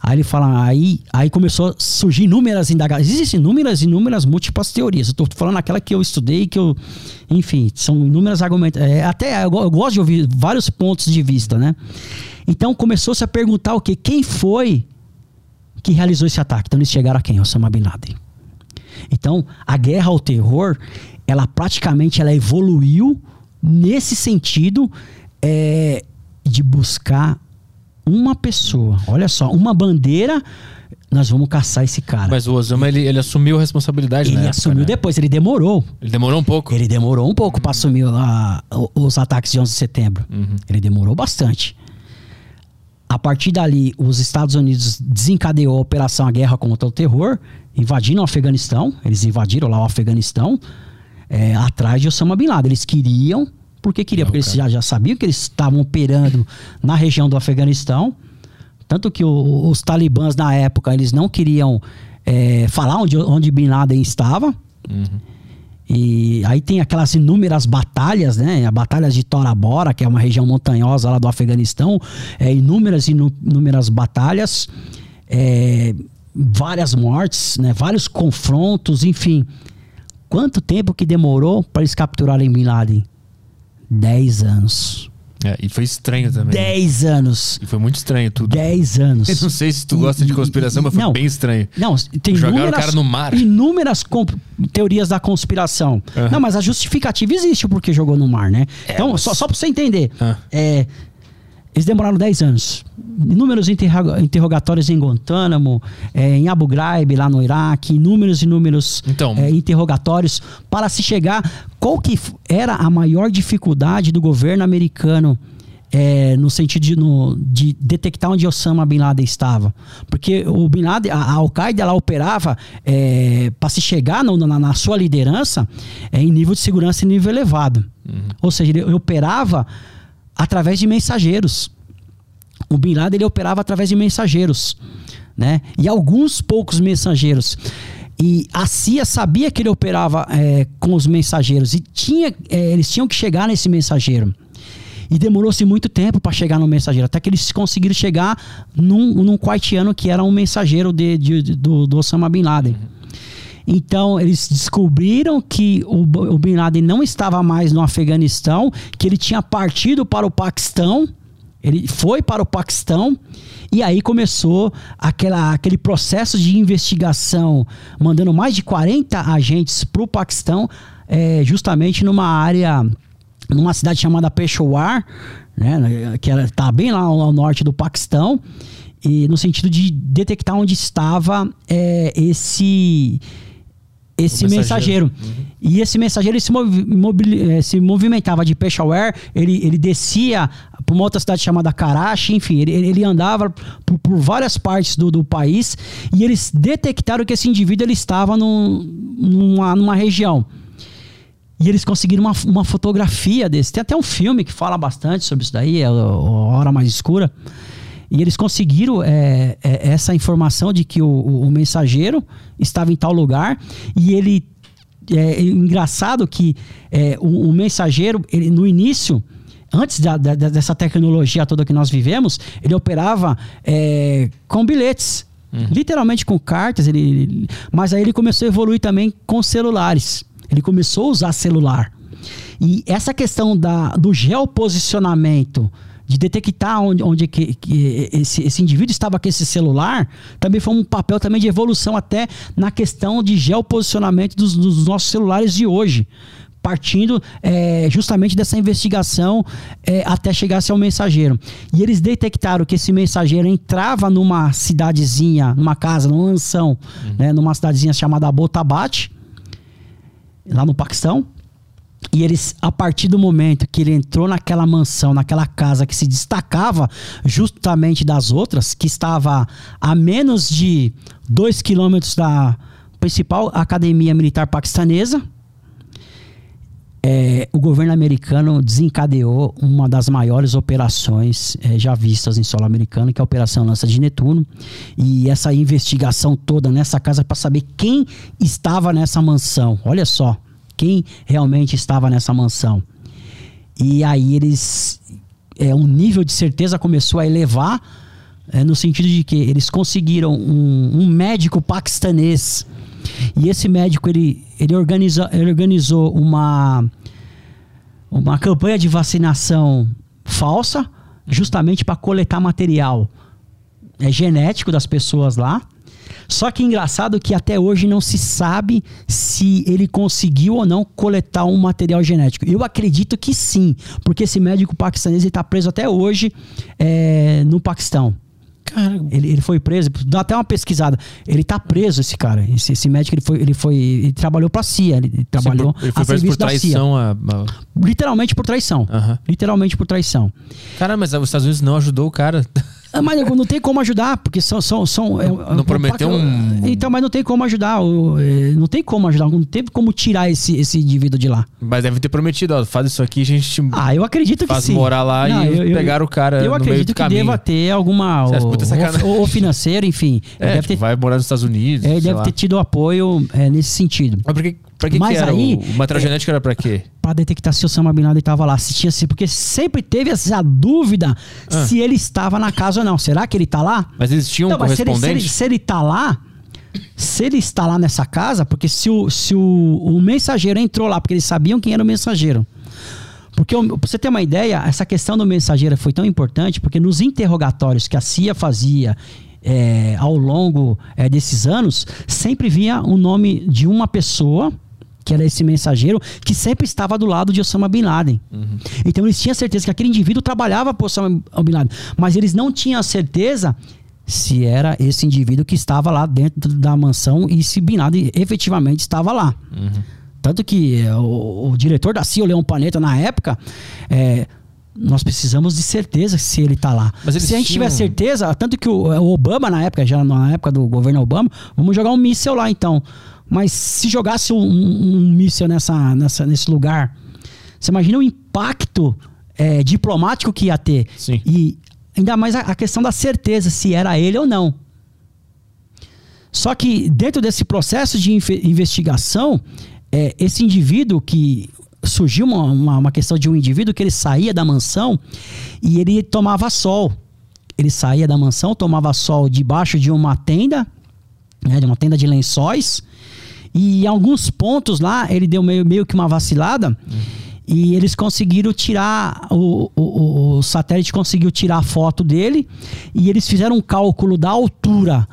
Aí ele fala, aí, aí começou a surgir inúmeras indagações. Existem inúmeras, inúmeras múltiplas teorias. Eu tô falando aquela que eu estudei, que eu. Enfim, são inúmeras argumentos. É, até eu, eu gosto de ouvir vários pontos de vista, né? Então começou-se a perguntar o quê? Quem foi que realizou esse ataque. Então eles chegaram a quem? Osama Bin Laden. Então, a guerra ao terror, ela praticamente ela evoluiu nesse sentido é, de buscar uma pessoa. Olha só, uma bandeira nós vamos caçar esse cara. Mas o Osama, ele, ele assumiu a responsabilidade, Ele assumiu né? depois, ele demorou. Ele demorou um pouco? Ele demorou um pouco uhum. para assumir a, os ataques de 11 de setembro. Uhum. Ele demorou bastante. A partir dali, os Estados Unidos desencadeou a operação a guerra contra o terror, invadindo o Afeganistão. Eles invadiram lá o Afeganistão, é, atrás de Osama Bin Laden. Eles queriam, porque queriam, Não, porque eles já, já sabiam que eles estavam operando na região do Afeganistão. Tanto que o, os talibãs, na época, eles não queriam é, falar onde, onde Bin Laden estava. Uhum. E aí tem aquelas inúmeras batalhas, né? A batalha de Tora Bora, que é uma região montanhosa lá do Afeganistão, é, inúmeras inúmeras batalhas, é, várias mortes, né? Vários confrontos, enfim. Quanto tempo que demorou para eles capturarem Bin Laden? 10 anos. É, e foi estranho também. 10 anos. E foi muito estranho tudo. 10 anos. Eu não sei se tu gosta de conspiração, mas foi Não. bem estranho. Não, tem Jogaram o inúmeras, cara no mar. inúmeras teorias da conspiração. Aham. Não, mas a justificativa existe o porquê jogou no mar, né? então, mas- só, só pra você entender. Ah. é, eles demoraram 10 anos. Inúmeros interroga- interrogatórios em Guantánamo, é, em Abu Ghraib, lá no Iraque, inúmeros, inúmeros Então- é, interrogatórios para se chegar. Qual que era a maior dificuldade do governo americano é, no sentido de, no- de detectar onde Osama Bin Laden estava? Porque o Bin Laden, a, a Al-Qaeda, ela operava para se chegar no- na, na sua liderança é, em nível de segurança em nível elevado. Ou seja, ele operava através de mensageiros. O Bin Laden ele operava através de mensageiros, né? E alguns poucos mensageiros. E a CIA sabia que ele operava é, com os mensageiros e tinha, é, eles tinham que chegar nesse mensageiro. E demorou-se muito tempo para chegar no mensageiro, até que eles conseguiram chegar num, num quartiano que era um mensageiro de, de- de- do, do Osama Bin Laden. Então, eles descobriram que o, o Bin Laden não estava mais no Afeganistão, que ele tinha partido para o Paquistão. Ele foi para o Paquistão e aí começou aquela, aquele processo de investigação, mandando mais de 40 agentes para o Paquistão, eh, justamente numa área, numa cidade chamada Peshawar, né, que está bem lá ao, norte do Paquistão, e no sentido de detectar onde estava eh, esse esse O mensageiro. mensageiro. E esse mensageiro se, movi- eh, se movimentava de Peshawar, ele, ele descia para uma outra cidade chamada Karachi, enfim, ele, ele andava por, por várias partes do, do país e eles detectaram que esse indivíduo ele estava num- numa, numa região. E eles conseguiram uma, uma fotografia desse. Tem até um filme que fala bastante sobre isso daí, é a, a Hora Mais Escura. E eles conseguiram é, é, essa informação de que o, o- mensageiro estava em tal lugar. E ele. É, engraçado que é, o, o mensageiro, ele, no início, antes da- da- dessa tecnologia toda que nós vivemos, ele operava é, com bilhetes. Literalmente com cartas, ele, ele- mas aí ele começou a evoluir também com celulares. Ele começou a usar celular. E essa questão da, do geoposicionamento, de detectar onde, onde que, que esse, esse indivíduo estava com esse celular, também foi um papel também de evolução até na questão de geoposicionamento dos, dos nossos celulares de hoje. Partindo é, justamente dessa investigação é, até chegar-se ao mensageiro. E eles detectaram que esse mensageiro entrava numa cidadezinha, numa casa, numa mansão, né, numa cidadezinha chamada Abbottabad, lá no Paquistão. E eles, a partir do momento que ele entrou naquela mansão, naquela casa que se destacava justamente das outras, que estava a menos de dois quilômetros da principal academia militar paquistanesa, é, o governo americano desencadeou uma das maiores operações é, já vistas em solo americano, que é a Operação Lança de Netuno. E essa investigação toda nessa casa para saber quem estava nessa mansão. Olha só, quem realmente estava nessa mansão. E aí eles. É, um nível de certeza começou a elevar, é, no sentido de que eles conseguiram um, um médico paquistanês. E esse médico ele, ele, organiza, ele organizou uma, uma campanha de vacinação falsa, justamente para coletar material é, genético das pessoas lá. Só que engraçado que até hoje não se sabe se ele conseguiu ou não coletar um material genético. Eu acredito que sim, porque esse médico paquistanês está preso até hoje é, no Paquistão. Cara, Ele, ele foi preso, dá até uma pesquisada. Ele tá preso, esse cara. Esse, esse médico, ele foi, ele foi. Ele trabalhou pra CIA. Ele, trabalhou ele foi a preso por traição a. Literalmente por traição. Literalmente por traição. Cara, mas os Estados Unidos não ajudou o cara. <laughs> Ah, Mas não tem como ajudar, porque são. são, são é- Não é- prometeu um- Então, mas não tem como ajudar. é, Não tem como ajudar. Não tem como tirar esse, esse indivíduo de lá. Mas deve ter prometido, ó, faz isso aqui, a gente Ah, eu acredito que faz sim. morar lá Não, e pegaram o cara Eu acredito que deva ter alguma. Ou, ou, financeiro, enfim. É, tipo, ter, vai morar nos Estados Unidos. é, sei deve lá. ter tido apoio é, nesse sentido. Mas pra que, pra que, Mas que era? aí- o, o material genético era pra quê? Pra detectar se o Osama Bin Laden estava lá, se tinha porque sempre teve essa dúvida Ah. se ele estava na casa ou não. Será que ele tá lá? Mas eles tinham um mas se ele, se, ele, se ele tá lá, se ele está lá nessa casa, porque se o, se o, o mensageiro entrou lá, porque eles sabiam quem era o mensageiro. Porque, pra você ter uma ideia, essa questão do mensageiro foi tão importante porque nos interrogatórios que a CIA fazia é, ao longo é, desses anos, sempre vinha o nome de uma pessoa que era esse mensageiro, que sempre estava do lado de Osama Bin Laden. Uhum. Então eles tinham certeza que aquele indivíduo trabalhava para Osama Bin Laden, mas eles não tinham certeza se era esse indivíduo que estava lá dentro da mansão e se Bin Laden efetivamente estava lá. Uhum. Tanto que é, o, o, diretor da CIA, o Leão Paneta, na época, é, nós precisamos de certeza se ele está lá. se a gente tinham... tiver certeza, tanto que o, o, Obama, na época, já na época do governo Obama, vamos jogar um míssel lá então. Mas se jogasse um, um, um míssil nessa, nessa, nesse lugar, você imagina o impacto é, diplomático que ia ter. Sim. E ainda mais a, a questão da certeza se era ele ou não. Só que dentro desse processo de investigação, é, esse indivíduo que surgiu uma, uma, uma, questão de um indivíduo que ele saía da mansão e ele tomava sol. Ele saía da mansão, tomava sol debaixo de uma tenda, né, de uma tenda de lençóis, e em alguns pontos lá, ele deu meio, meio que uma vacilada. Uhum. E eles conseguiram tirar, o, o, o, satélite conseguiu tirar a foto dele. E eles fizeram um cálculo da altura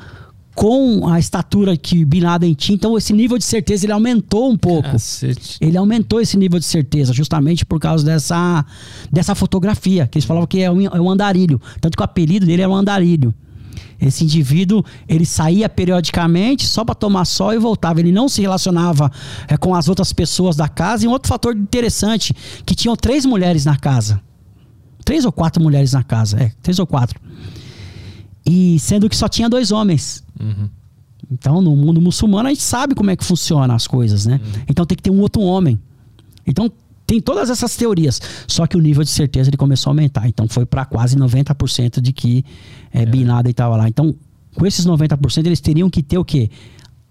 com a estatura que Bin Laden tinha. Então, esse nível de certeza ele aumentou um pouco. Cacete. Ele aumentou esse nível de certeza, justamente por causa dessa, dessa fotografia, que eles falavam que é um, é um andarilho. Tanto que o apelido dele é um andarilho. Esse indivíduo, ele saía periodicamente só para tomar sol e voltava. Ele não se relacionava é, com as outras pessoas da casa. E um outro fator interessante, que tinham três mulheres na casa. Três ou quatro mulheres na casa, é, três ou quatro. E sendo que só tinha dois homens. Uhum. Então, no mundo muçulmano, a gente sabe como é que funciona as coisas, né? Uhum. Então tem que ter um outro homem. Então, tem todas essas teorias. Só que o nível de certeza ele começou a aumentar. Então foi para quase 90% de que é, é. Bin Laden estava lá. Então, com esses 90%, eles teriam que ter o quê?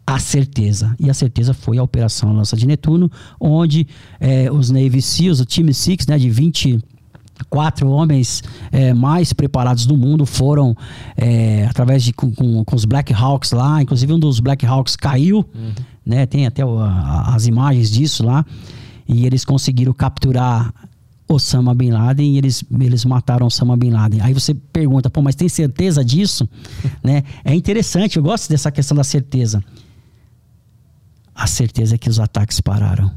A certeza. E a certeza foi a Operação Lança de Netuno, onde é, os Navy SEALs, o Time Six, né, de 20 quatro homens é, mais preparados do mundo foram é, através de com, com, com, os Black Hawks lá inclusive um dos Black Hawks caiu uhum. né tem até o, a, as imagens disso lá e eles conseguiram capturar Osama Bin Laden e eles, eles mataram Osama Bin Laden. Aí você pergunta, pô, mas tem certeza disso? <laughs> né? É interessante, eu gosto dessa questão da certeza. A certeza é que os ataques pararam.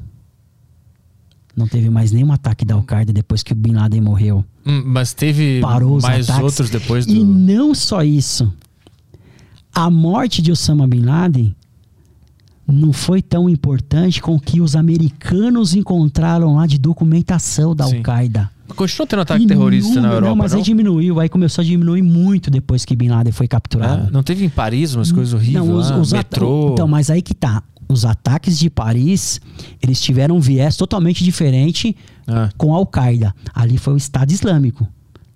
Não teve mais nenhum ataque da Al-Qaeda depois que o Bin Laden morreu. Hum, mas teve Parou mais ataques. outros depois do. E não só isso. A morte de Osama Bin Laden não foi tão importante com o que os americanos encontraram lá de documentação da Al-Qaeda. Continua tendo ataque e terrorista na Europa, não? Mas não? aí diminuiu, aí começou a diminuir muito depois que Bin Laden foi capturado. Ah, não teve em Paris umas coisas horríveis não, os, lá, os metrô... Então, mas aí que tá. Os ataques de Paris, eles tiveram um viés totalmente diferente ah. com a Al-Qaeda. Ali foi o Estado Islâmico.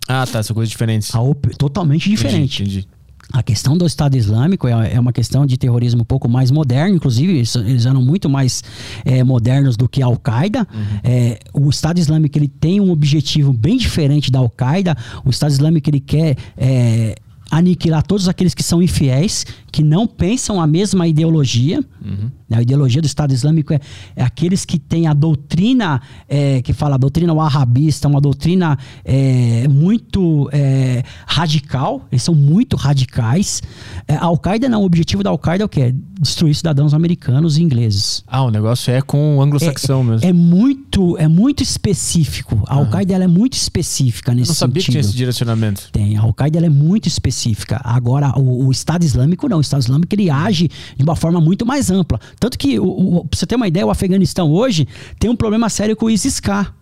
Ah, tá, são coisas diferentes. totalmente diferente. Entendi, entendi. A questão do Estado Islâmico é, é, uma questão de terrorismo um pouco mais moderno, inclusive eles, eles eram muito mais é, modernos do que a Al-Qaeda. Uhum. É, o Estado Islâmico ele tem um objetivo bem diferente da Al-Qaeda. O Estado Islâmico ele quer é, aniquilar todos aqueles que são infiéis, que não pensam a mesma ideologia. Uhum. A ideologia do Estado Islâmico é, é aqueles que têm a doutrina, é, que fala a doutrina wahhabista, uma doutrina é, muito é, radical, eles são muito radicais. É, a Al-Qaeda não, o objetivo da Al-Qaeda é o quê? Destruir cidadãos americanos e ingleses. Ah, o negócio é com o anglo-saxão é, mesmo. É muito, é muito específico. A Al-Qaeda é muito específica nesse sentido. Eu não sabia sentido. que tinha esse direcionamento. Tem, a Al-Qaeda é muito específica. Agora, o, o Estado Islâmico não. O Estado Islâmico ele age de uma forma muito mais ampla. Tanto que, o, o, pra você ter uma ideia, o Afeganistão hoje tem um problema sério com o ISIS-K,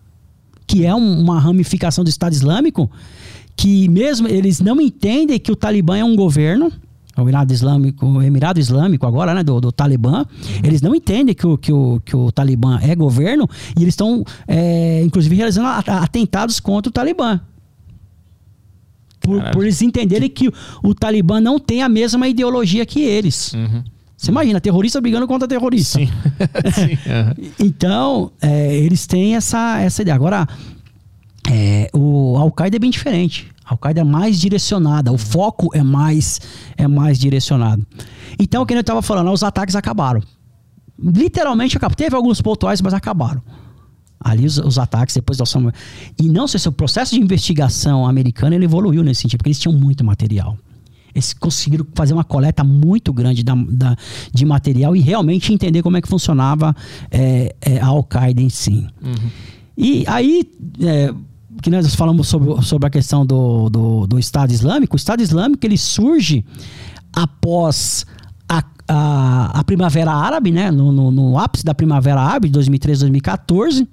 que é um, uma ramificação do Estado Islâmico, que mesmo eles não entendem que o Talibã é um governo, o Emirado Islâmico, o Emirado Islâmico agora, né, do, do Talibã, eles não entendem que o, que, o, que o Talibã é governo e eles estão, é, inclusive, realizando atentados contra o Talibã. Por, por, eles entenderem que o, o, Talibã não tem a mesma ideologia que eles. Uhum. Você imagina, terrorista brigando contra terrorista. Sim. <laughs> Sim. Uhum. então, é, eles têm essa, essa ideia. Agora, é, o Al-Qaeda é bem diferente. A Al-Qaeda é mais direcionada, o foco é mais, é mais direcionado. Então, o que eu estava falando, os ataques acabaram. Literalmente acabaram. Teve alguns pontuais, mas acabaram. Ali os, os ataques depois da Osama. E não sei se o processo de investigação americano ele evoluiu nesse sentido, porque eles tinham muito material. Eles conseguiram fazer uma coleta muito grande da, da de material e realmente entender como é que funcionava é, é, a Al-Qaeda em si. Uhum. E aí, é, que nós falamos sobre, sobre a questão do, do, do, Estado Islâmico, o Estado Islâmico ele surge após a, a, a Primavera Árabe, né? No, no, no, ápice da Primavera Árabe, de 2013 2014,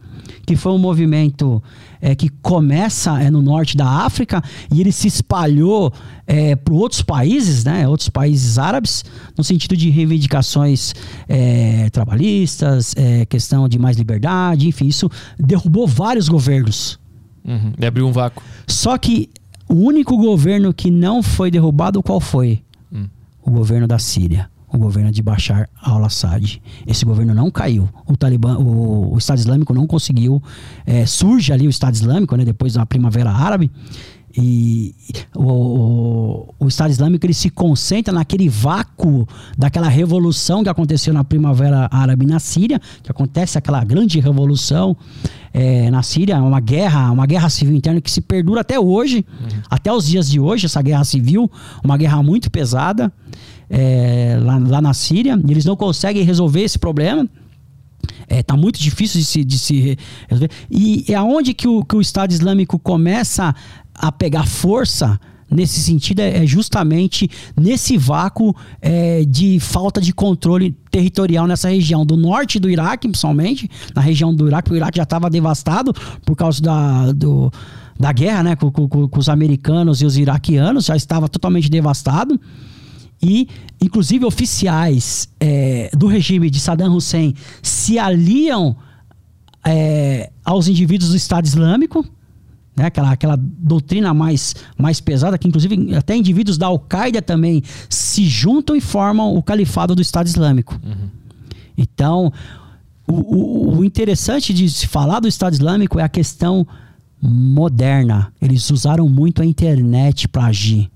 que foi um movimento é, que começa é, no norte da África e ele se espalhou é, para outros países, né? Outros países árabes, no sentido de reivindicações é, trabalhistas, é, questão de mais liberdade, enfim, isso derrubou vários governos Uhum. E abriu um vácuo. Só que o único governo que não foi derrubado, qual foi? Hum. O governo da Síria. O governo de Bashar al-Assad. Esse governo não caiu. O Talibã, o, o Estado Islâmico não conseguiu. É, surge ali o Estado Islâmico, né, depois da Primavera Árabe. E o, o, o, Estado Islâmico ele se concentra naquele vácuo daquela revolução que aconteceu na Primavera Árabe na Síria, que acontece aquela grande revolução é, na Síria, uma guerra, uma guerra civil interna que se perdura até hoje, uhum. até os dias de hoje, essa guerra civil, uma guerra muito pesada é, lá, lá na Síria, eles não conseguem resolver esse problema. É, tá muito difícil de se, de se resolver. E é aonde que o, que o Estado Islâmico começa a pegar força nesse sentido é, é justamente nesse vácuo é, de falta de controle territorial nessa região do norte do Iraque, principalmente na região do Iraque, o Iraque já estava devastado por causa da, do, da guerra, né, com, com, com os americanos e os iraquianos, já estava totalmente devastado e inclusive oficiais é, do regime de Saddam Hussein se aliam é, aos indivíduos do Estado Islâmico né? aquela, aquela doutrina mais, mais pesada, que inclusive até indivíduos da Al-Qaeda também se juntam e formam o califado do Estado Islâmico. Uhum. Então, o, o, o interessante de se falar do Estado Islâmico é a questão moderna. Eles usaram muito a internet para agir.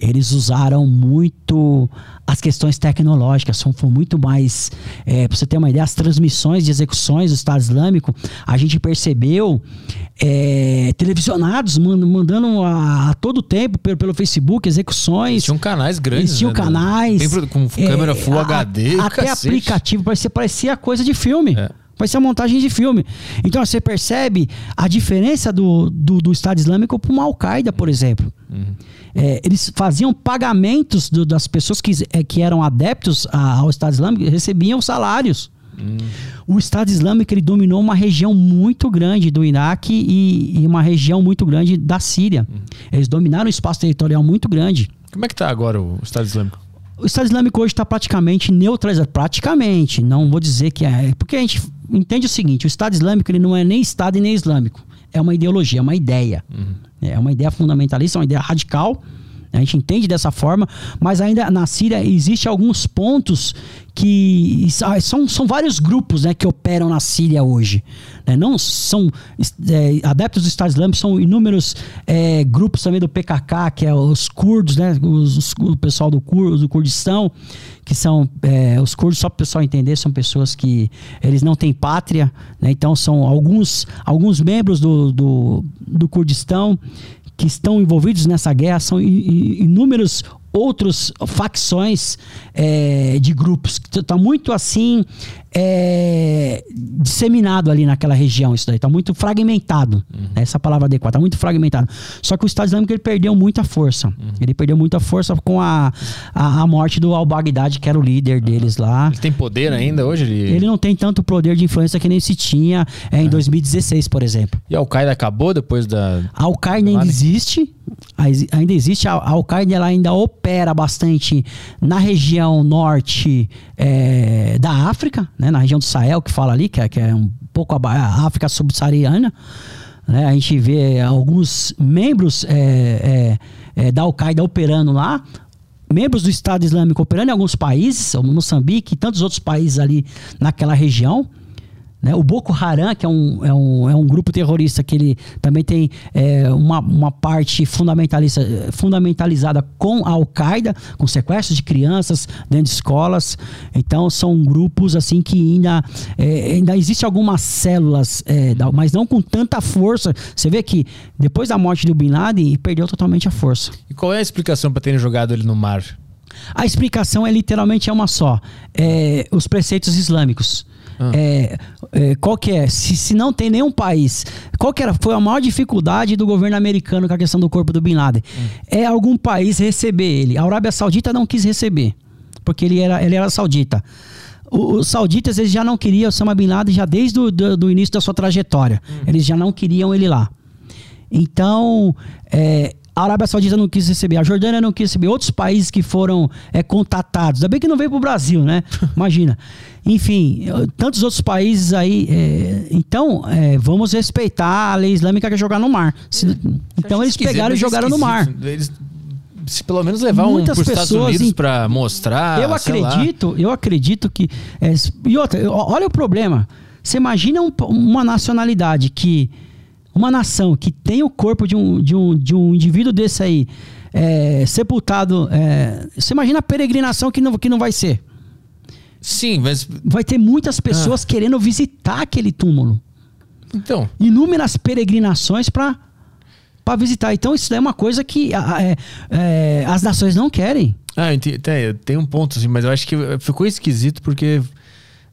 Eles usaram muito as questões tecnológicas, foram muito mais. É, para você ter uma ideia, as transmissões de execuções do Estado Islâmico, a gente percebeu é, televisionados mandando a, a, todo tempo pelo, pelo Facebook execuções. tinham canais grandes. tinham né? canais. com câmera Full a, HD. Até cacete. aplicativo, parecia, parecia coisa de filme. É. Vai ser a montagem de filme. Então você percebe a diferença do, do, do Estado Islâmico para uma Al-Qaeda, por exemplo. Uhum. É, eles faziam pagamentos do, das pessoas que, é, que eram adeptos a, ao Estado Islâmico, recebiam salários. Uhum. O Estado Islâmico ele dominou uma região muito grande do Iraque e, e uma região muito grande da Síria. Uhum. Eles dominaram um espaço territorial muito grande. Como é que está agora o Estado Islâmico? O Estado Islâmico hoje está praticamente neutralizado. Praticamente, não vou dizer que é. Porque a gente entende o seguinte: o Estado Islâmico ele não é nem Estado e nem Islâmico. É uma ideologia, é uma ideia. Uhum. É uma ideia fundamentalista, é uma ideia radical. A gente entende dessa forma, mas ainda na Síria existe alguns pontos que são, são vários grupos né, que operam na Síria hoje. Né? Não são é, adeptos do Estado Islâmico, são inúmeros é, grupos também do PKK, que é os curdos, né, os, os o pessoal do, Kur, do Kurdistão, que são é, os curdos, só para o pessoal entender, são pessoas que eles não têm pátria, né? então são alguns, alguns membros do, do, do Kurdistão que estão envolvidos nessa guerra, são inúmeros outras facções é, de grupos. Está muito assim é, disseminado ali naquela região isso daí. Está muito fragmentado. Uhum. Essa palavra adequada. Está muito fragmentado. Só que o Estado Islâmico ele perdeu muita força. Uhum. Ele perdeu muita força com a, a, a morte do al-Baghdadi, que era o líder deles lá. Ele tem poder ainda hoje? Ele... ele não tem tanto poder de influência que nem se tinha é, em 2016, por exemplo. E a Al-Qaeda acabou depois da... A Al-Qaeda ainda existe ainda existe, a Al-Qaeda ela ainda opera bastante na região norte é, da África, né, na região do Sahel, que fala ali, que é, que é um pouco a África subsaariana. Né, a gente vê alguns membros é, é, é da Al-Qaeda operando lá, membros do Estado Islâmico operando em alguns países, como Moçambique e tantos outros países ali naquela região. Né? O Boko Haram, que é um, é, um, é um grupo terrorista que ele também tem é, uma, uma parte fundamentalista, fundamentalizada com a Al-Qaeda, com sequestros de crianças dentro de escolas. Então são grupos assim que ainda, é, ainda existe algumas células, é, mas não com tanta força. Você vê que depois da morte do Bin Laden, perdeu totalmente a força. E qual é a explicação para terem jogado ele no mar? A explicação é literalmente é uma só: é, os preceitos islâmicos. Ah. É, é, qual que é? Se, se não tem nenhum país, qual que era, foi a maior dificuldade do governo americano com a questão do corpo do Bin Laden? Hum. É algum país receber ele. A Arábia Saudita não quis receber, porque ele era, ele era saudita. os sauditas eles já não queriam Osama Bin Laden já desde o do, do início da sua trajetória. Hum. Eles já não queriam ele lá. Então, é, a Arábia Saudita não quis receber, a Jordânia não quis receber, outros países que foram é, contatados. Ainda bem que não veio para o Brasil, né? <laughs> Imagina. Enfim, tantos outros países aí. É, então, é, vamos respeitar a lei islâmica que é jogar no mar. Se, então, eles pegaram e jogaram no mar. Eles se pelo menos levar Muitas um para Estados Unidos para mostrar. Eu acredito, eu acredito que. É, e outra, olha o problema. Você imagina um, uma nacionalidade que uma nação que tem o corpo de um, de um, de um indivíduo desse aí é, sepultado, é, você imagina a peregrinação que não, que não vai ser. Sim, mas. Vai ter muitas pessoas ah. querendo visitar aquele túmulo. Então. Inúmeras peregrinações para para visitar. Então, isso é uma coisa que é, é, as nações não querem. Ah, tem um ponto, assim, mas eu acho que ficou esquisito porque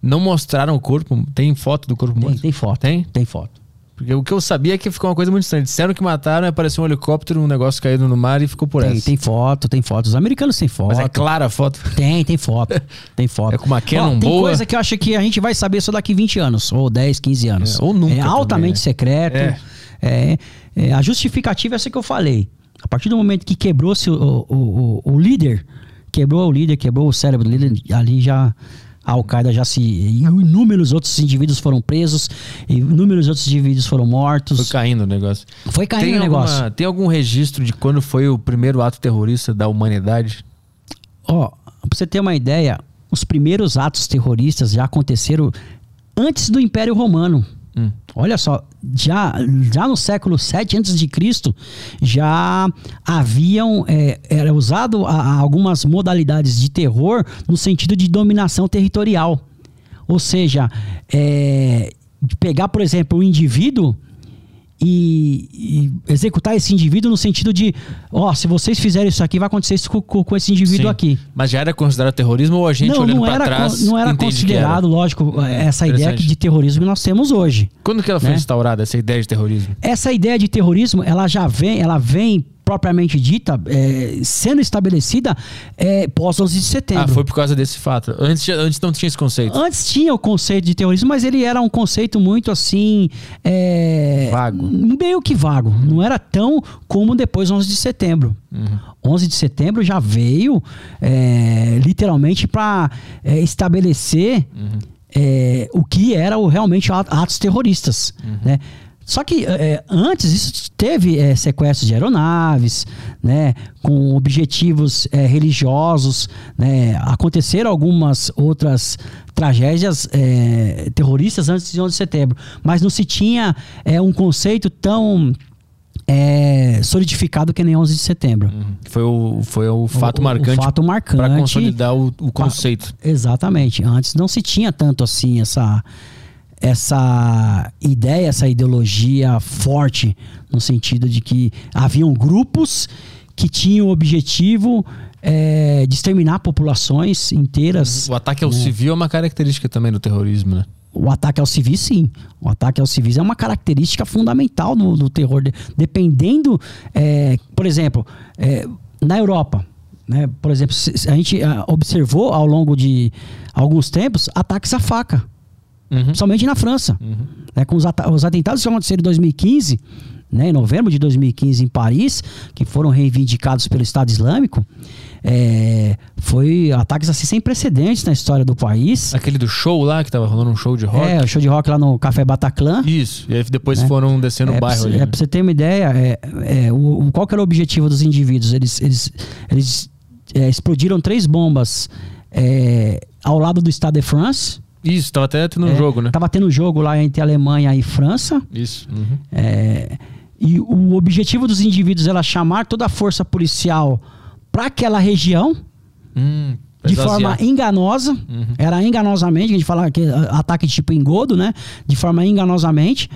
não mostraram o corpo. Tem foto do corpo tem, morto? Tem foto. Tem? Tem foto. Porque o que eu sabia é que ficou uma coisa muito estranha. Disseram que mataram, apareceu um helicóptero, um negócio caído no mar e ficou por tem, essa. Tem foto, tem foto. Os americanos têm foto. Mas é clara a foto? Tem, tem foto. <laughs> tem foto. É com uma Canon Ó, tem boa. coisa que eu acho que a gente vai saber só daqui 20 anos, ou 10, 15 anos. É, ou nunca. É altamente também, né? secreto. É. É, é. a justificativa é essa que eu falei. A partir do momento que quebrou-se o, o, o, o líder, quebrou o líder, quebrou o cérebro do líder, ali já a Al-Qaeda já se. Inúmeros outros indivíduos foram presos, inúmeros outros indivíduos foram mortos. Foi caindo o negócio. Foi caindo tem o negócio. Alguma, tem algum registro de quando foi o primeiro ato terrorista da humanidade? Ó, oh, pra você ter uma ideia, os primeiros atos terroristas já aconteceram antes do Império Romano. Hum. Olha só, já, já no século 7 antes de Cristo já haviam é, era usado a, a algumas modalidades de terror no sentido de dominação territorial. Ou seja, é, pegar, por exemplo, o indivíduo e, e, executar esse indivíduo no sentido de, ó, oh, se vocês fizerem isso aqui, vai acontecer isso com, com esse indivíduo Sim. aqui. Mas já era considerado terrorismo ou a gente não, olhando para trás? Não era considerado, lógico, essa ideia de terrorismo que nós temos hoje. Quando que ela foi né? instaurada, essa ideia de terrorismo? Essa ideia de terrorismo, ela já vem, ela vem propriamente dita, é, sendo estabelecida é, pós 11 de setembro. Ah, foi por causa desse fato. Antes, antes não tinha esse conceito. Antes tinha o conceito de terrorismo, mas ele era um conceito muito assim. É, vago. Meio que vago. Não era tão como depois 11 de setembro. Uhum. 11 de setembro já veio é, literalmente para é, estabelecer. Uhum. É, o que eram realmente atos terroristas. Uhum. Né? Só que é, antes isso teve é, sequestros de aeronaves, né, com objetivos é, religiosos, né, aconteceram algumas outras tragédias terroristas antes de 11 de setembro, mas não se tinha um conceito tão é, solidificado que nem 11 de setembro. Uhum. Foi o, foi o fato o, marcante, o fato marcante para consolidar o, o conceito. Exatamente. Antes não se tinha tanto assim essa essa ideia, essa ideologia forte, no sentido de que haviam grupos que tinham o objetivo é, de exterminar populações inteiras. O ataque ao né? civil é uma característica também do terrorismo, né? O ataque ao civis, sim. O ataque aos civis é uma característica fundamental do, do terror. Dependendo, é, por exemplo, é, na Europa, né, por exemplo, a gente observou ao longo de alguns tempos ataques à faca uhum. principalmente na França. Uhum. Né, com os, os atentados que aconteceram em 2015, né, em novembro de 2015 em Paris, que foram reivindicados pelo Estado Islâmico, é, foi ataques assim sem precedentes na história do país. Aquele do show lá, que tava rolando um show de rock. É, o show de rock lá no Café Bataclan. Isso, e aí depois né? foram descendo é, o bairro pra, ali. É, pra você ter uma ideia, é, é, o, qual que era o objetivo dos indivíduos? Eles, eles, eles é, explodiram três bombas é, ao lado do Estado de France, Isso, tava até tendo um É, jogo, né? Tava tendo jogo lá entre Alemanha e França. Isso. uhum. É, e o objetivo dos indivíduos era chamar toda a força policial para aquela região Hum, de forma enganosa. Era enganosamente, a gente fala que é ataque tipo engodo, né? De forma enganosamente.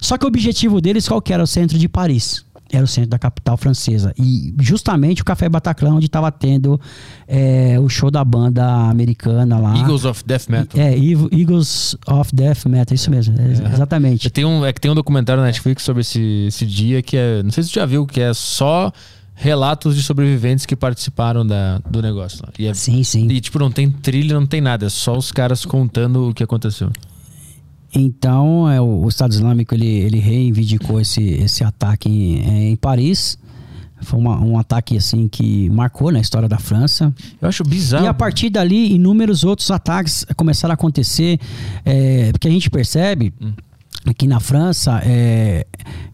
Só que o objetivo deles qual que era? O centro de Paris. Era o centro da capital francesa. E justamente o Café Bataclan, onde estava tendo é, o show da banda americana lá. Eagles of Death Metal. É, Eagle- Eagles of Death Metal, isso mesmo, é, exatamente. Tem um, é que tem um documentário na Netflix sobre esse, esse dia que é. Não sei se você já viu, que é só relatos de sobreviventes que participaram da, do negócio. E, é- Sim, sim. e, tipo, não tem trilha, não tem nada. É só os caras contando o que aconteceu. Então, é, o, o Estado Islâmico ele, ele reivindicou esse, esse ataque em, em Paris. Foi uma- um ataque assim que marcou na história da França. Eu acho bizarro. E a partir dali, inúmeros outros ataques começaram a acontecer. é, porque a gente percebe aqui na França, é,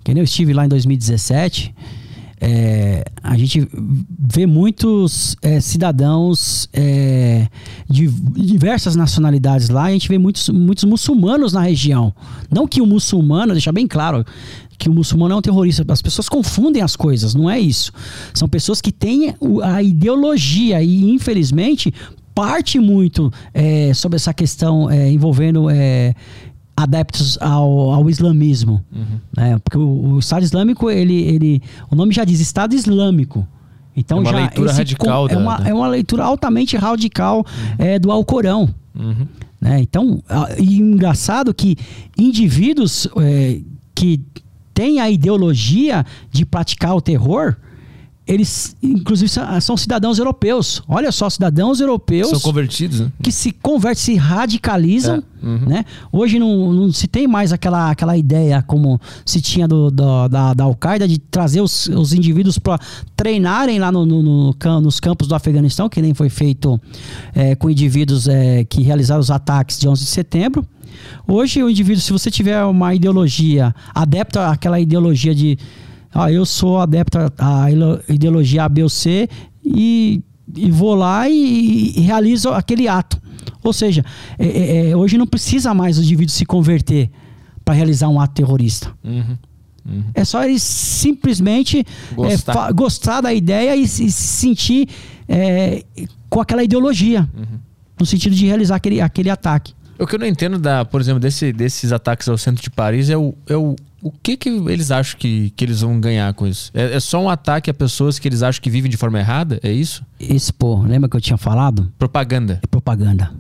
que nem eu estive lá em 2017, é, a gente vê muitos é, cidadãos é, de diversas nacionalidades lá, a gente vê muitos, muitos muçulmanos na região. Não que o muçulmano, deixar bem claro, que o muçulmano é um terrorista. As pessoas confundem as coisas, não é isso. São pessoas que têm a ideologia e, infelizmente, parte muito é, sobre essa questão é, envolvendo é, adeptos ao, ao islamismo. né? Porque o, o Estado Islâmico, ele, ele, o nome já diz Estado Islâmico. Então É uma já leitura radical com- é, uma, é uma leitura altamente radical é, do Alcorão. Uhum. né? Então, e engraçado que indivíduos é, que têm a ideologia de praticar o terror, eles, inclusive, são, cidadãos europeus. Olha só, cidadãos europeus São convertidos, né? que se convertem, se radicalizam, É, uhum. né? Hoje não, não se tem mais aquela, aquela ideia como se tinha do, do- da, da Al-Qaeda de trazer os, os indivíduos para treinarem lá no, no- no nos campos do Afeganistão, que nem foi feito é, com indivíduos é, que realizaram os ataques de 11 de setembro. Hoje o indivíduo, se você tiver uma ideologia, adepto àquela ideologia de ah, eu sou adepto à ideologia A, B ou C e, e vou lá e, e realizo aquele ato. Ou seja, é- é- é, hoje não precisa mais o indivíduo se converter para realizar um ato terrorista. Uhum. É só ele simplesmente é, Gostar. fa- gostar da ideia e, se se sentir é, com aquela ideologia. No sentido de realizar aquele, aquele ataque. O que eu não entendo, da, por exemplo, desse- desses ataques ao centro de Paris é o, é o, o que, que eles acham que, que eles vão ganhar com isso? É, é só um ataque a pessoas que eles acham que vivem de forma errada? É isso? Expor, lembra que eu tinha falado? Propaganda. É propaganda.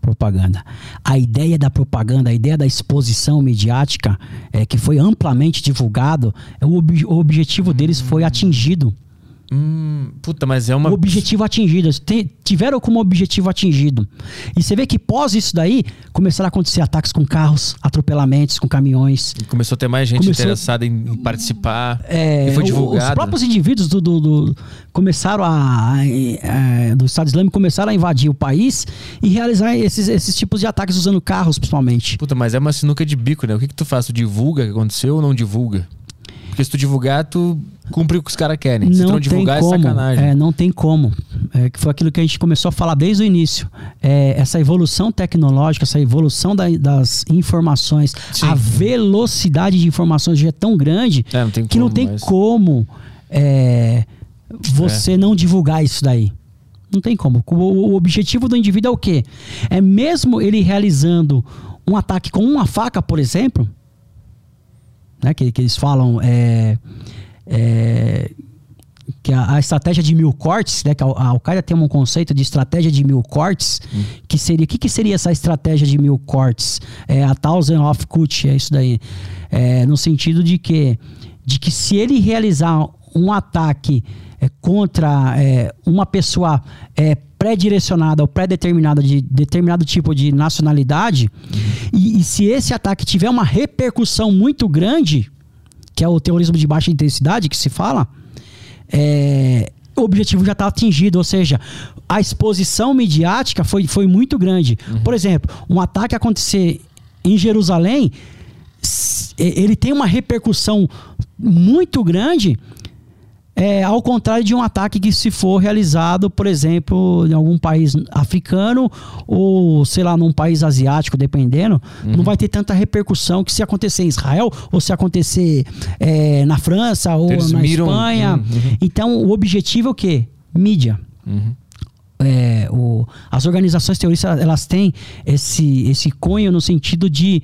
Propaganda. A ideia da propaganda, a ideia da exposição midiática, é, que foi amplamente divulgado, é, o, ob- o objetivo deles foi atingido. Hum, puta, mas é uma. O objetivo atingido. Tiveram como objetivo atingido. E você vê que pós isso daí, começaram a acontecer ataques com carros, atropelamentos com caminhões. Começou a ter mais gente Começou- interessada em, participar. É, e foi divulgado. Os próprios indivíduos do, do- do- começaram a, a- é, do Estado Islâmico começaram a invadir o país e realizar esses, esses tipos de ataques usando carros, principalmente. Puta, mas é uma sinuca de bico, né? O que, que tu faz? Tu divulga o que aconteceu ou não divulga? Porque se tu divulgar, tu cumpre o que os caras querem. se tu não divulgar, tem como. é sacanagem. É, não tem como. É, que foi aquilo que a gente começou a falar desde o início. É, essa evolução tecnológica, essa evolução da- das informações, Sim. a velocidade de informações já é tão grande É, não que não como, tem mas- como é, você não divulgar isso daí. Não tem como. O, o objetivo do indivíduo é o quê? É mesmo ele realizando um ataque com uma faca, por exemplo, né, que, que eles falam é, é, que a, a estratégia de mil cortes, né, que a, a Al-Qaeda tem um conceito de estratégia de mil cortes, que seria, o que, que seria essa estratégia de mil cortes? É a thousand of cut, é isso daí. É, no sentido de que, de que se ele realizar um ataque é, contra é, uma pessoa é, pré-direcionada ou pré-determinada de determinado tipo de nacionalidade, e, e se esse ataque tiver uma repercussão muito grande, que é o terrorismo de baixa intensidade que se fala, é, o objetivo já está atingido, ou seja, a exposição midiática foi, foi muito grande. Por exemplo, um ataque acontecer em Jerusalém, ele tem uma repercussão muito grande É, ao contrário de um ataque que se for realizado, por exemplo, em algum país africano ou, sei lá, num país asiático, dependendo, uhum. não vai ter tanta repercussão que se acontecer em Israel ou se acontecer é, na França ou Eles na miram... Espanha. Uhum. Então, o objetivo é o quê? Mídia. Uhum. É, o, as organizações terroristas elas têm esse, esse cunho no sentido de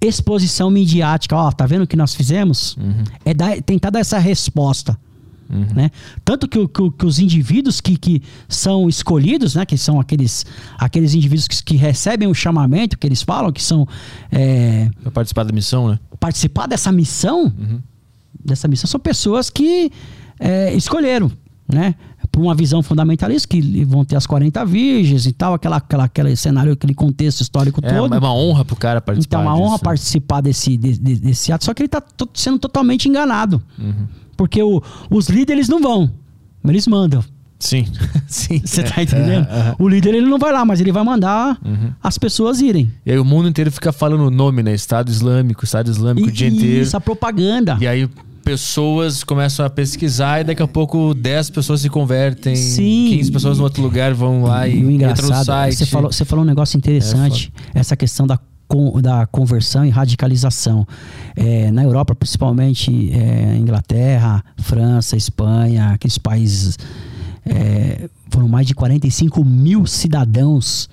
exposição midiática. Ó, tá vendo o que nós fizemos? Uhum. É dar, tentar dar essa resposta. Uhum. Né? Tanto que, que, que, os indivíduos que, que são escolhidos, né? que são aqueles, aqueles indivíduos que, que recebem o chamamento, que eles falam, que são. É, participar da missão, né? Participar dessa missão, uhum. dessa missão, são pessoas que é, escolheram, né? Por uma visão fundamentalista, que vão ter as 40 virgens e tal, aquela, aquela, aquele cenário, aquele contexto histórico é, todo. É uma honra pro cara participar. Então, é uma honra participar desse, desse, desse ato, só que ele tá sendo totalmente enganado. Uhum. Porque o, os líderes não vão, eles mandam. Sim, <laughs> sim. Você tá entendendo? É, é, o líder ele não vai lá, mas ele vai mandar uhum. as pessoas irem. E aí o mundo inteiro fica falando o nome, né? Estado Islâmico, Estado Islâmico e, o dia inteiro. Isso, a propaganda. E aí pessoas começam a pesquisar e daqui a pouco 10 pessoas se convertem, Sim. 15 pessoas no outro lugar vão lá e, e entram no site. Você falou, você falou um negócio interessante, é, essa questão da da conversão e radicalização. É, na Europa, principalmente é, Inglaterra, França, Espanha, aqueles países. É, foram mais de 45 mil cidadãos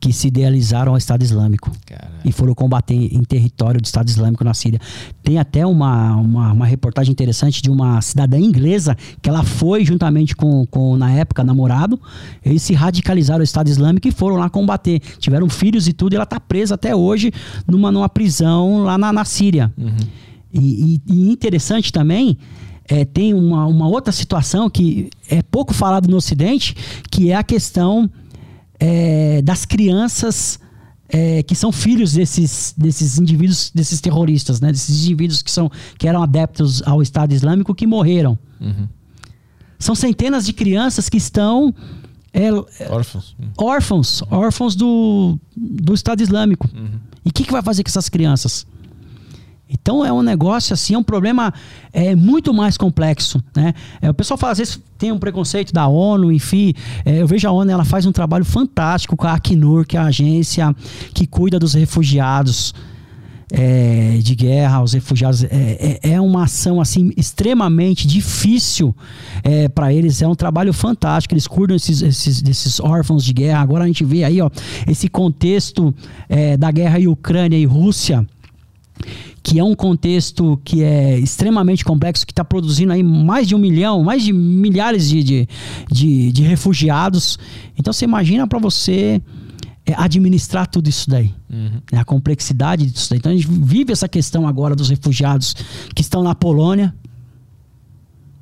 que se idealizaram ao Estado Islâmico Caramba. e foram combater em território do Estado Islâmico na Síria. Tem até uma, uma, uma, reportagem interessante de uma cidadã inglesa que ela foi juntamente com, com na época, namorado. Eles se radicalizaram ao Estado Islâmico e foram lá combater. Tiveram filhos e tudo e ela está presa até hoje numa, numa prisão lá na, na Síria. Uhum. E, e, e interessante também é, tem uma, uma outra situação que é pouco falado no Ocidente, que é a questão é, das crianças é, que são filhos desses, desses indivíduos, desses terroristas, né? Desses indivíduos que, são, que eram adeptos ao Estado Islâmico que morreram. Uhum. São centenas de crianças que estão é, órfãos, órfãos, órfãos do, do Estado Islâmico. Uhum. E o que, que vai fazer com essas crianças? Então é um negócio assim, é um problema é, muito mais complexo, né? É, o pessoal fala, às vezes tem um preconceito da ONU, enfim. É, eu vejo a ONU, ela faz um trabalho fantástico com a Acnur, que é a agência que cuida dos refugiados é, de guerra, os refugiados. É, é, é uma ação assim extremamente difícil é, para eles. É um trabalho fantástico. Eles cuidam esses, esses, desses órfãos de guerra. Agora a gente vê aí, ó, esse contexto é, da guerra em Ucrânia e Rússia que é um contexto que é extremamente complexo, que está produzindo aí mais de um milhão, mais de milhares de, de, de, de refugiados. Então você imagina para você é, administrar tudo isso daí. Uhum. Né? A complexidade disso daí. Então a gente vive essa questão agora dos refugiados que estão na Polônia.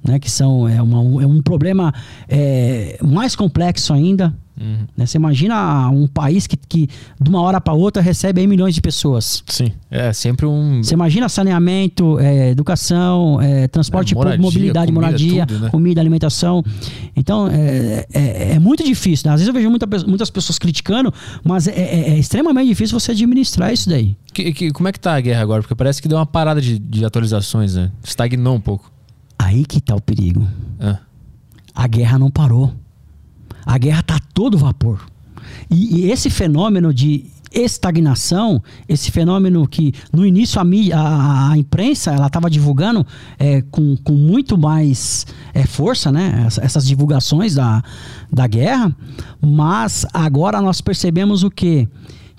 Né, que são é, uma, é um problema é, mais complexo ainda. Uhum. Né? Você imagina um país que, que de uma hora para outra recebe aí milhões de pessoas. Sim, é sempre um. Você imagina saneamento, é, educação, é, transporte é, moradia, público, mobilidade, comida, moradia, tudo, né? comida, alimentação. Então é, é, é muito difícil. Né? Às vezes eu vejo muita, muitas pessoas criticando, mas é, é, é, extremamente difícil você administrar isso daí. Que, que, como é que tá a guerra agora? Porque parece que deu uma parada de, de atualizações, né? Estagnou um pouco. Aí que tá o perigo. Ah. A guerra não parou. A guerra está a todo vapor. E, e, esse fenômeno de estagnação, esse fenômeno que no início a, mídia, a, a imprensa ela estava divulgando é, com, com muito mais é, força, né? Essas divulgações da, da guerra, mas agora nós percebemos o que?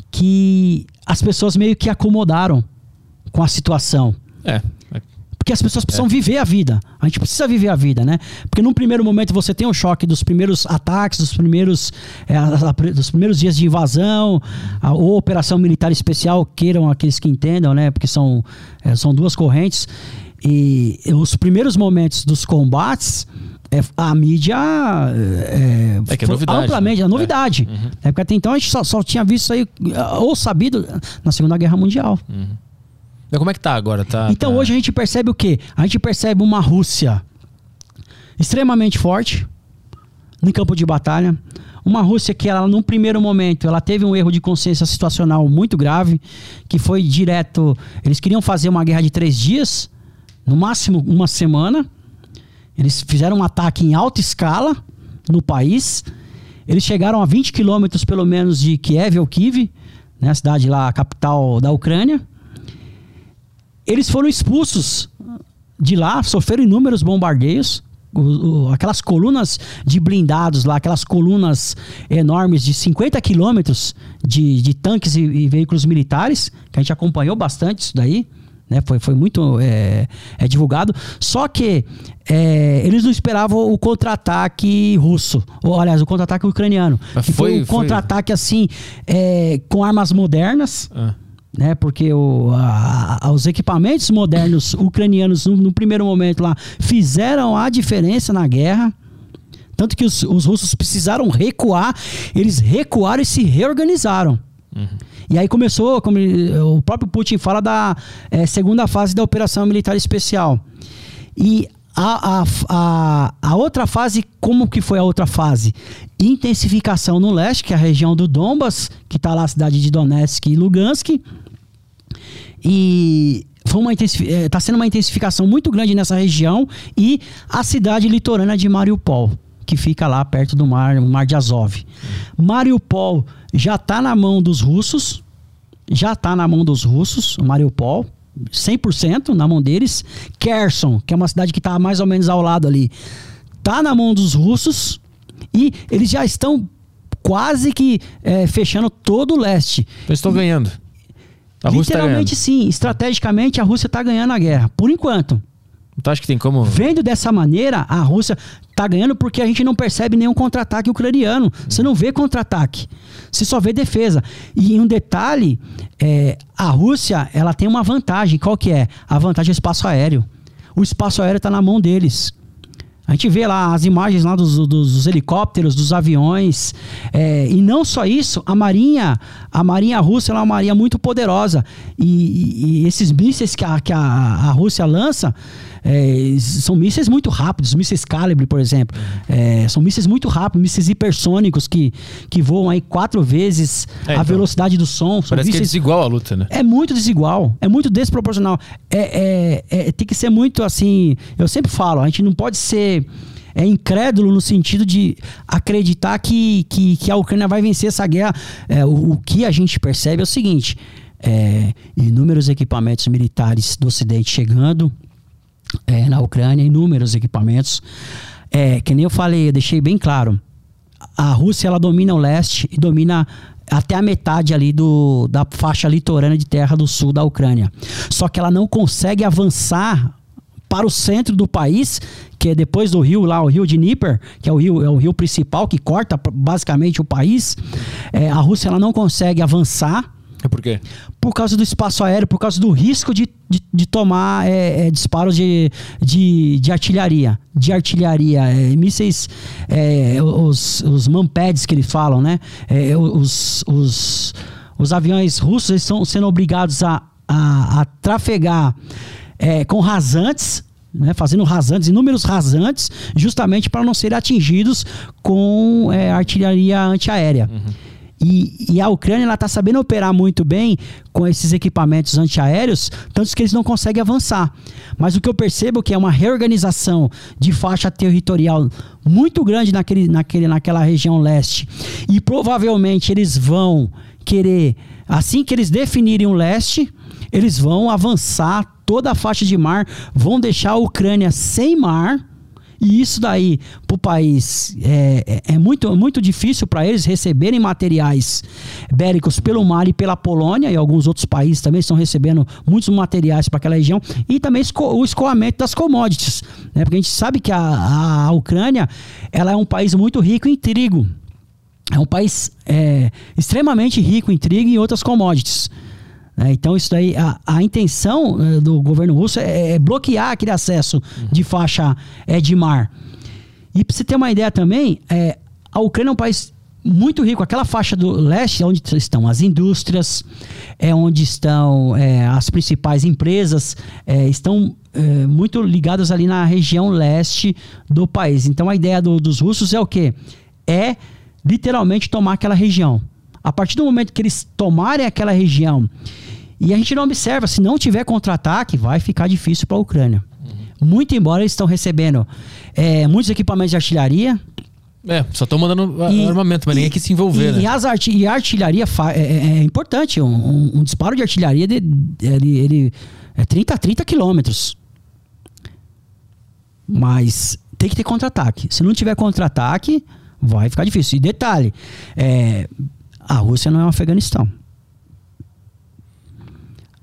Que as pessoas meio que acomodaram com a situação. É. Porque as pessoas precisam é. viver a vida. A gente precisa viver a vida, né? Porque num primeiro momento você tem o choque dos primeiros ataques, dos primeiros, é, dos primeiros dias de invasão, a, ou operação militar especial, queiram aqueles que entendam, né? Porque são, é, são duas correntes. E os primeiros momentos dos combates, é, a mídia é, é que é novidade, amplamente, né? é novidade. É. Uhum. É, porque até então a gente só, só, tinha visto isso aí, ou sabido, na Segunda Guerra Mundial. Uhum. Mas como é que tá agora? Tá, então tá... hoje a gente percebe o quê? A gente percebe uma Rússia extremamente forte no campo de batalha. Uma Rússia que ela, num primeiro momento, ela teve um erro de consciência situacional muito grave, que foi direto. Eles queriam fazer uma guerra de três dias, no máximo uma semana, Eles fizeram um ataque em alta escala no país. Eles chegaram a 20 quilômetros, pelo menos, de Kiev ou Kiev, né, a cidade lá, a capital da Ucrânia. Eles foram expulsos de lá, sofreram inúmeros bombardeios. O, o, aquelas colunas de blindados lá, aquelas colunas enormes de 50 quilômetros de, de tanques e, e veículos militares, que a gente acompanhou bastante isso daí. Né? Foi, foi muito é, é divulgado. Só que é, eles não esperavam o contra-ataque russo, ou aliás, o contra-ataque ucraniano. Mas que foi, foi- um contra-ataque assim, é, com armas modernas. Ah. Né, porque o, a- a- os equipamentos modernos ucranianos, no, no primeiro momento lá, fizeram a diferença na guerra. Tanto que os, os russos precisaram recuar, eles recuaram e se reorganizaram. E aí começou, como o próprio Putin fala, da eh, segunda fase da operação militar especial. E a, a, a, a outra fase, como que foi a outra fase? Intensificação no leste, que é a região do Donbas, que está lá a cidade de Donetsk e Lugansk. E foi uma está sendo uma intensificação muito grande nessa região e a cidade litorânea de Mariupol, que fica lá perto do mar, mar de Azov. Mariupol já está na mão dos russos, já está na mão dos russos, Mariupol, 100% na mão deles. Kherson, que é uma cidade que está mais ou menos ao lado ali, está na mão dos russos e eles já estão quase que eh, fechando todo o leste. Eles estão ganhando. A Rússia tá ganhando. Literalmente sim, estrategicamente a Rússia está ganhando a guerra, por enquanto. Tu acha que tem como. Vendo dessa maneira, a Rússia está ganhando porque a gente não percebe nenhum contra-ataque ucraniano. Você não vê contra-ataque, você só vê defesa. E um detalhe, é, a Rússia ela tem uma vantagem. Qual que é? A vantagem é o espaço aéreo. O espaço aéreo está na mão deles. A gente vê lá as imagens lá dos, dos- dos helicópteros, dos aviões, é, e não só isso, a marinha, a marinha russa é uma marinha muito poderosa e, e- e esses mísseis que a, que a, a Rússia lança é, são mísseis muito rápidos, mísseis Calibre, por exemplo, É, são mísseis muito rápidos, mísseis hipersônicos que, que voam aí quatro vezes É, a então. velocidade do som. São Parece que é mísseis desigual a luta, né? é muito desigual, é muito desproporcional. É, é- é- tem que ser muito assim. Eu sempre falo, a gente não pode ser é, incrédulo no sentido de acreditar que, que, que a Ucrânia vai vencer essa guerra. É, o, o que a gente percebe é o seguinte: é, inúmeros equipamentos militares do Ocidente chegando é, na Ucrânia, inúmeros equipamentos. É, que nem eu falei, eu deixei bem claro. A Rússia ela domina o leste e domina até a metade ali do, da faixa litorânea de terra do sul da Ucrânia. Só que ela não consegue avançar para o centro do país, que é depois do rio lá, o rio de Dnieper, que é o rio, é o rio principal que corta basicamente o país. É, a Rússia ela não consegue avançar por quê? por causa do espaço aéreo, por causa do risco de, de, de tomar é, é, disparos de, de, de artilharia. De artilharia, é, mísseis, é, os, os manpads que eles falam, né? É, os, os, os aviões russos eles estão sendo obrigados a, a, a trafegar é, com rasantes. Né, fazendo rasantes, inúmeros rasantes, justamente para não serem atingidos com é, artilharia antiaérea. E, e a Ucrânia está sabendo operar muito bem com esses equipamentos antiaéreos, tanto que eles não conseguem avançar. Mas o que eu percebo é que é uma reorganização de faixa territorial muito grande naquele, naquele, naquela região leste. E provavelmente eles vão querer, assim que eles definirem o leste, eles vão avançar toda a faixa de mar, vão deixar a Ucrânia sem mar. E isso daí, para o país, é, é- é muito, muito difícil para eles receberem materiais bélicos pelo mar e pela Polônia, e alguns outros países também estão recebendo muitos materiais para aquela região, e também esco- o escoamento das commodities. Né? Porque a gente sabe que a, a, a Ucrânia ela é um país muito rico em trigo. É um país é, extremamente rico em trigo e outras commodities. Né? Então, isso daí, a, a intenção eh, do governo russo é, é bloquear aquele acesso de faixa eh, de mar. E para você ter uma ideia também, é, a Ucrânia é um país muito rico. Aquela faixa do leste é onde estão as indústrias, é onde estão é, as principais empresas, é, estão é, muito ligadas ali na região leste do país. Então a ideia do- dos russos é o quê? É literalmente tomar aquela região. A partir do momento que eles tomarem aquela região, e a gente não observa, se não tiver contra-ataque, vai ficar difícil para a Ucrânia. Muito embora eles estão recebendo é, muitos equipamentos de artilharia. É, só estão mandando e, armamento, mas e, ninguém quis se envolver, e, né? E, as arti e a artilharia é, é, é, importante. Um, um, um, disparo de artilharia, de, ele, ele é 30 a 30 quilômetros. Mas tem que ter contra-ataque. Se não tiver contra-ataque, vai ficar difícil. E detalhe, é, a Rússia não é o Afeganistão.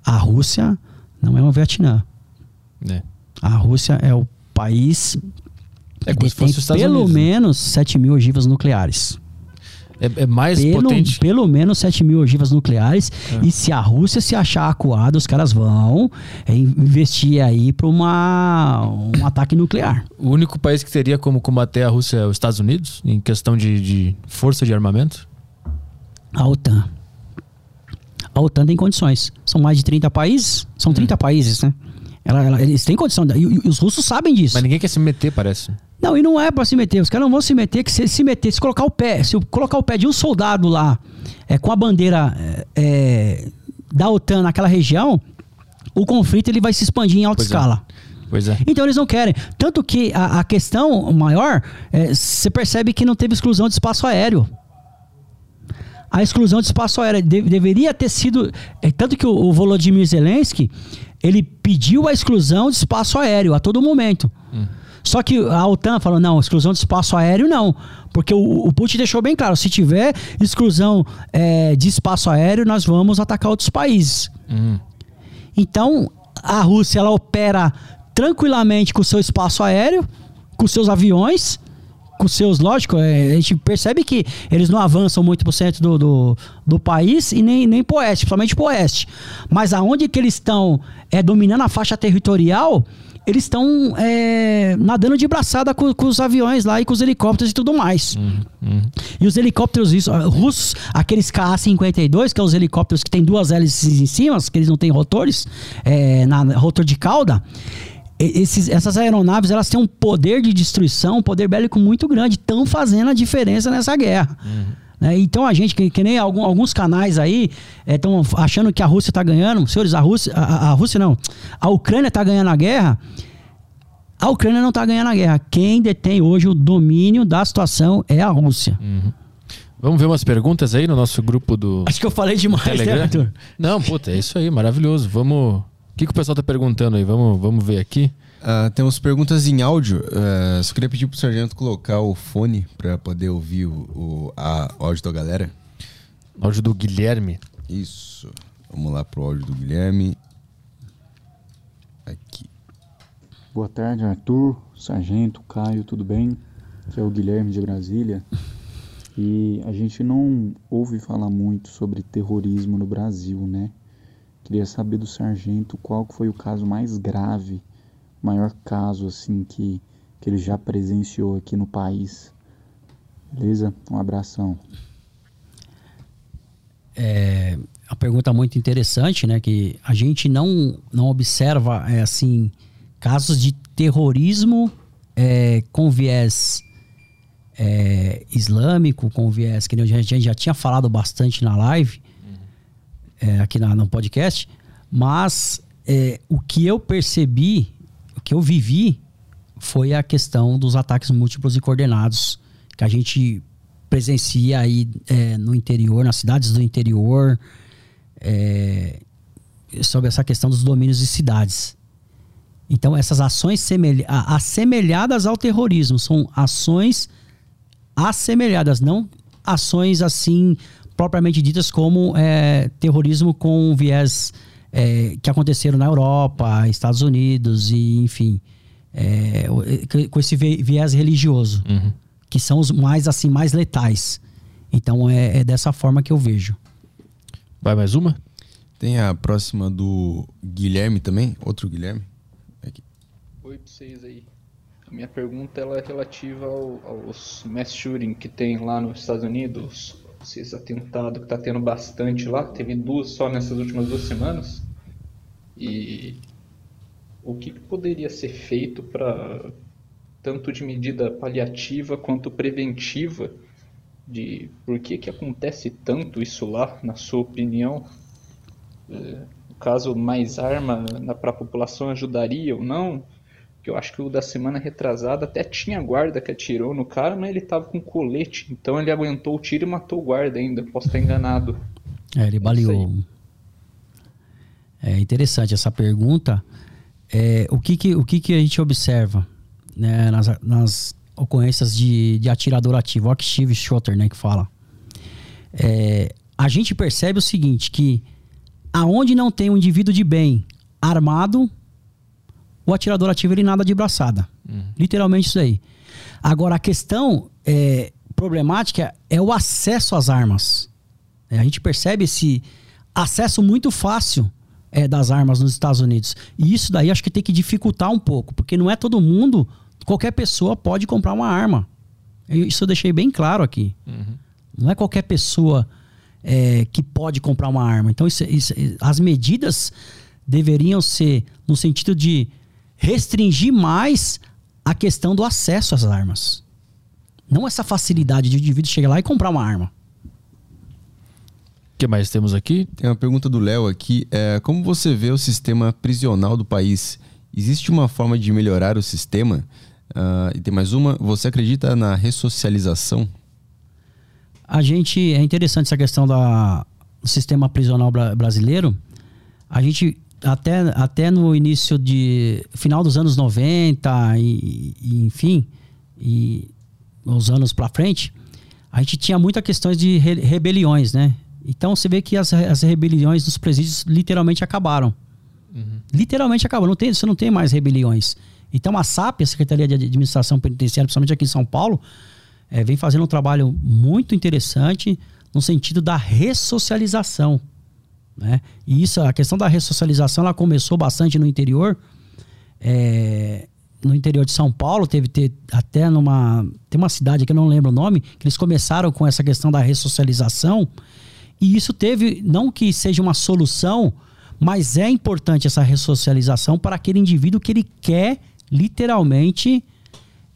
A Rússia não é o Vietnã. É. A Rússia é o país é que tem pelo Unidos, né? menos 7 mil ogivas nucleares. É, é mais pelo, potente. Pelo menos 7 mil ogivas nucleares. É. E se a Rússia se achar acuada, os caras vão é, investir aí para um ataque nuclear. O único país que teria como combater a Rússia é os Estados Unidos, em questão de, de força de armamento? A OTAN. A OTAN tem condições. São mais de 30 países. São 30 hum. países, né? Ela, ela, eles têm condição. E, e, os russos sabem disso. Mas ninguém quer se meter, parece. Não, e não é para se meter. Os caras não vão se meter, que se se meter, se colocar o pé, se colocar o pé de um soldado lá é, com a bandeira é, é, da OTAN naquela região, o conflito ele vai se expandir em alta pois é. escala. É. Pois é. Então eles não querem. Tanto que a, a questão maior, é, você percebe que não teve exclusão de espaço aéreo. A exclusão de espaço aéreo de, deveria ter sido. É, tanto que o, o Volodymyr Zelensky ele pediu a exclusão de espaço aéreo a todo momento. Hum. Só que a OTAN falou: não, exclusão de espaço aéreo não. Porque o, o Putin deixou bem claro: se tiver exclusão é, de espaço aéreo, nós vamos atacar outros países. Hum. Então, a Rússia ela opera tranquilamente com o seu espaço aéreo, com seus aviões, com seus, lógico, é, a gente percebe que eles não avançam muito por cento do, do, do, país e nem, nem pro oeste, principalmente pro oeste. Mas aonde que eles estão é, dominando a faixa territorial, eles estão é, nadando de braçada com, com, os aviões lá e com os helicópteros e tudo mais. Uhum, uhum. E os helicópteros isso, russos, aqueles KA-52, que são é os helicópteros que tem duas hélices em cima, que eles não têm rotores, é, na rotor de cauda, esses, essas aeronaves elas têm um poder de destruição, um poder bélico muito grande, estão fazendo a diferença nessa guerra. Uhum. Né? Então a gente, que, que nem algum, alguns canais aí estão é, achando que a Rússia está ganhando. Senhores, a Rússia, a, a Rússia não, a Ucrânia está ganhando a guerra. A Ucrânia não está ganhando a guerra. Quem detém hoje o domínio da situação é a Rússia. Uhum. Vamos ver umas perguntas aí no nosso grupo do. Acho que eu falei demais, né, Telegram. né, Arthur? Não, puta, é isso aí, maravilhoso. Vamos. O que, que o pessoal está perguntando aí? Vamos, vamos ver aqui. Uh, temos perguntas em áudio. Uh, só queria pedir pro sargento colocar o fone para poder ouvir o, o a áudio da galera. Áudio do Guilherme. Isso. Vamos lá pro áudio do Guilherme. Aqui. Boa tarde, Arthur, Sargento, Caio, tudo bem? Aqui é o Guilherme de Brasília. E a gente não ouve falar muito sobre terrorismo no Brasil, né? Queria saber do sargento qual foi o caso mais grave maior caso assim que, que ele já presenciou aqui no país. Beleza? Um abração. É uma pergunta muito interessante, né? Que a gente não, não observa, é, assim, casos de terrorismo é, com viés é, islâmico, com viés que a gente já tinha falado bastante na live, é, aqui na, no podcast, mas é, o que eu percebi o que eu vivi foi a questão dos ataques múltiplos e coordenados que a gente presencia aí é, no interior, nas cidades do interior, é, sobre essa questão dos domínios de cidades. Então, essas ações assemelhadas ao terrorismo são ações assemelhadas, não ações assim propriamente ditas como é, terrorismo com viés é, que aconteceram na Europa, Estados Unidos e enfim, é, com esse viés religioso, uhum. que são os mais assim mais letais. Então é, é, dessa forma que eu vejo. Vai mais uma? Tem a próxima do Guilherme também, outro Guilherme. Aqui. Oi pra vocês aí. A minha pergunta ela é relativa ao, aos mass shooting que tem lá nos Estados Unidos, esses atentados que está tendo bastante lá, teve duas só nessas últimas duas semanas. E o que poderia ser feito para tanto de medida paliativa quanto preventiva de por que, que acontece tanto isso lá, na sua opinião? É, caso mais arma para a população ajudaria ou não? Eu acho que o da semana retrasada até tinha guarda que atirou no cara, mas ele tava com colete. Então ele aguentou o tiro e matou o guarda ainda. Posso estar enganado. É, ele baleou. É interessante essa pergunta. É, o que, que, o que, que a gente observa né, nas, nas ocorrências de, de atirador ativo, active shooter, né, que fala. É, a gente percebe o seguinte, que aonde não tem um indivíduo de bem armado, o atirador ativo ele nada de braçada. Uhum. Literalmente isso aí. Agora, a questão é, problemática é o acesso às armas. É, a gente percebe esse acesso muito fácil é, das armas nos Estados Unidos. E isso daí acho que tem que dificultar um pouco, porque não é todo mundo, qualquer pessoa pode comprar uma arma. Isso eu deixei bem claro aqui. Uhum. Não é qualquer pessoa é, que pode comprar uma arma. Então, isso, isso, as medidas deveriam ser no sentido de restringir mais a questão do acesso às armas. Não essa facilidade de o indivíduo chegar lá e comprar uma arma. O que mais temos aqui? Tem uma pergunta do Léo aqui. É, como você vê o sistema prisional do país? Existe uma forma de melhorar o sistema? Uh, e tem mais uma. Você acredita na ressocialização? A gente. É interessante essa questão da, do sistema prisional bra brasileiro. A gente. Até, até no início de. final dos anos 90, e, e enfim, e os anos para frente, a gente tinha muitas questões de re rebeliões, né? Então você vê que as, as rebeliões dos presídios literalmente acabaram. Uhum. Literalmente acabaram. Não tem, você não tem mais rebeliões. Então a SAP, a Secretaria de Administração Penitenciária, principalmente aqui em São Paulo, é, vem fazendo um trabalho muito interessante no sentido da ressocialização. Né? E isso, a questão da ressocialização, ela começou bastante no interior. É, no interior de São Paulo, teve ter, até numa. Tem uma cidade que eu não lembro o nome, que eles começaram com essa questão da ressocialização. E isso teve, não que seja uma solução, mas é importante essa ressocialização para aquele indivíduo que ele quer literalmente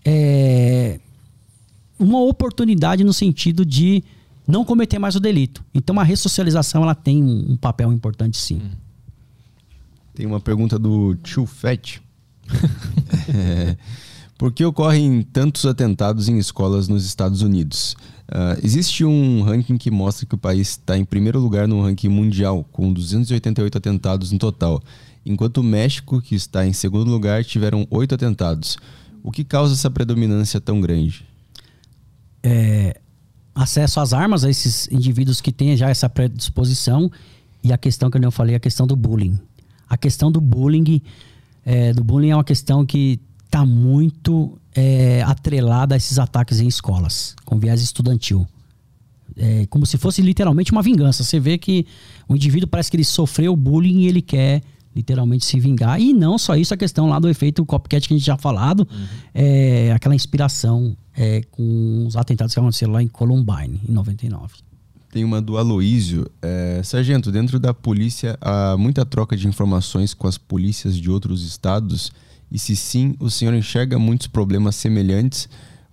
é, uma oportunidade no sentido de não cometer mais o delito. Então a ressocialização ela tem um, um papel importante sim. Tem uma pergunta do Tio Fett. <laughs> é, por que ocorrem tantos atentados em escolas nos Estados Unidos? Uh, existe um ranking que mostra que o país está em primeiro lugar no ranking mundial, com 288 atentados no total enquanto o México, que está em segundo lugar, tiveram oito atentados. O que causa essa predominância tão grande? É, acesso às armas a esses indivíduos que têm já essa predisposição e a questão que eu falei, a questão do bullying. A questão do bullying, é, do bullying é uma questão que está muito é, atrelada a esses ataques em escolas, com viés estudantil. É, como se fosse literalmente uma vingança. Você vê que o indivíduo parece que ele sofreu bullying e ele quer literalmente se vingar. E não só isso, a questão lá do efeito copycat que a gente já falado, uhum. é aquela inspiração é, com os atentados que aconteceram lá em Columbine, em 99. Tem uma do Aloísio. É, Sargento, dentro da polícia há muita troca de informações com as polícias de outros estados? E se sim, o senhor enxerga muitos problemas semelhantes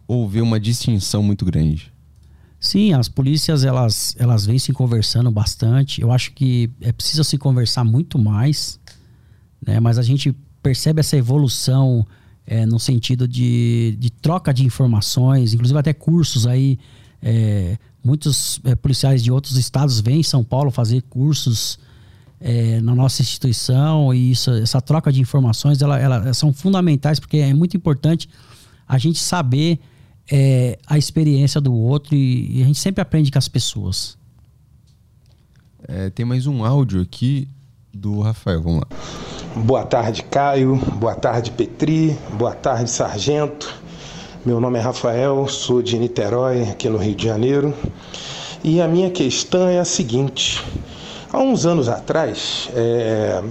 ou vê uma distinção muito grande? Sim, as polícias elas, elas vêm se conversando bastante. Eu acho que é preciso se conversar muito mais né? Mas a gente percebe essa evolução é, no sentido de, de, troca de informações, inclusive até cursos aí. É, muitos é, policiais de outros estados vêm em São Paulo fazer cursos é, na nossa instituição e isso, essa troca de informações ela, ela, são fundamentais porque é muito importante a gente saber é, a experiência do outro e, e, a gente sempre aprende com as pessoas. É, tem mais um áudio aqui do Rafael, vamos lá. Boa tarde, Caio. Boa tarde, Petri. Boa tarde, Sargento. Meu nome é Rafael, sou de Niterói, aqui no Rio de Janeiro. E a minha questão é a seguinte: há uns anos atrás, é...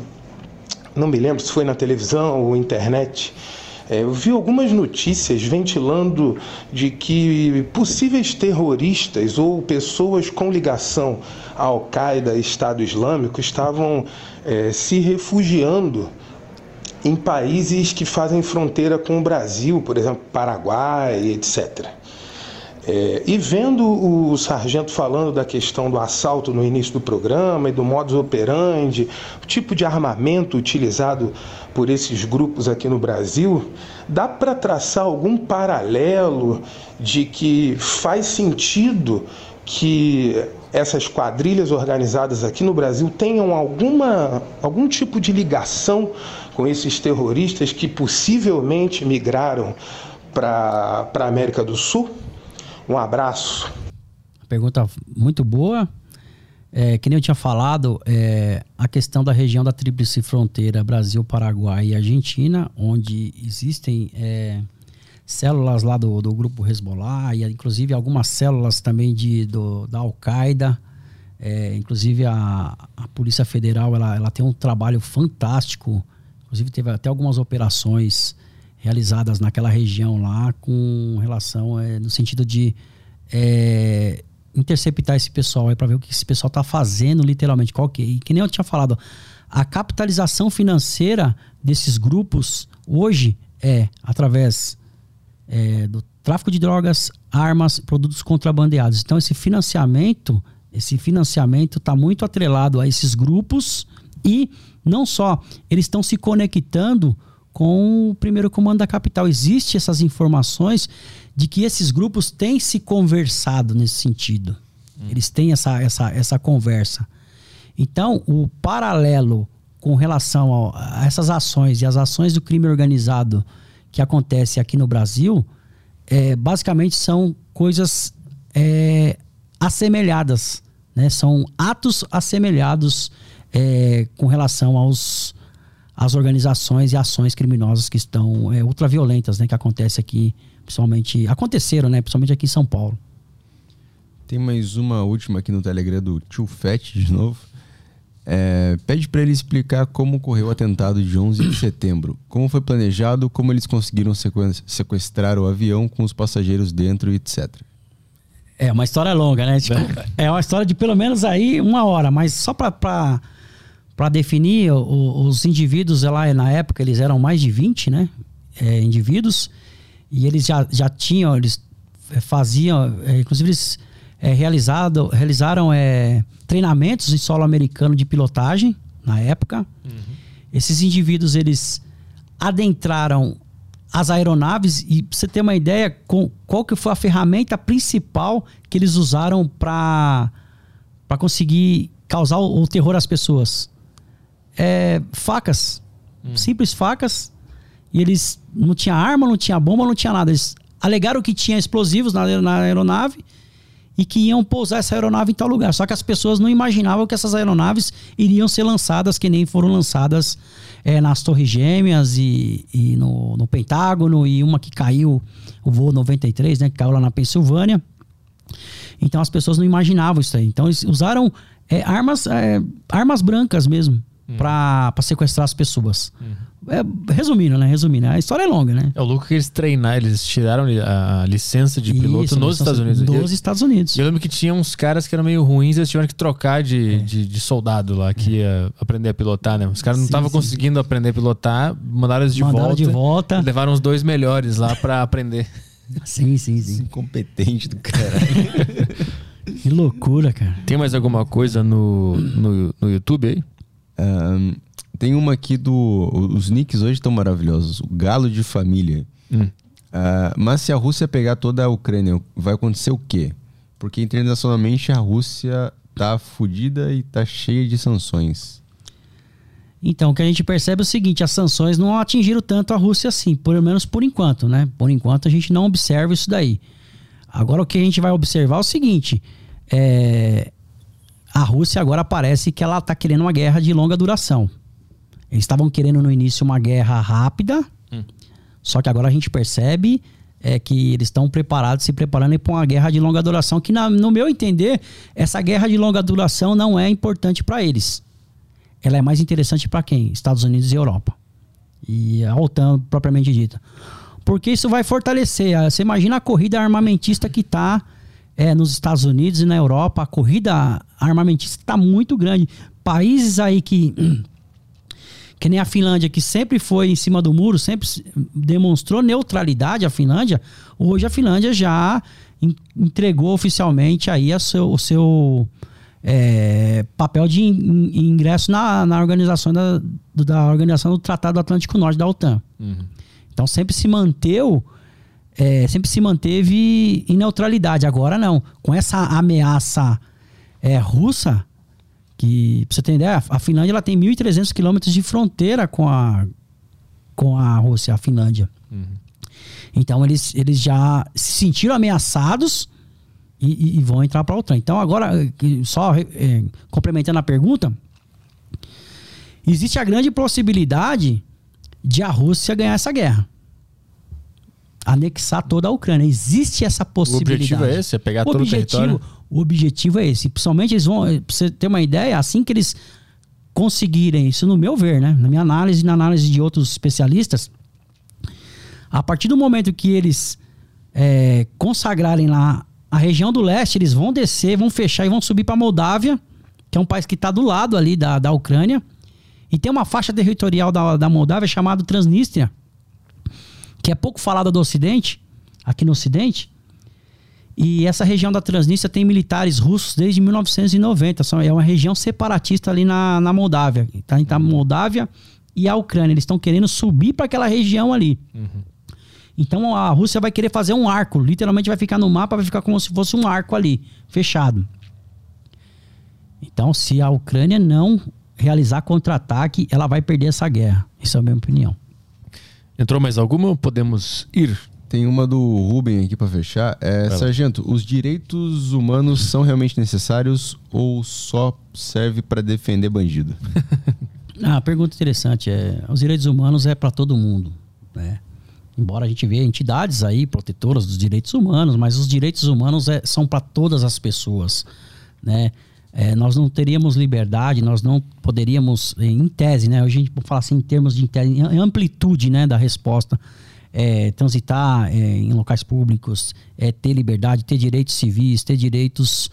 não me lembro se foi na televisão ou internet, é, eu vi algumas notícias ventilando de que possíveis terroristas ou pessoas com ligação à Al-Qaeda e Estado Islâmico estavam é, se refugiando em países que fazem fronteira com o Brasil, por exemplo, Paraguai, etc. É, e vendo o, sargento falando da questão do assalto no início do programa e do modus operandi, o tipo de armamento utilizado por esses grupos aqui no Brasil, dá para traçar algum paralelo de que faz sentido que essas quadrilhas organizadas aqui no Brasil tenham alguma, algum tipo de ligação com esses terroristas que possivelmente migraram para a América do Sul? Um abraço. Pergunta muito boa. É, que nem eu tinha falado, é, a questão da região da tríplice fronteira Brasil, Paraguai e Argentina, onde existem é, células lá do, do grupo Hezbollah e inclusive algumas células também de, do, da Al-Qaeda. É, inclusive a, a Polícia Federal ela, ela tem um trabalho fantástico. Inclusive teve até algumas operações realizadas naquela região lá com relação é, no sentido de é, interceptar esse pessoal para ver o que esse pessoal está fazendo literalmente. Qual que, e que nem eu tinha falado a capitalização financeira desses grupos hoje é através é, do tráfico de drogas armas produtos contrabandeados. Então esse financiamento esse financiamento está muito atrelado a esses grupos e não só eles estão se conectando com o primeiro comando da capital. Existem essas informações de que esses grupos têm se conversado nesse sentido. Hum. Eles têm essa, essa, essa conversa. Então, o paralelo com relação a, a essas ações e as ações do crime organizado que acontece aqui no Brasil, é, basicamente são coisas é, assemelhadas. Né? São atos assemelhados é, com relação aos, as organizações e ações criminosas que estão é, ultraviolentas, né, que acontece aqui, principalmente aconteceram, né, principalmente aqui em São Paulo. Tem mais uma última aqui no Telegram do Tio Fett de novo. É, pede para ele explicar como ocorreu o atentado de 11 de setembro, como foi planejado, como eles conseguiram sequestrar o avião com os passageiros dentro, etc. É uma história longa, né? Tipo, é uma história de pelo menos aí uma hora, mas só para para definir o, os indivíduos lá na época eles eram mais de 20 né? É, indivíduos. E eles já, já tinham eles é, faziam é, inclusive eles é, realizado, realizaram é, treinamentos em solo americano de pilotagem na época. Uhum. esses indivíduos eles adentraram as aeronaves e pra você ter uma ideia com qual que foi a ferramenta principal que eles usaram para para conseguir causar o, o terror às pessoas é, facas. Hum. Simples facas. E eles não tinha arma, não tinha bomba, não tinha nada. Eles alegaram que tinha explosivos na, na aeronave e que iam pousar essa aeronave em tal lugar. Só que as pessoas não imaginavam que essas aeronaves iriam ser lançadas que nem foram lançadas é, nas Torres Gêmeas e, e no, no, Pentágono e uma que caiu, o voo 93, né, que caiu lá na Pensilvânia. Então as pessoas não imaginavam isso aí. Então eles usaram é, armas, é, armas brancas mesmo uhum. pra, sequestrar as pessoas. Uhum. É, resumindo, né? Resumindo, a história é longa, né? É o louco que eles treinaram, eles tiraram a licença de piloto Isso, nos Estados Unidos. Dos Estados Unidos. Eu lembro que tinha uns caras que eram meio ruins, eles tiveram que trocar de, é. de, de, soldado lá, que ia aprender a pilotar, né? Os caras não estavam conseguindo aprender a pilotar, mandaram eles de mandaram volta. de volta. Levaram os dois melhores lá para aprender. <laughs> Sim, sim, sim. Incompetente do cara. <laughs> que loucura, cara. Tem mais alguma coisa no, no, no YouTube aí? Um, tem uma aqui do. Os nicks hoje estão maravilhosos. O Galo de Família. Hum. Uh, mas se a Rússia pegar toda a Ucrânia, vai acontecer o quê? Porque internacionalmente a Rússia tá fodida e tá cheia de sanções. Então, o que a gente percebe é o seguinte: as sanções não atingiram tanto a Rússia assim, pelo menos por enquanto, né? Por enquanto a gente não observa isso daí. Agora o que a gente vai observar é o seguinte: é, a Rússia agora parece que ela está querendo uma guerra de longa duração. Eles estavam querendo no início uma guerra rápida, hum. só que agora a gente percebe é que eles estão preparados, se preparando para uma guerra de longa duração, que na, no meu entender, essa guerra de longa duração não é importante para eles. Ela é mais interessante para quem? Estados Unidos e Europa. E a OTAN propriamente dita. Porque isso vai fortalecer. Você imagina a corrida armamentista que está é, nos Estados Unidos e na Europa, a corrida armamentista está muito grande. Países aí que. <clears throat> Que nem a Finlândia, que sempre foi em cima do muro, sempre demonstrou neutralidade, a Finlândia. Hoje a Finlândia já entregou oficialmente aí o seu, o seu é, papel de in, ingresso na, na organização da, da organização do Tratado Atlântico Norte da OTAN. Uhum. Então sempre se manteve, é, sempre se manteve em neutralidade. Agora não. Com essa ameaça é, russa, que pra você ter ideia, a Finlândia ela tem 1.300 quilômetros de fronteira com a, com a Rússia, a Finlândia. Uhum. Então eles, eles já se sentiram ameaçados e, e vão entrar para a OTAN. Então agora, só é, complementando a pergunta, existe a grande possibilidade de a Rússia ganhar essa guerra. Anexar toda a Ucrânia. Existe essa possibilidade. O objetivo é esse? É pegar o todo objetivo, o território? O objetivo é esse. Principalmente eles vão... Pra você ter uma ideia, assim que eles conseguirem, isso no meu ver, né? Na minha análise e na análise de outros especialistas, a partir do momento que eles é, consagrarem lá a região do leste, eles vão descer, vão fechar e vão subir para Moldávia, que é um país que está do lado ali da, da Ucrânia. E tem uma faixa territorial da, da Moldávia chamada Transnistria, que é pouco falada do Ocidente, aqui no Ocidente. E essa região da Transnistria tem militares russos desde 1990. É uma região separatista ali na, na Moldávia. Tá? Então, a Moldávia e a Ucrânia. Eles estão querendo subir para aquela região ali. Uhum. Então a Rússia vai querer fazer um arco, literalmente vai ficar no mapa, vai ficar como se fosse um arco ali, fechado. Então, se a Ucrânia não realizar contra-ataque, ela vai perder essa guerra. Isso é a minha opinião. Entrou mais alguma ou podemos ir? Tem uma do Ruben aqui para fechar. É, Sargento, os direitos humanos são realmente necessários ou só serve para defender bandido? <laughs> ah, pergunta interessante. É, os direitos humanos é para todo mundo, né? Embora a gente veja entidades aí protetoras dos direitos humanos, mas os direitos humanos é, são para todas as pessoas, né? É, nós não teríamos liberdade, nós não poderíamos, em tese, né? A gente falar assim em termos de tese, amplitude, né, da resposta, é, transitar é, em locais públicos, é, ter liberdade, ter direitos civis, ter direitos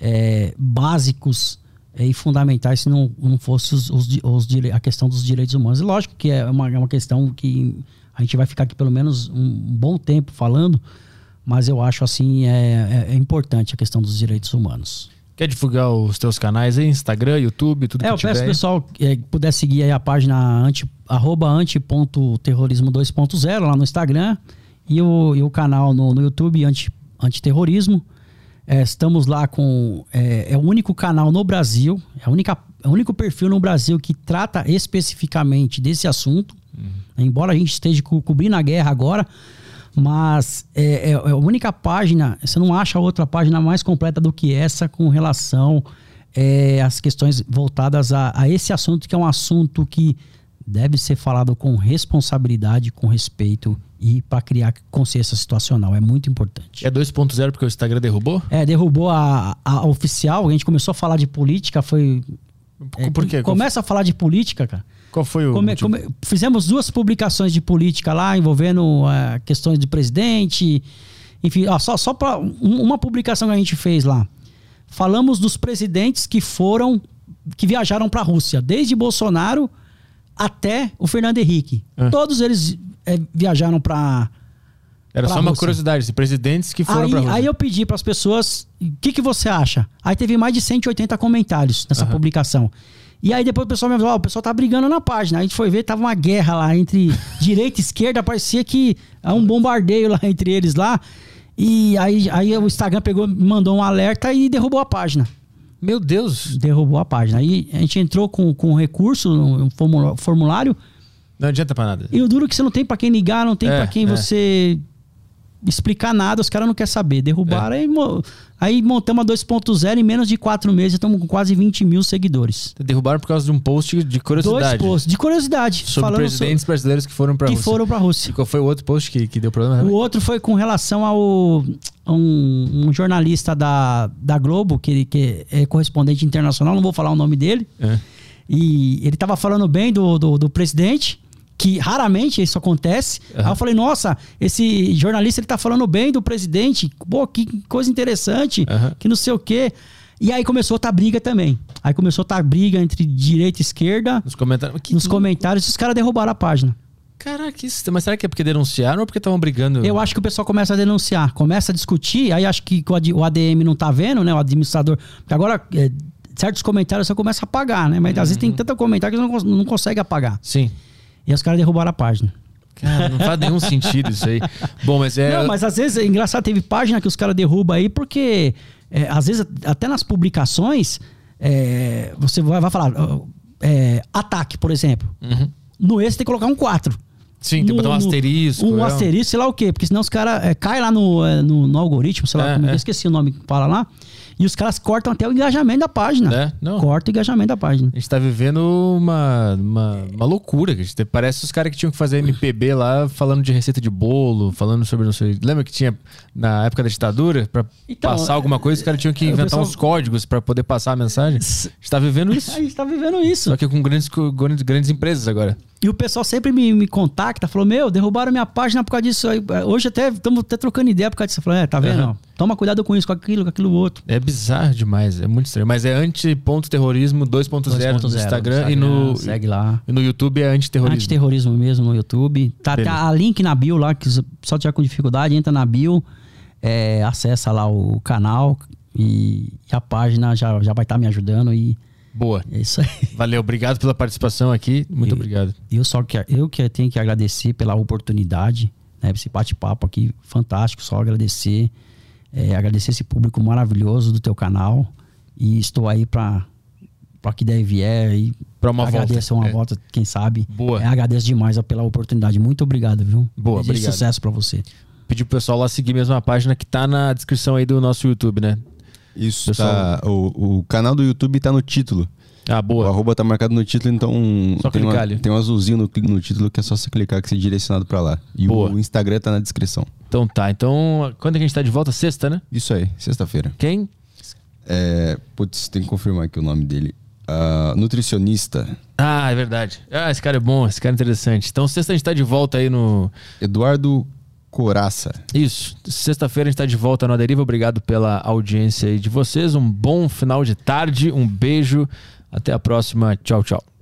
é, básicos é, e fundamentais se não, não fosse os, os, os, a questão dos direitos humanos. E lógico que é uma, é uma questão que a gente vai ficar aqui pelo menos um bom tempo falando, mas eu acho assim é, é, é importante a questão dos direitos humanos. Quer divulgar os teus canais aí? Instagram, YouTube, tudo é, que eu tiver? peço pessoal é, que puder seguir aí a página anti, arroba anti.terrorismo 2.0 lá no Instagram e o, e o canal no, no YouTube anti, Antiterrorismo. É, estamos lá com. É, é, o único canal no Brasil, é, a única, é o único perfil no Brasil que trata especificamente desse assunto. Uhum. Embora a gente esteja co cobrindo a guerra agora, mas é, é, é, a única página, você não acha outra página mais completa do que essa com relação é, às questões voltadas a, a esse assunto, que é um assunto que deve ser falado com responsabilidade, com respeito e para criar consciência situacional. É muito importante. É 2.0 porque o Instagram derrubou? É, derrubou a, a, oficial. A gente começou a falar de política, foi. Por quê? Começa a falar de política, cara. Qual foi o. Come, come, fizemos duas publicações de política lá, envolvendo uh, questões de presidente. Enfim, ó, só, só para um, uma publicação que a gente fez lá. Falamos dos presidentes que foram. que viajaram para a Rússia, desde Bolsonaro até o Fernando Henrique. Ah. Todos eles é, viajaram para. Era só uma Rússia. curiosidade, presidentes que foram para Aí eu pedi para as pessoas, o que, que você acha? Aí teve mais de 180 comentários nessa publicação. E aí depois o pessoal me falou, oh, o pessoal tá brigando na página. Aí a gente foi ver, tava uma guerra lá entre <laughs> direita e esquerda, parecia que é um bombardeio lá entre eles lá. E aí, aí o Instagram pegou, mandou um alerta e derrubou a página. Meu Deus! Derrubou a página. Aí a gente entrou com, com recurso, um formulário. Não adianta pra nada. E o duro é que você não tem para quem ligar, não tem é, para quem é. você explicar nada, os caras não querem saber. Derrubaram, é. aí, aí montamos a 2.0 em menos de quatro meses, estamos com quase 20 mil seguidores. Derrubaram por causa de um post de curiosidade. Dois posts de curiosidade. Sobre presidentes sobre... brasileiros que foram para a Rússia. Que foram para a Rússia. E qual foi o outro post que, que deu problema? O outro foi com relação ao um, um jornalista da, da Globo, que, que é correspondente internacional, não vou falar o nome dele. É. E ele estava falando bem do, do, do presidente que raramente isso acontece. Uhum. Aí eu falei, nossa, esse jornalista ele tá falando bem do presidente, pô, que coisa interessante, uhum. que não sei o quê. E aí começou a estar briga também. Aí começou a estar briga entre direita e esquerda. Nos comentários. Que... Nos comentários, os caras derrubaram a página. Caraca, isso, mas será que é porque denunciaram ou porque estavam brigando? Eu acho que o pessoal começa a denunciar, começa a discutir, aí acho que o ADM não tá vendo, né? O administrador. Porque agora, é, certos comentários você começa a apagar, né? Mas uhum. às vezes tem tanto comentário que você não, não consegue apagar. Sim. E os caras derrubaram a página. Cara, não faz nenhum sentido isso aí. Bom, mas é. Não, mas às vezes é engraçado, teve página que os caras derrubam aí, porque é, às vezes até nas publicações é, você vai, vai falar é, ataque, por exemplo. Uhum. No esse tem que colocar um 4. Sim, tem que botar um asterisco. Um é. asterisco, sei lá o quê, porque senão os caras é, caem lá no, é, no, no, algoritmo, sei lá, é, como, é. eu esqueci o nome que fala lá. E os caras cortam até o engajamento da página. É? Não. Corta o engajamento da página. A gente tá vivendo uma, uma, uma loucura. Gente, parece os caras que tinham que fazer MPB lá falando de receita de bolo, falando sobre não sei. Lembra que tinha na época da ditadura? Pra então, passar alguma coisa, os caras tinham que inventar pessoal... uns códigos para poder passar a mensagem. A gente tá vivendo isso. a gente tá vivendo isso. Só que com grandes, grandes, grandes empresas agora. E o pessoal sempre me, me contacta, falou: Meu, derrubaram minha página por causa disso. Hoje até estamos até trocando ideia por causa disso. Falou: É, tá vendo? Uhum. Toma cuidado com isso, com aquilo, com aquilo outro. É bizarro demais, é muito estranho. Mas é anti-terrorismo 2.0 no Instagram, e no. Segue lá. E no YouTube é antiterrorismo. Antiterrorismo mesmo no YouTube. Tá, tá a link na bio lá, que só tiver com dificuldade, entra na bio, é, acessa lá o canal e, e a página já, já vai estar tá me ajudando e Boa. É isso aí. Valeu, obrigado pela participação aqui. Muito e, obrigado. Eu só que eu que tenho que agradecer pela oportunidade, né? Esse bate-papo aqui fantástico, só agradecer, é, agradecer esse público maravilhoso do teu canal e estou aí para para que der vier aí para uma agradeço volta. uma é. volta, quem sabe. Boa. É, agradeço demais pela oportunidade. Muito obrigado, viu? Boa, Desejo obrigado. sucesso para você. Pedir pro pessoal lá seguir mesmo a página que tá na descrição aí do nosso YouTube, né? Isso, tá, o, o canal do YouTube tá no título. Ah, boa. O arroba tá marcado no título, então só tem, uma, ali. tem um azulzinho no, no título que é só você clicar que você é direcionado para lá. E boa. o Instagram tá na descrição. Então tá. Então, quando é que a gente tá de volta? Sexta, né? Isso aí, sexta-feira. Quem? É, putz, tem que confirmar aqui o nome dele. Uh, nutricionista. Ah, é verdade. Ah, esse cara é bom, esse cara é interessante. Então, sexta a gente tá de volta aí no. Eduardo Coraça. Isso. Sexta-feira a gente está de volta no Aderiva. Obrigado pela audiência aí de vocês. Um bom final de tarde. Um beijo. Até a próxima. Tchau, tchau.